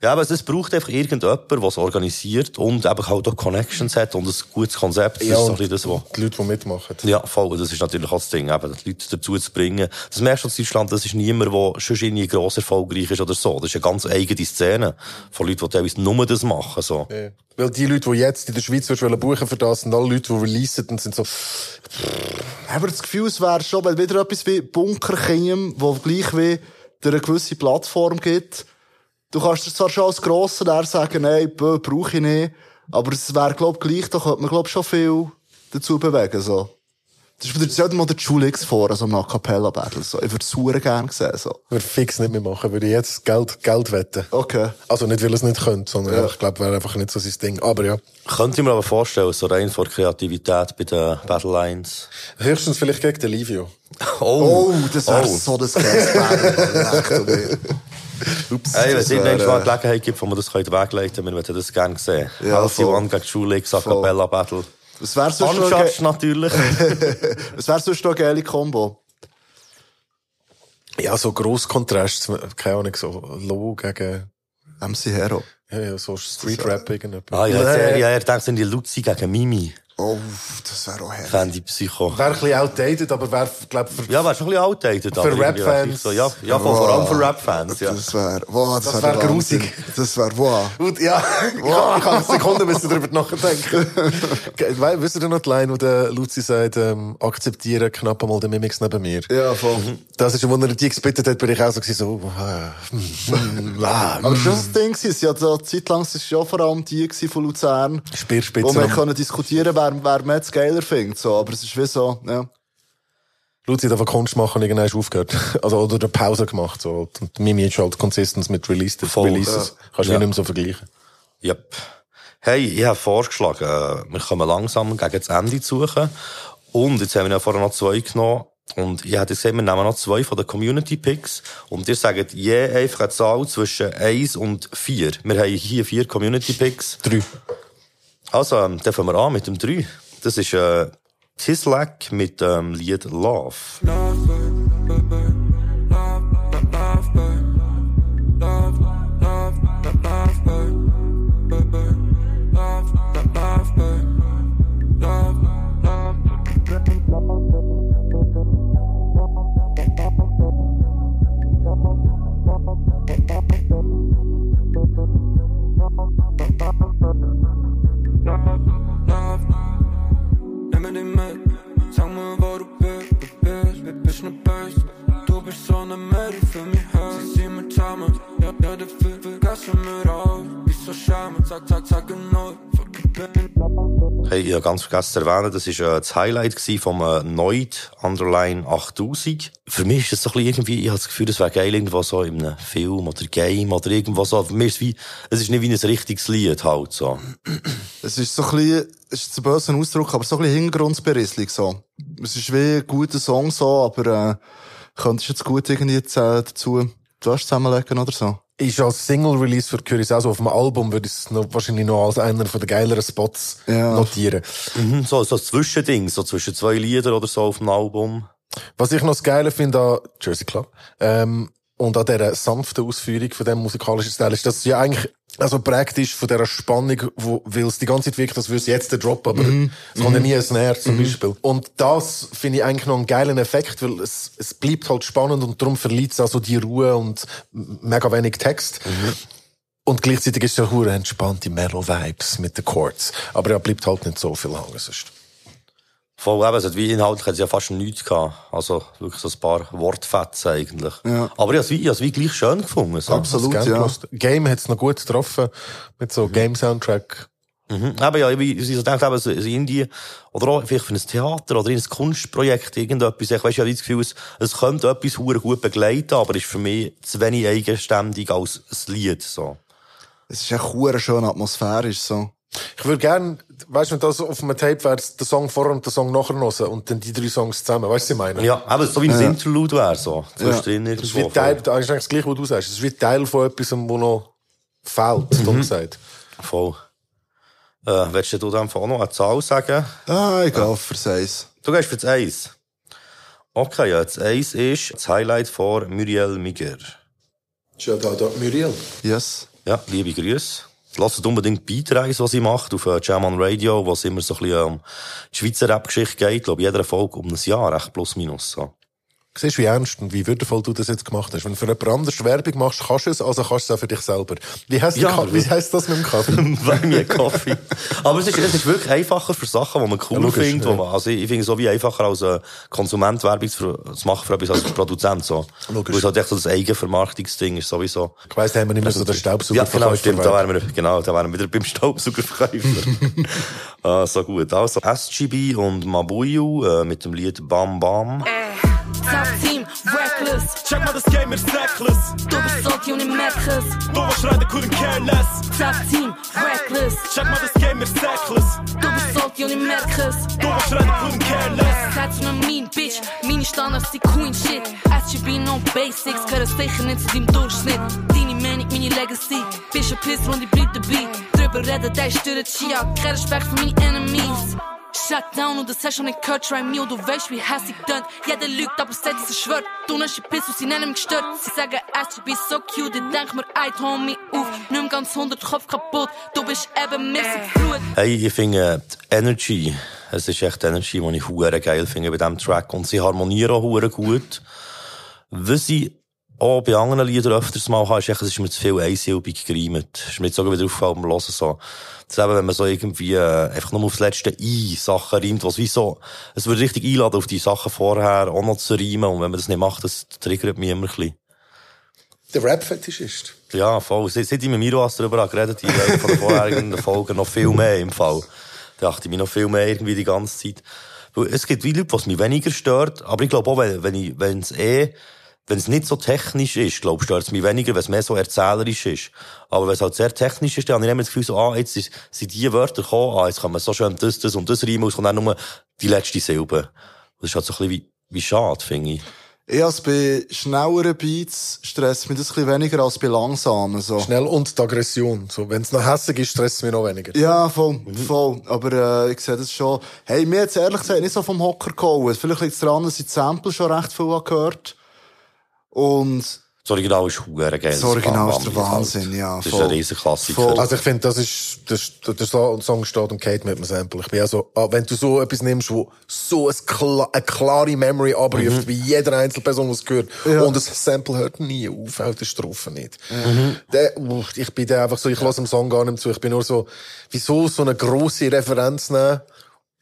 Ja, aber es braucht einfach irgendjemand, der es organisiert und eben halt auch Connections hat und ein gutes Konzept. Das Ja, ist so ein das, was... die Leute, die mitmachen. Ja, voll. Das ist natürlich auch das Ding, eben, die Leute dazu zu bringen. Das merkst du in Deutschland, das ist niemand, der schon irgendwie gross erfolgreich ist oder so. Das ist eine ganz eigene Szene von Leuten, die teilweise nur das machen, so. Ja. Weil die Leute, die jetzt in der Schweiz wollen buchen für das, sind alle Leute, die releasen und sind so... Aber das Gefühl, es wäre schon, wenn wieder etwas wie Bunker käme, wo gleich wie dir eine gewisse Plattform gibt. Du kannst dir zwar schon als Grosser der sagen, nein, bö, brauche ich nicht. Aber es wäre, glaub gleich, da könnte man, glaub schon viel dazu bewegen, so. Das ist wieder, mal der Julix vor, also im A Cappella Battle, so. Ich würde es super gerne sehen, so. Würde fix nicht mehr machen, würde ich jetzt Geld, Geld wetten. Okay. Also nicht, weil er es nicht könnte, sondern Ja. ich glaube, wäre einfach nicht so sein Ding. Aber ja. Könnte ich mir aber vorstellen, so rein vor Kreativität bei den Battle Lines. Höchstens vielleicht gegen den Livio. Oh, Oh, das wäre so das Battle. Ups. Hey, wenn irgendwann mal äh, eine Gelegenheit gibt, wo man das könnte wegleiten, wir würden das gerne sehen. Ja, Healthy voll. One gegen Schulix, A Voll. Cappella Battle. Das wäre sonst eine ge- natürlich. Das wäre sonst noch eine geile Kombo. Ja, so gross Kontrast, keine Ahnung, so Low gegen, MC Hero. ja, ja, so Street Rap irgendetwas. ah, ja, jetzt, ja, ja, ich denke, sind die Luzi gegen Mimi. Oh, das wäre auch herrlich. Fände ich Psycho. Wäre ein bisschen outdated, aber wäre, glaub für, Ja, wäre schon ein bisschen outdated. Für aber Rap-Fans. So, ja, ja vor, vor allem für Rap-Fans, ja. Das wäre, wow, das, Das wäre wär grusig. Das wäre, wow. Und ja, ich kann, ich kann eine Sekunde müssen darüber nachdenken. Ge- Wei- Wisst ihr noch die Line, wo der Luzi sagt, ähm, akzeptieren knapp einmal den Mimix neben mir? Ja, voll. Das ist, wo er die gespittet hat, bin ich auch so, so, mm, ah, Aber das war das Ding, gewesen. ja, eine Zeit lang, es war ja vor allem die von Luzern, Speerspitze. wo wir können diskutieren wer, wer man jetzt geiler findet, so. Aber es ist wie so, ja. Luzi hat einfach Kunst machen und irgendwann aufgehört. Also, oder eine Pause gemacht, so. Und Mimi ist halt consistent mit Releases. Voll, Releases. ja. Kannst du Ja. nicht mehr so vergleichen. Yep. Hey, ich habe vorgeschlagen, wir kommen langsam gegen das Ende zu suchen. Und jetzt haben wir ja vorher noch zwei genommen. Und ich hätte gesehen, wir nehmen noch zwei von den Community Picks. Und ihr sagt je einfach eine Zahl zwischen 1 und 4. Wir haben hier vier Community Picks. Drei. Also, ähm, fangen wir an mit dem 3. Das ist, äh, Tislack mit dem Lied Love. Hey, ich habe ganz vergessen zu erwähnen, das war äh, das Highlight gewesen vom äh, Noid Underline 8000. Für mich ist das so ein bisschen irgendwie, ich habe das Gefühl, das wäre geil irgendwo so in einem Film oder Game oder irgendwo so. Für mich ist es wie, es ist nicht wie ein richtiges Lied halt so. Es ist so ein bisschen, es ist ein böser Ausdruck, aber so ein bisschen Hintergrundberisslich so. Es ist wie ein guter Song so, aber, äh, könntest du jetzt gut irgendwie jetzt, äh, dazu, du hast zusammenlegen oder so? Ist als Single-Release für Curacao so auf dem Album, würde ich es noch, wahrscheinlich noch als einer von den geileren Spots notieren. Mhm, so, so ein Zwischending, so zwischen zwei Liedern oder so auf dem Album. Was ich noch das Geile finde an Jersey Club, ähm, und an dieser sanften Ausführung von dem musikalischen Stil ist, dass es ja eigentlich, also prägt ist von dieser Spannung, wo, weil es die ganze Zeit wirkt, als würde es jetzt der Drop, aber Mhm. es kommt ja Mhm. nie ein Snare zum Mhm. Beispiel. Und das finde ich eigentlich noch einen geilen Effekt, weil es, es bleibt halt spannend und darum verliert es also die Ruhe und mega wenig Text. Und gleichzeitig ist es ja entspannte Metal-Vibes mit den Chords. Aber ja, bleibt halt nicht so viel hängen sonst. Voll eben, es hat wie inhaltlich hat es ja fast nichts gehabt. Also wirklich so ein paar Wortfetzen eigentlich. Ja. Aber ich habe es wie, ich habe es wie gleich schön gefunden. So. Absolut, ja. Game hat es noch gut getroffen mit so Game-Soundtrack. Mhm. Eben, ja, wie ich so denke, eben, so in Indien, oder auch vielleicht für ein Theater oder in ein Kunstprojekt, irgendetwas. Ich weiss, ich habe das Gefühl, es, es könnte etwas hure gut begleiten, aber ist für mich zu wenig eigenständig als ein Lied, so. Es ist echt hure schön atmosphärisch, so. Ich würde gern, weißt du, wenn das auf einem Tape wäre, der Song vorher und der Song nachher hören und dann die drei Songs zusammen, weißt du, was ich meine? Ja, aber so wie ein Ja. Interlude wäre, so. Zwischendrin Das ist wie Teil, das ist eigentlich das Gleiche, was du sagst. Es ist wie Teil von etwas, wo noch fehlt, dumm gesagt. Voll. Äh, willst du dann auch noch eine Zahl sagen? Ah, ich gehe fürs Eis. Du gehst für das Eis. Okay, ja, das Eis ist das Highlight von Muriel Miger. Shout out an Muriel. Yes. Ja, liebe Grüße. Lasst unbedingt beitragen, was sie macht, auf äh, on Radio, wo es immer so ein bisschen um die Schweizer Rap-Geschichte geht. Ich glaube, jeder Folge um ein Jahr, echt plus minus. So. Siehst du, wie ernst und wie würdevoll du das jetzt gemacht hast. Wenn du für jemand anderes Werbung machst, kannst du es, also kannst du es auch für dich selber. Wie heisst, Ja, wie heisst das mit dem Kaffee? Bei mir Kaffee. Aber es ist, es ist wirklich einfacher für Sachen, die man cool Ja, findet. ja. Man, also ich, finde es so wie einfacher als äh, Konsument Werbung zu, machen für etwas als Produzent. So. Logisch. Weil es halt echt so das Eigenvermarktungsding ist sowieso. Ich weiss, da haben wir nicht mehr so den Ja, Staubsaugerverkäufer. genau, stimmt. Da wären wir, genau, da wären wir wieder beim Staubsaugerverkäufer. ah, so gut. Also, SGB und Mabuyu äh, mit dem Lied Bam Bam. Top Team, reckless. Check mal das Game mit Necklace. Du bist salty und ich merk es. Doofer Schreiter couldn't care less. Top Team, reckless. Check mal das Game mit Necklace. Du bist salty und ich merk es. Doofer Schreiter couldn't care less. Seid zu einem mean Bitch. Meine Standards sind Queen Shit. SGB no Basics. Gehören sicher nicht zu deinem Durchschnitt. Deine Meinung, meine Legacy. Bist ein Pisser und ich bleib dabei. Drüber reden, der ist durch Chia. Kein Respekt für meine Enemies. Shut down und du schon nicht gehört, try me und du weißt, wie hässlich tönt. Jeder lügt, aber sagt, dass er schwört. Du nimmst die Piss und sie nennen mich gestört. Sie sagen, SGB ist so cute, ich denk mir, ey, hol mich auf. Nimm ganz 100 Kopf kaputt, du bist eben mir so Blut. Hey, ich finde äh, die Energy, es ist echt die Energy, die ich hure geil finde bei diesem Track. Und sie harmonieren auch hure gut. Was ich auch bei anderen Liedern öfters mal habe, ist echt, es ist mir zu viel einsilbig gereimt. Es ist mir jetzt sogar wieder aufgefallen beim Hören so. Das eben, wenn man so irgendwie äh, einfach nur auf das letzte I Sachen reimt, was wie so, es würde richtig einladen, auf die Sachen vorher auch noch zu reimen. Und wenn man das nicht macht, das triggert mich immer ein bisschen. Der Rap-Fetischist. Ja, voll. Seit seit ich mit Miroas darüber habe geredet in einer von den vorherigen Folgen noch viel mehr im Fall. Da dachte ich mir noch viel mehr irgendwie die ganze Zeit. Es gibt wie Leute, was mich weniger stört, aber ich glaube auch, wenn, wenn ich, wenn es eh, wenn es nicht so technisch ist, glaube ich, stört es mich weniger, wenn es mehr so erzählerisch ist. Aber wenn es halt sehr technisch ist, dann habe ich immer das Gefühl, so, ah, jetzt ist, sind die Wörter gekommen, ah, jetzt kann man so schön das, das und das reimen, es kommt dann nur die letzte Silbe. Das ist halt so ein bisschen wie, wie schade, finde ich. Ich als bei schnelleren Beats stresst mich das ein bisschen weniger als bei langsamen. So. Schnell und die Aggression. So, wenn es noch hässig ist, stresst es mich noch weniger. Ja, voll, voll. Aber äh, ich sehe das schon. Hey, mir jetzt ehrlich gesagt nicht so vom Hocker gehauen. Vielleicht liegt es daran, dass ich die Sample schon recht viel habe gehört Und Das Original ist hure geil. das Original ist der Wahnsinn, ja. Das ist voll. ein riesen Klassiker. Also ich finde, das ist, das, der So- Song steht und geht mit dem Sample. Ich bin also, wenn du so etwas nimmst, wo so ein kla eine klare Memory abruft, Mhm. wie jeder Einzelperson, was gehört, Ja. und das Sample hört nie auf, auch der Strophe nicht. Mhm. Der, ich bin da einfach so, ich lasse dem Song gar nicht zu. Ich bin nur so, wieso so eine grosse Referenz nehmen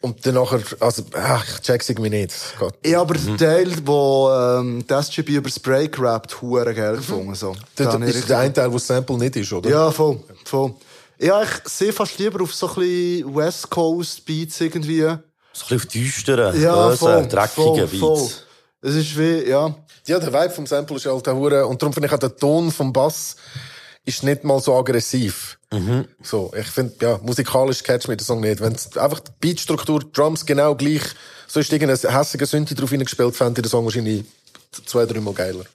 und dann nachher, also, ach, ich check's irgendwie nicht. Gott. Ja, aber Mhm. der Teil, wo ähm, das SGB über das Break rappt, hure geil gefunden. So. Das Da habe ich ist der eine Teil, wo das Sample nicht ist, oder? Ja, voll, voll. Ja, ich sehe fast lieber auf so ein West Coast Beats irgendwie. So ein bisschen auf düsteren, Ja, bösen, voll, dreckigen voll, voll. Beats. Es ist wie, ja. Ja, der Vibe vom Sample ist halt auch hure und darum finde ich auch der Ton vom Bass ist nicht mal so aggressiv. Mhm. So, ich finde, ja, musikalisch catch mir der Song nicht. Wenn einfach die Beatstruktur, Drums genau gleich, so ist irgendein hässiger Synthi drauf hineingespielt, fände ich den Song wahrscheinlich zwei, drei Mal geiler.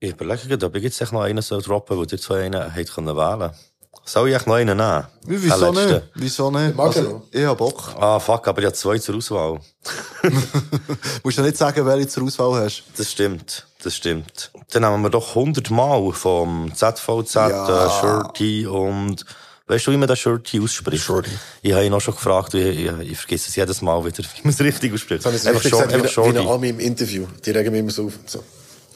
Ich überlege gerade, ob ich jetzt noch einen soll droppen, wo ihr zwei einen hätte können wählen Soll ich echt noch einen nehmen? Wie, Wieso nicht? Wieso nicht? Also, ich hab Bock. Ah, fuck, aber ich habe zwei zur Auswahl. Musst du nicht sagen, welche zur Auswahl hast. Das stimmt, das stimmt. Dann nehmen wir doch 100 Mal vom ZVZ, Ja. äh, Shirty und, weißt du, wie man das Shirty ausspricht? Shirty. Ich habe ihn auch schon gefragt, ich, ich, ich vergesse es jedes Mal wieder, wie man es richtig ausspricht. Das Einfach richtig Shor- gesagt, wie, einfach eine- wie Shorty. eine Ami im Interview. Die regen mich immer so auf. So.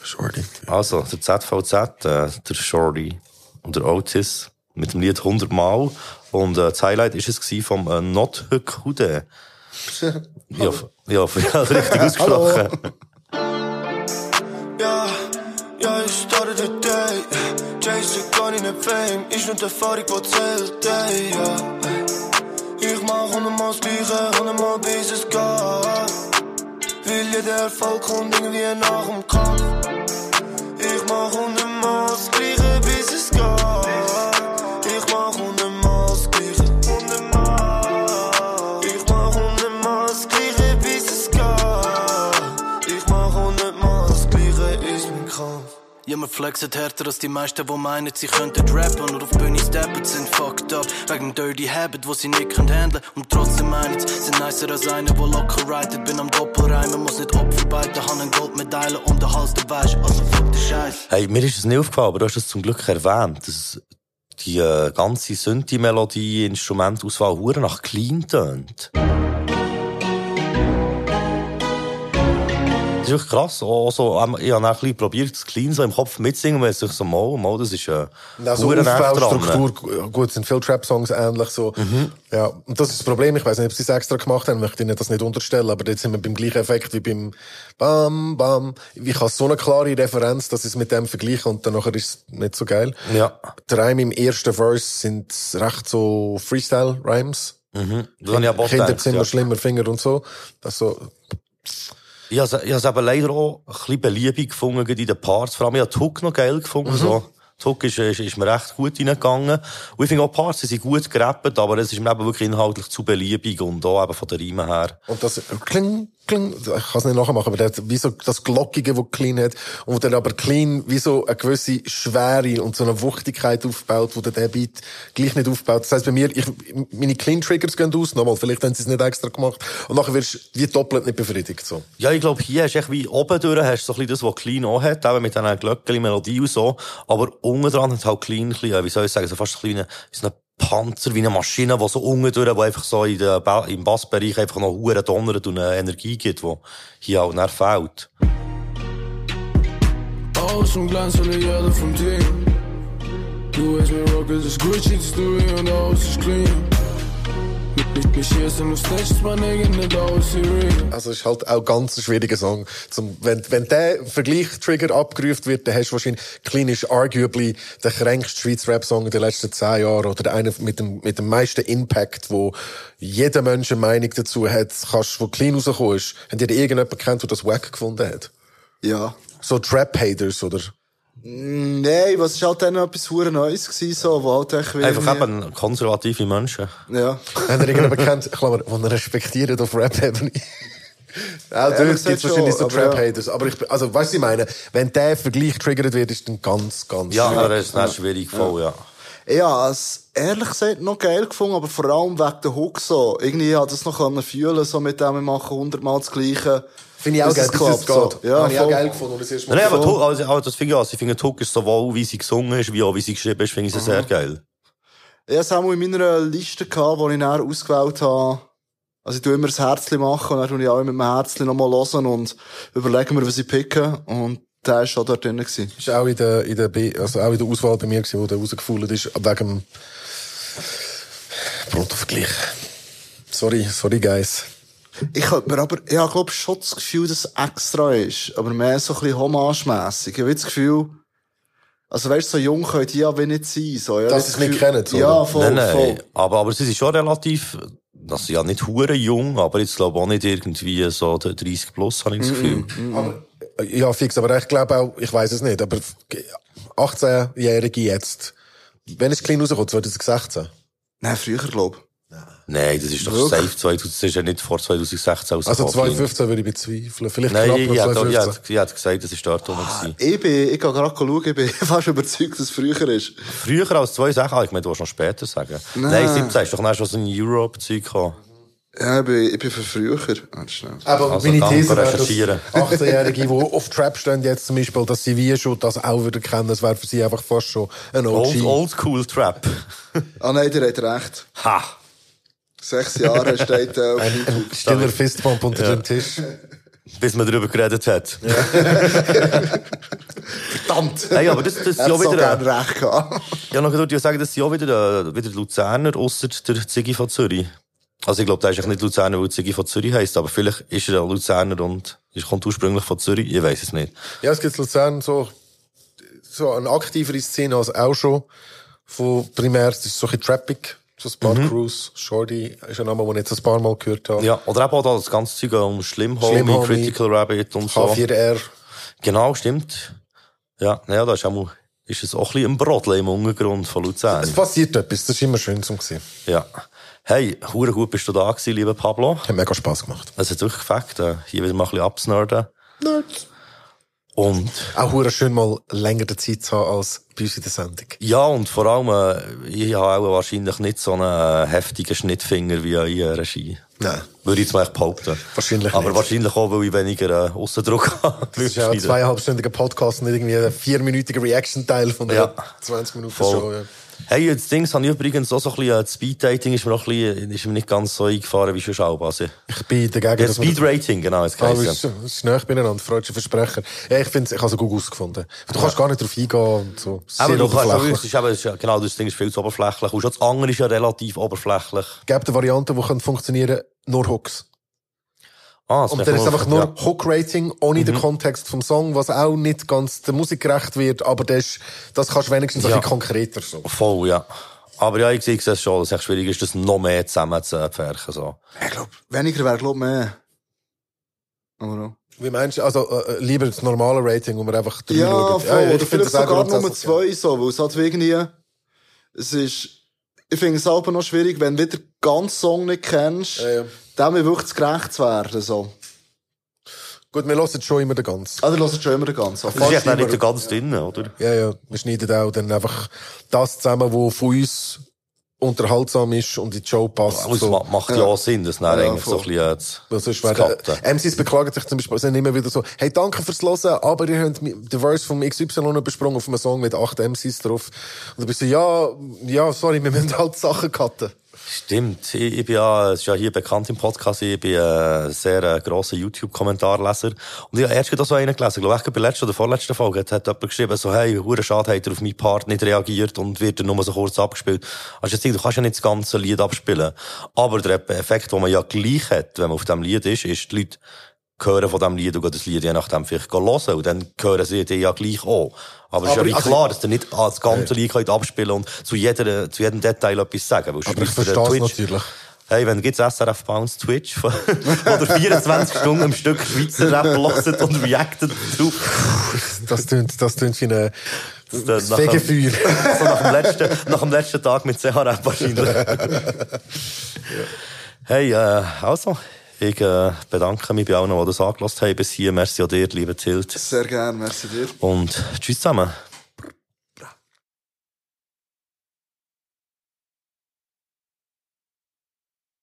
Shorty. Also, der ZVZ, äh, der Shorty und der Otis mit dem Lied 100 Mal. Und äh, das Highlight ist es vom äh, Not Hude. Ja, ja, ja, richtig ausgesprochen. Ja, ja, ich started the day. Chase gar nicht in Fame. Ist nur die Erfahrung, die zählt, ey, ja. Ich mach hundertmal das Gleiche, hundertmal bis es geht. Will jeder Erfolg kommt irgendwie nach dem Kampf. Ich mach hundertmal das Gleiche, Ja, wir flexen härter als die meisten, die meinen, sie könnten rappen und auf Bühne steppen, sind fucked up. Wegen dem Dirty Habit, wo sie nicht können handeln. Und trotzdem meinen sie, sind nicer als einer, der locker ridet. Bin am Doppelreimen, muss nicht Opfer beiden, han eine Goldmedaille um den Hals, du weißt, also fuck den Scheiß. Hey, mir ist es nicht aufgefallen, aber du hast es zum Glück erwähnt, dass die äh, ganze Synthi-Melodie, Instrumentauswahl nach clean tönt. Das ist wirklich krass. Auch so, ähm, ich habe auch ein bisschen probiert, das Clean so im Kopf mitzusingen, weil es sich so mal, mal, das ist, äh, Also dran. Aufbaustruktur, gut, sind viele Trap-Songs ähnlich so. Ja, und das ist das Problem. Ich weiß nicht, ob sie es extra gemacht haben, möchte ihnen das nicht unterstellen, aber jetzt sind wir beim gleichen Effekt wie beim Bam, Bam. Ich habe so eine klare Referenz, dass ich es mit dem vergleiche und dann nachher ist es nicht so geil. Ja. Die Reime im ersten Verse sind recht so Freestyle-Rhymes. Mhm. Das Kinder gedacht, sind ja. immer schlimmer Finger und so. Habe es- ich habe es eben leider auch ein bisschen beliebig gefunden, in den Parts. Vor allem, ich habe die Hook noch geil gefunden. Mhm. So. Die Hook ist, ist, ist mir recht gut reingegangen. Und ich finde auch, die Parts die sind gut gerappt, aber es ist mir eben wirklich inhaltlich zu beliebig und auch eben von der Riemen her. Und das kling, kling, ich kann es nicht nachmachen, aber der hat wie so das Glockige, wo clean hat, und wo dann aber clean wie so eine gewisse Schwere und so eine Wuchtigkeit aufbaut, wo der Beat gleich nicht aufbaut. Das heisst, bei mir, ich, meine Clean Triggers gehen aus, nochmal, vielleicht haben sie es nicht extra gemacht, und nachher wirst du wie doppelt nicht befriedigt, so. Ja, ich glaube, hier hast du echt wie oben durch, hast so ein bisschen das, was Clean auch eben mit diesen Glöckchen, Melodie und so. Aber unten dran hat halt Clean bisschen, wie soll ich sagen, so fast ein wie so ein Panzer, wie eine Maschine, die so unten die einfach so in der, ba im Bassbereich einfach noch Huren donnert und eine Energie gibt, die hier halt nicht fehlt. Aus dem Glanz alle jeder vom Team. Du weißt mir Rockers ist Gucci, die Story und Haus ist clean. Also ist halt auch ganz ein schwieriger Song. Zum, wenn, wenn der Vergleich-Trigger abgerufen wird, dann hast du wahrscheinlich klinisch arguably den kränksten Schweizer Rap-Song in den letzten zehn Jahren oder einer mit dem, mit dem meisten Impact, wo jeder Mensch eine Meinung dazu hat, kannst, wo clean rausgekommen ist. Habt ihr irgendjemanden kennt, der das wack gefunden hat? Ja. So Trap-Haters, oder? Nein, was war halt dann noch etwas hure Neues gewesen, so, wo halt echt Einfach irgendwie- eben konservative Menschen. Ja. Habt ihr irgendjemanden kennt, Klammer, den ihr respektiert auf Rap-Ebene? Auch dort gibt es wahrscheinlich so Trap-Haters. Aber ich, also, weißt du, ich meine? Wenn der Vergleich getriggert wird, ist dann ganz, ganz Ja, schwierig. das ist dann schwierig voll, ja. Habe es ehrlich gesagt noch geil gefunden, aber vor allem wegen der Hook so. Irgendwie hat das noch fühlen, so mit dem, wir machen hundertmal das Gleiche. Finde ich auch geil, es so. geht. Ja, Habe ich auch geil gefunden, das erste Mal Nein, aber also, also, das finde ich auch. Ich finde, Hook ist sowohl, wie sie gesungen ist, wie auch, wie sie geschrieben ist, finde ich sie sehr geil. Ich hatte es auch in meiner Liste, gehabt, die ich dann ausgewählt habe. Also ich tue immer ein Herzchen machen und dann tue ich auch mit dem Herzchen nochmal hören und überlegen mir, was ich picke. Und der war schon dort drin. Gewesen. Ist auch in der, in der, B, also auch in der Auswahl bei mir gewesen, wo der rausgefallen ist, wegen dem Bruttovergleich. Sorry, sorry, guys. Ich hab mir aber, ich habe glaube schon das Gefühl, dass es extra ist. Aber mehr so ein bisschen homagemässig. Ich habe das Gefühl, also weißt du, so jung können die ja wie nicht sein. So, ja, Dass das sie es nicht kennen, so, Ja, voll, nein, nein. voll. Aber, aber sie sind schon relativ, das sind ja nicht hure jung, aber jetzt glaube ich auch nicht irgendwie so der 30 plus, habe ich das Gefühl. Aber, ja, fix, aber ich glaube auch, ich weiß es nicht, aber 18-Jährige jetzt, wenn es klein rauskommt, 2016? Nein, früher, glaube ich. Nein, das ist doch Wirklich? safe 2000, das ist ja nicht vor 2016 Also rausgekommen. 2015 würde ich bezweifeln. Vielleicht Nein, knapp ich, noch ich, hätte- ich, 2015. hätte- ich hätte gesagt, das ist dort rum. gewesen. Ich bin, ich gehe gerade schauen, ich bin fast überzeugt, dass es früher ist. Früher als zwei Sachen, ah, ich meine, du willst noch später sagen. Nein. Nein, 17 ist doch dann schon so ein Europe-Zeug gekommen. Ja, ich bin, ich bin für früher. Schnell. Aber Also, meine kann These wäre, dass recherchieren. 18-Jährige, die auf Trap stehen jetzt zum Beispiel, dass sie wie schon das auch wieder kennen, das wäre für sie einfach fast schon ein OG. Old, oldschool Trap. Ah nein, der hat recht. Ha! Sechs Jahre steht äh, auf ein stiller Fistbump unter Ja. dem Tisch. Bis man darüber geredet hat. Verdammt! Hey, aber das, das ist Er ja so wieder... gern recht gehabt. Ja, noch würde ich sagen, das sind auch wieder, äh, wieder Luzerner, ausser der Ziggy von Zürich. Also ich glaube, der ist eigentlich nicht Luzerner, weil Ziggy von Zürich heisst, aber vielleicht ist er ein Luzerner und ist, kommt ursprünglich von Zürich, ich weiß es nicht. Ja, es gibt in Luzern so, so eine aktivere Szene als auch schon. Von primär, es ist so ein bisschen Trappig. So Spot Mhm. Cruise, Shorty, ist ein Name, den ich jetzt ein paar Mal gehört habe. Ja, oder eben auch da das ganze Zeug um Slim Homie, Slim Homie, Critical Rabbit und so. H4R. Genau, stimmt. Ja, ja, da ist auch mal, ist es auch ein bisschen ein Brodle im Untergrund von Luzern. Es passiert etwas, das ist immer schön zum sehen. Ja. Hey, hure gut bist du da gewesen, lieber Pablo. Hat mega Spass gemacht. Es hat wirklich gefällt, äh, hier wieder mal ein bisschen absnurden. Nerds. Und Auch schön mal länger die Zeit zu haben als bei uns in der Sendung. Ja, und vor allem, äh, ich habe auch wahrscheinlich nicht so einen äh, heftigen Schnittfinger wie in Regie. Nein. Würde ich jetzt mal echt behaupten. Wahrscheinlich Aber nicht. wahrscheinlich auch, weil ich weniger äh, Aussendruck habe. Das ist ja ein zweieinhalbstündiger Podcast, nicht irgendwie ein vierminütiger Reaction-Teil von der Ja. 20 Minuten Voll. Show. Ja. Hey, das Ding habe ich übrigens auch so ein bisschen, äh, Speed-Dating ist mir noch ein bisschen, ist mir nicht ganz so eingefahren wie schon auch. Also, Ich bin dagegen, ja, Speed-Rating, genau, jetzt Ah, es ja. ist, ist nahe beieinander, freudscher Versprecher. Ja, ich finde, ich habe es gut ausgefunden. Du kannst gar nicht drauf eingehen und so. Aber du kannst, ist, eben, ja- genau, das Ding ist viel zu oberflächlich. Und schon das andere ist ja relativ oberflächlich. Gibt eine Variante, die kann funktionieren, nur Hooks. Ah, das Und dann ist voll- einfach nur ja. Hook-Rating, ohne den Mhm. Kontext vom Song, was auch nicht ganz der Musik gerecht wird, aber das, ist- das kannst du wenigstens ein Ja. bisschen konkreter so. Voll, ja. Aber ja, ich sehe es schon, dass es echt schwierig ist, das noch mehr zusammen zu pferchen, so. Ich glaube, weniger wäre, glaube ich, mehr. Aber auch. Wie meinst du, also äh, lieber das normale Rating, wo man einfach drei Ja, schaut? voll. ich Oder finde vielleicht sogar Nummer zwei, so, weil es halt irgendwie, es ist, ich finde es aber noch schwierig, wenn du wieder den ganzen Song nicht kennst, dem wirklich zu gerecht zu werden, so. Gut, wir hören schon immer den ganzen. Ah, du hörst schon immer den ganzen. Das ist echt nicht der ganz drin, oder? Ja, ja, wir schneiden auch dann einfach das zusammen, was von uns unterhaltsam ist und in die Show passt. Das ma- macht ja auch Sinn, das dann Ja, eigentlich so ein voll. bisschen äh, zu, Das ist cutten. MCs beklagen sich zum Beispiel, sind immer wieder so, hey, danke fürs Hören, aber ihr habt den Verse vom XY übersprungen auf einem Song mit acht MCs drauf. Und dann bist du, ja, ja, sorry, wir müssen halt Sachen cutten. Stimmt. Ich, ich bin ja, es ist ja hier bekannt im Podcast, ich bin ein sehr äh, grosser YouTube-Kommentarleser. Und ich habe erst gerade so einen gelesen, ich glaube ich, bei der letzten oder vorletzten Folge hat, hat jemand geschrieben, so, hey, hure schade, hat er auf meinen Part nicht reagiert und wird er nur so kurz abgespielt. Also, du kannst ja nicht das ganze Lied abspielen. Aber der Effekt, den man ja gleich hat, wenn man auf diesem Lied ist, ist, die Leute hören von diesem Lied und das Lied je nachdem vielleicht hören und dann hören sie die ja gleich auch. Aber, es ist ja wie also- klar, dass ihr nicht das ganze Lied könnt abspielen und zu, jeder, zu jedem Detail etwas sagen Aber ich ihr verstehe es natürlich. Hey, wenn gibt's SRF Bounce Twitch, wo der 24 Stunden am Stück Schweizer Rap hört und reactet drauf. Das tönt, das tönt wie eine, Das nach dem- Fegefeuer. So nach dem letzten, nach dem letzten Tag mit CH-Rap wahrscheinlich. Hey, äh, also, ich äh, bedanke mich bei allen, die das angelassen haben bis hier. Merci an dir, lieber Tilt. Sehr gerne, merci dir. Und tschüss zusammen.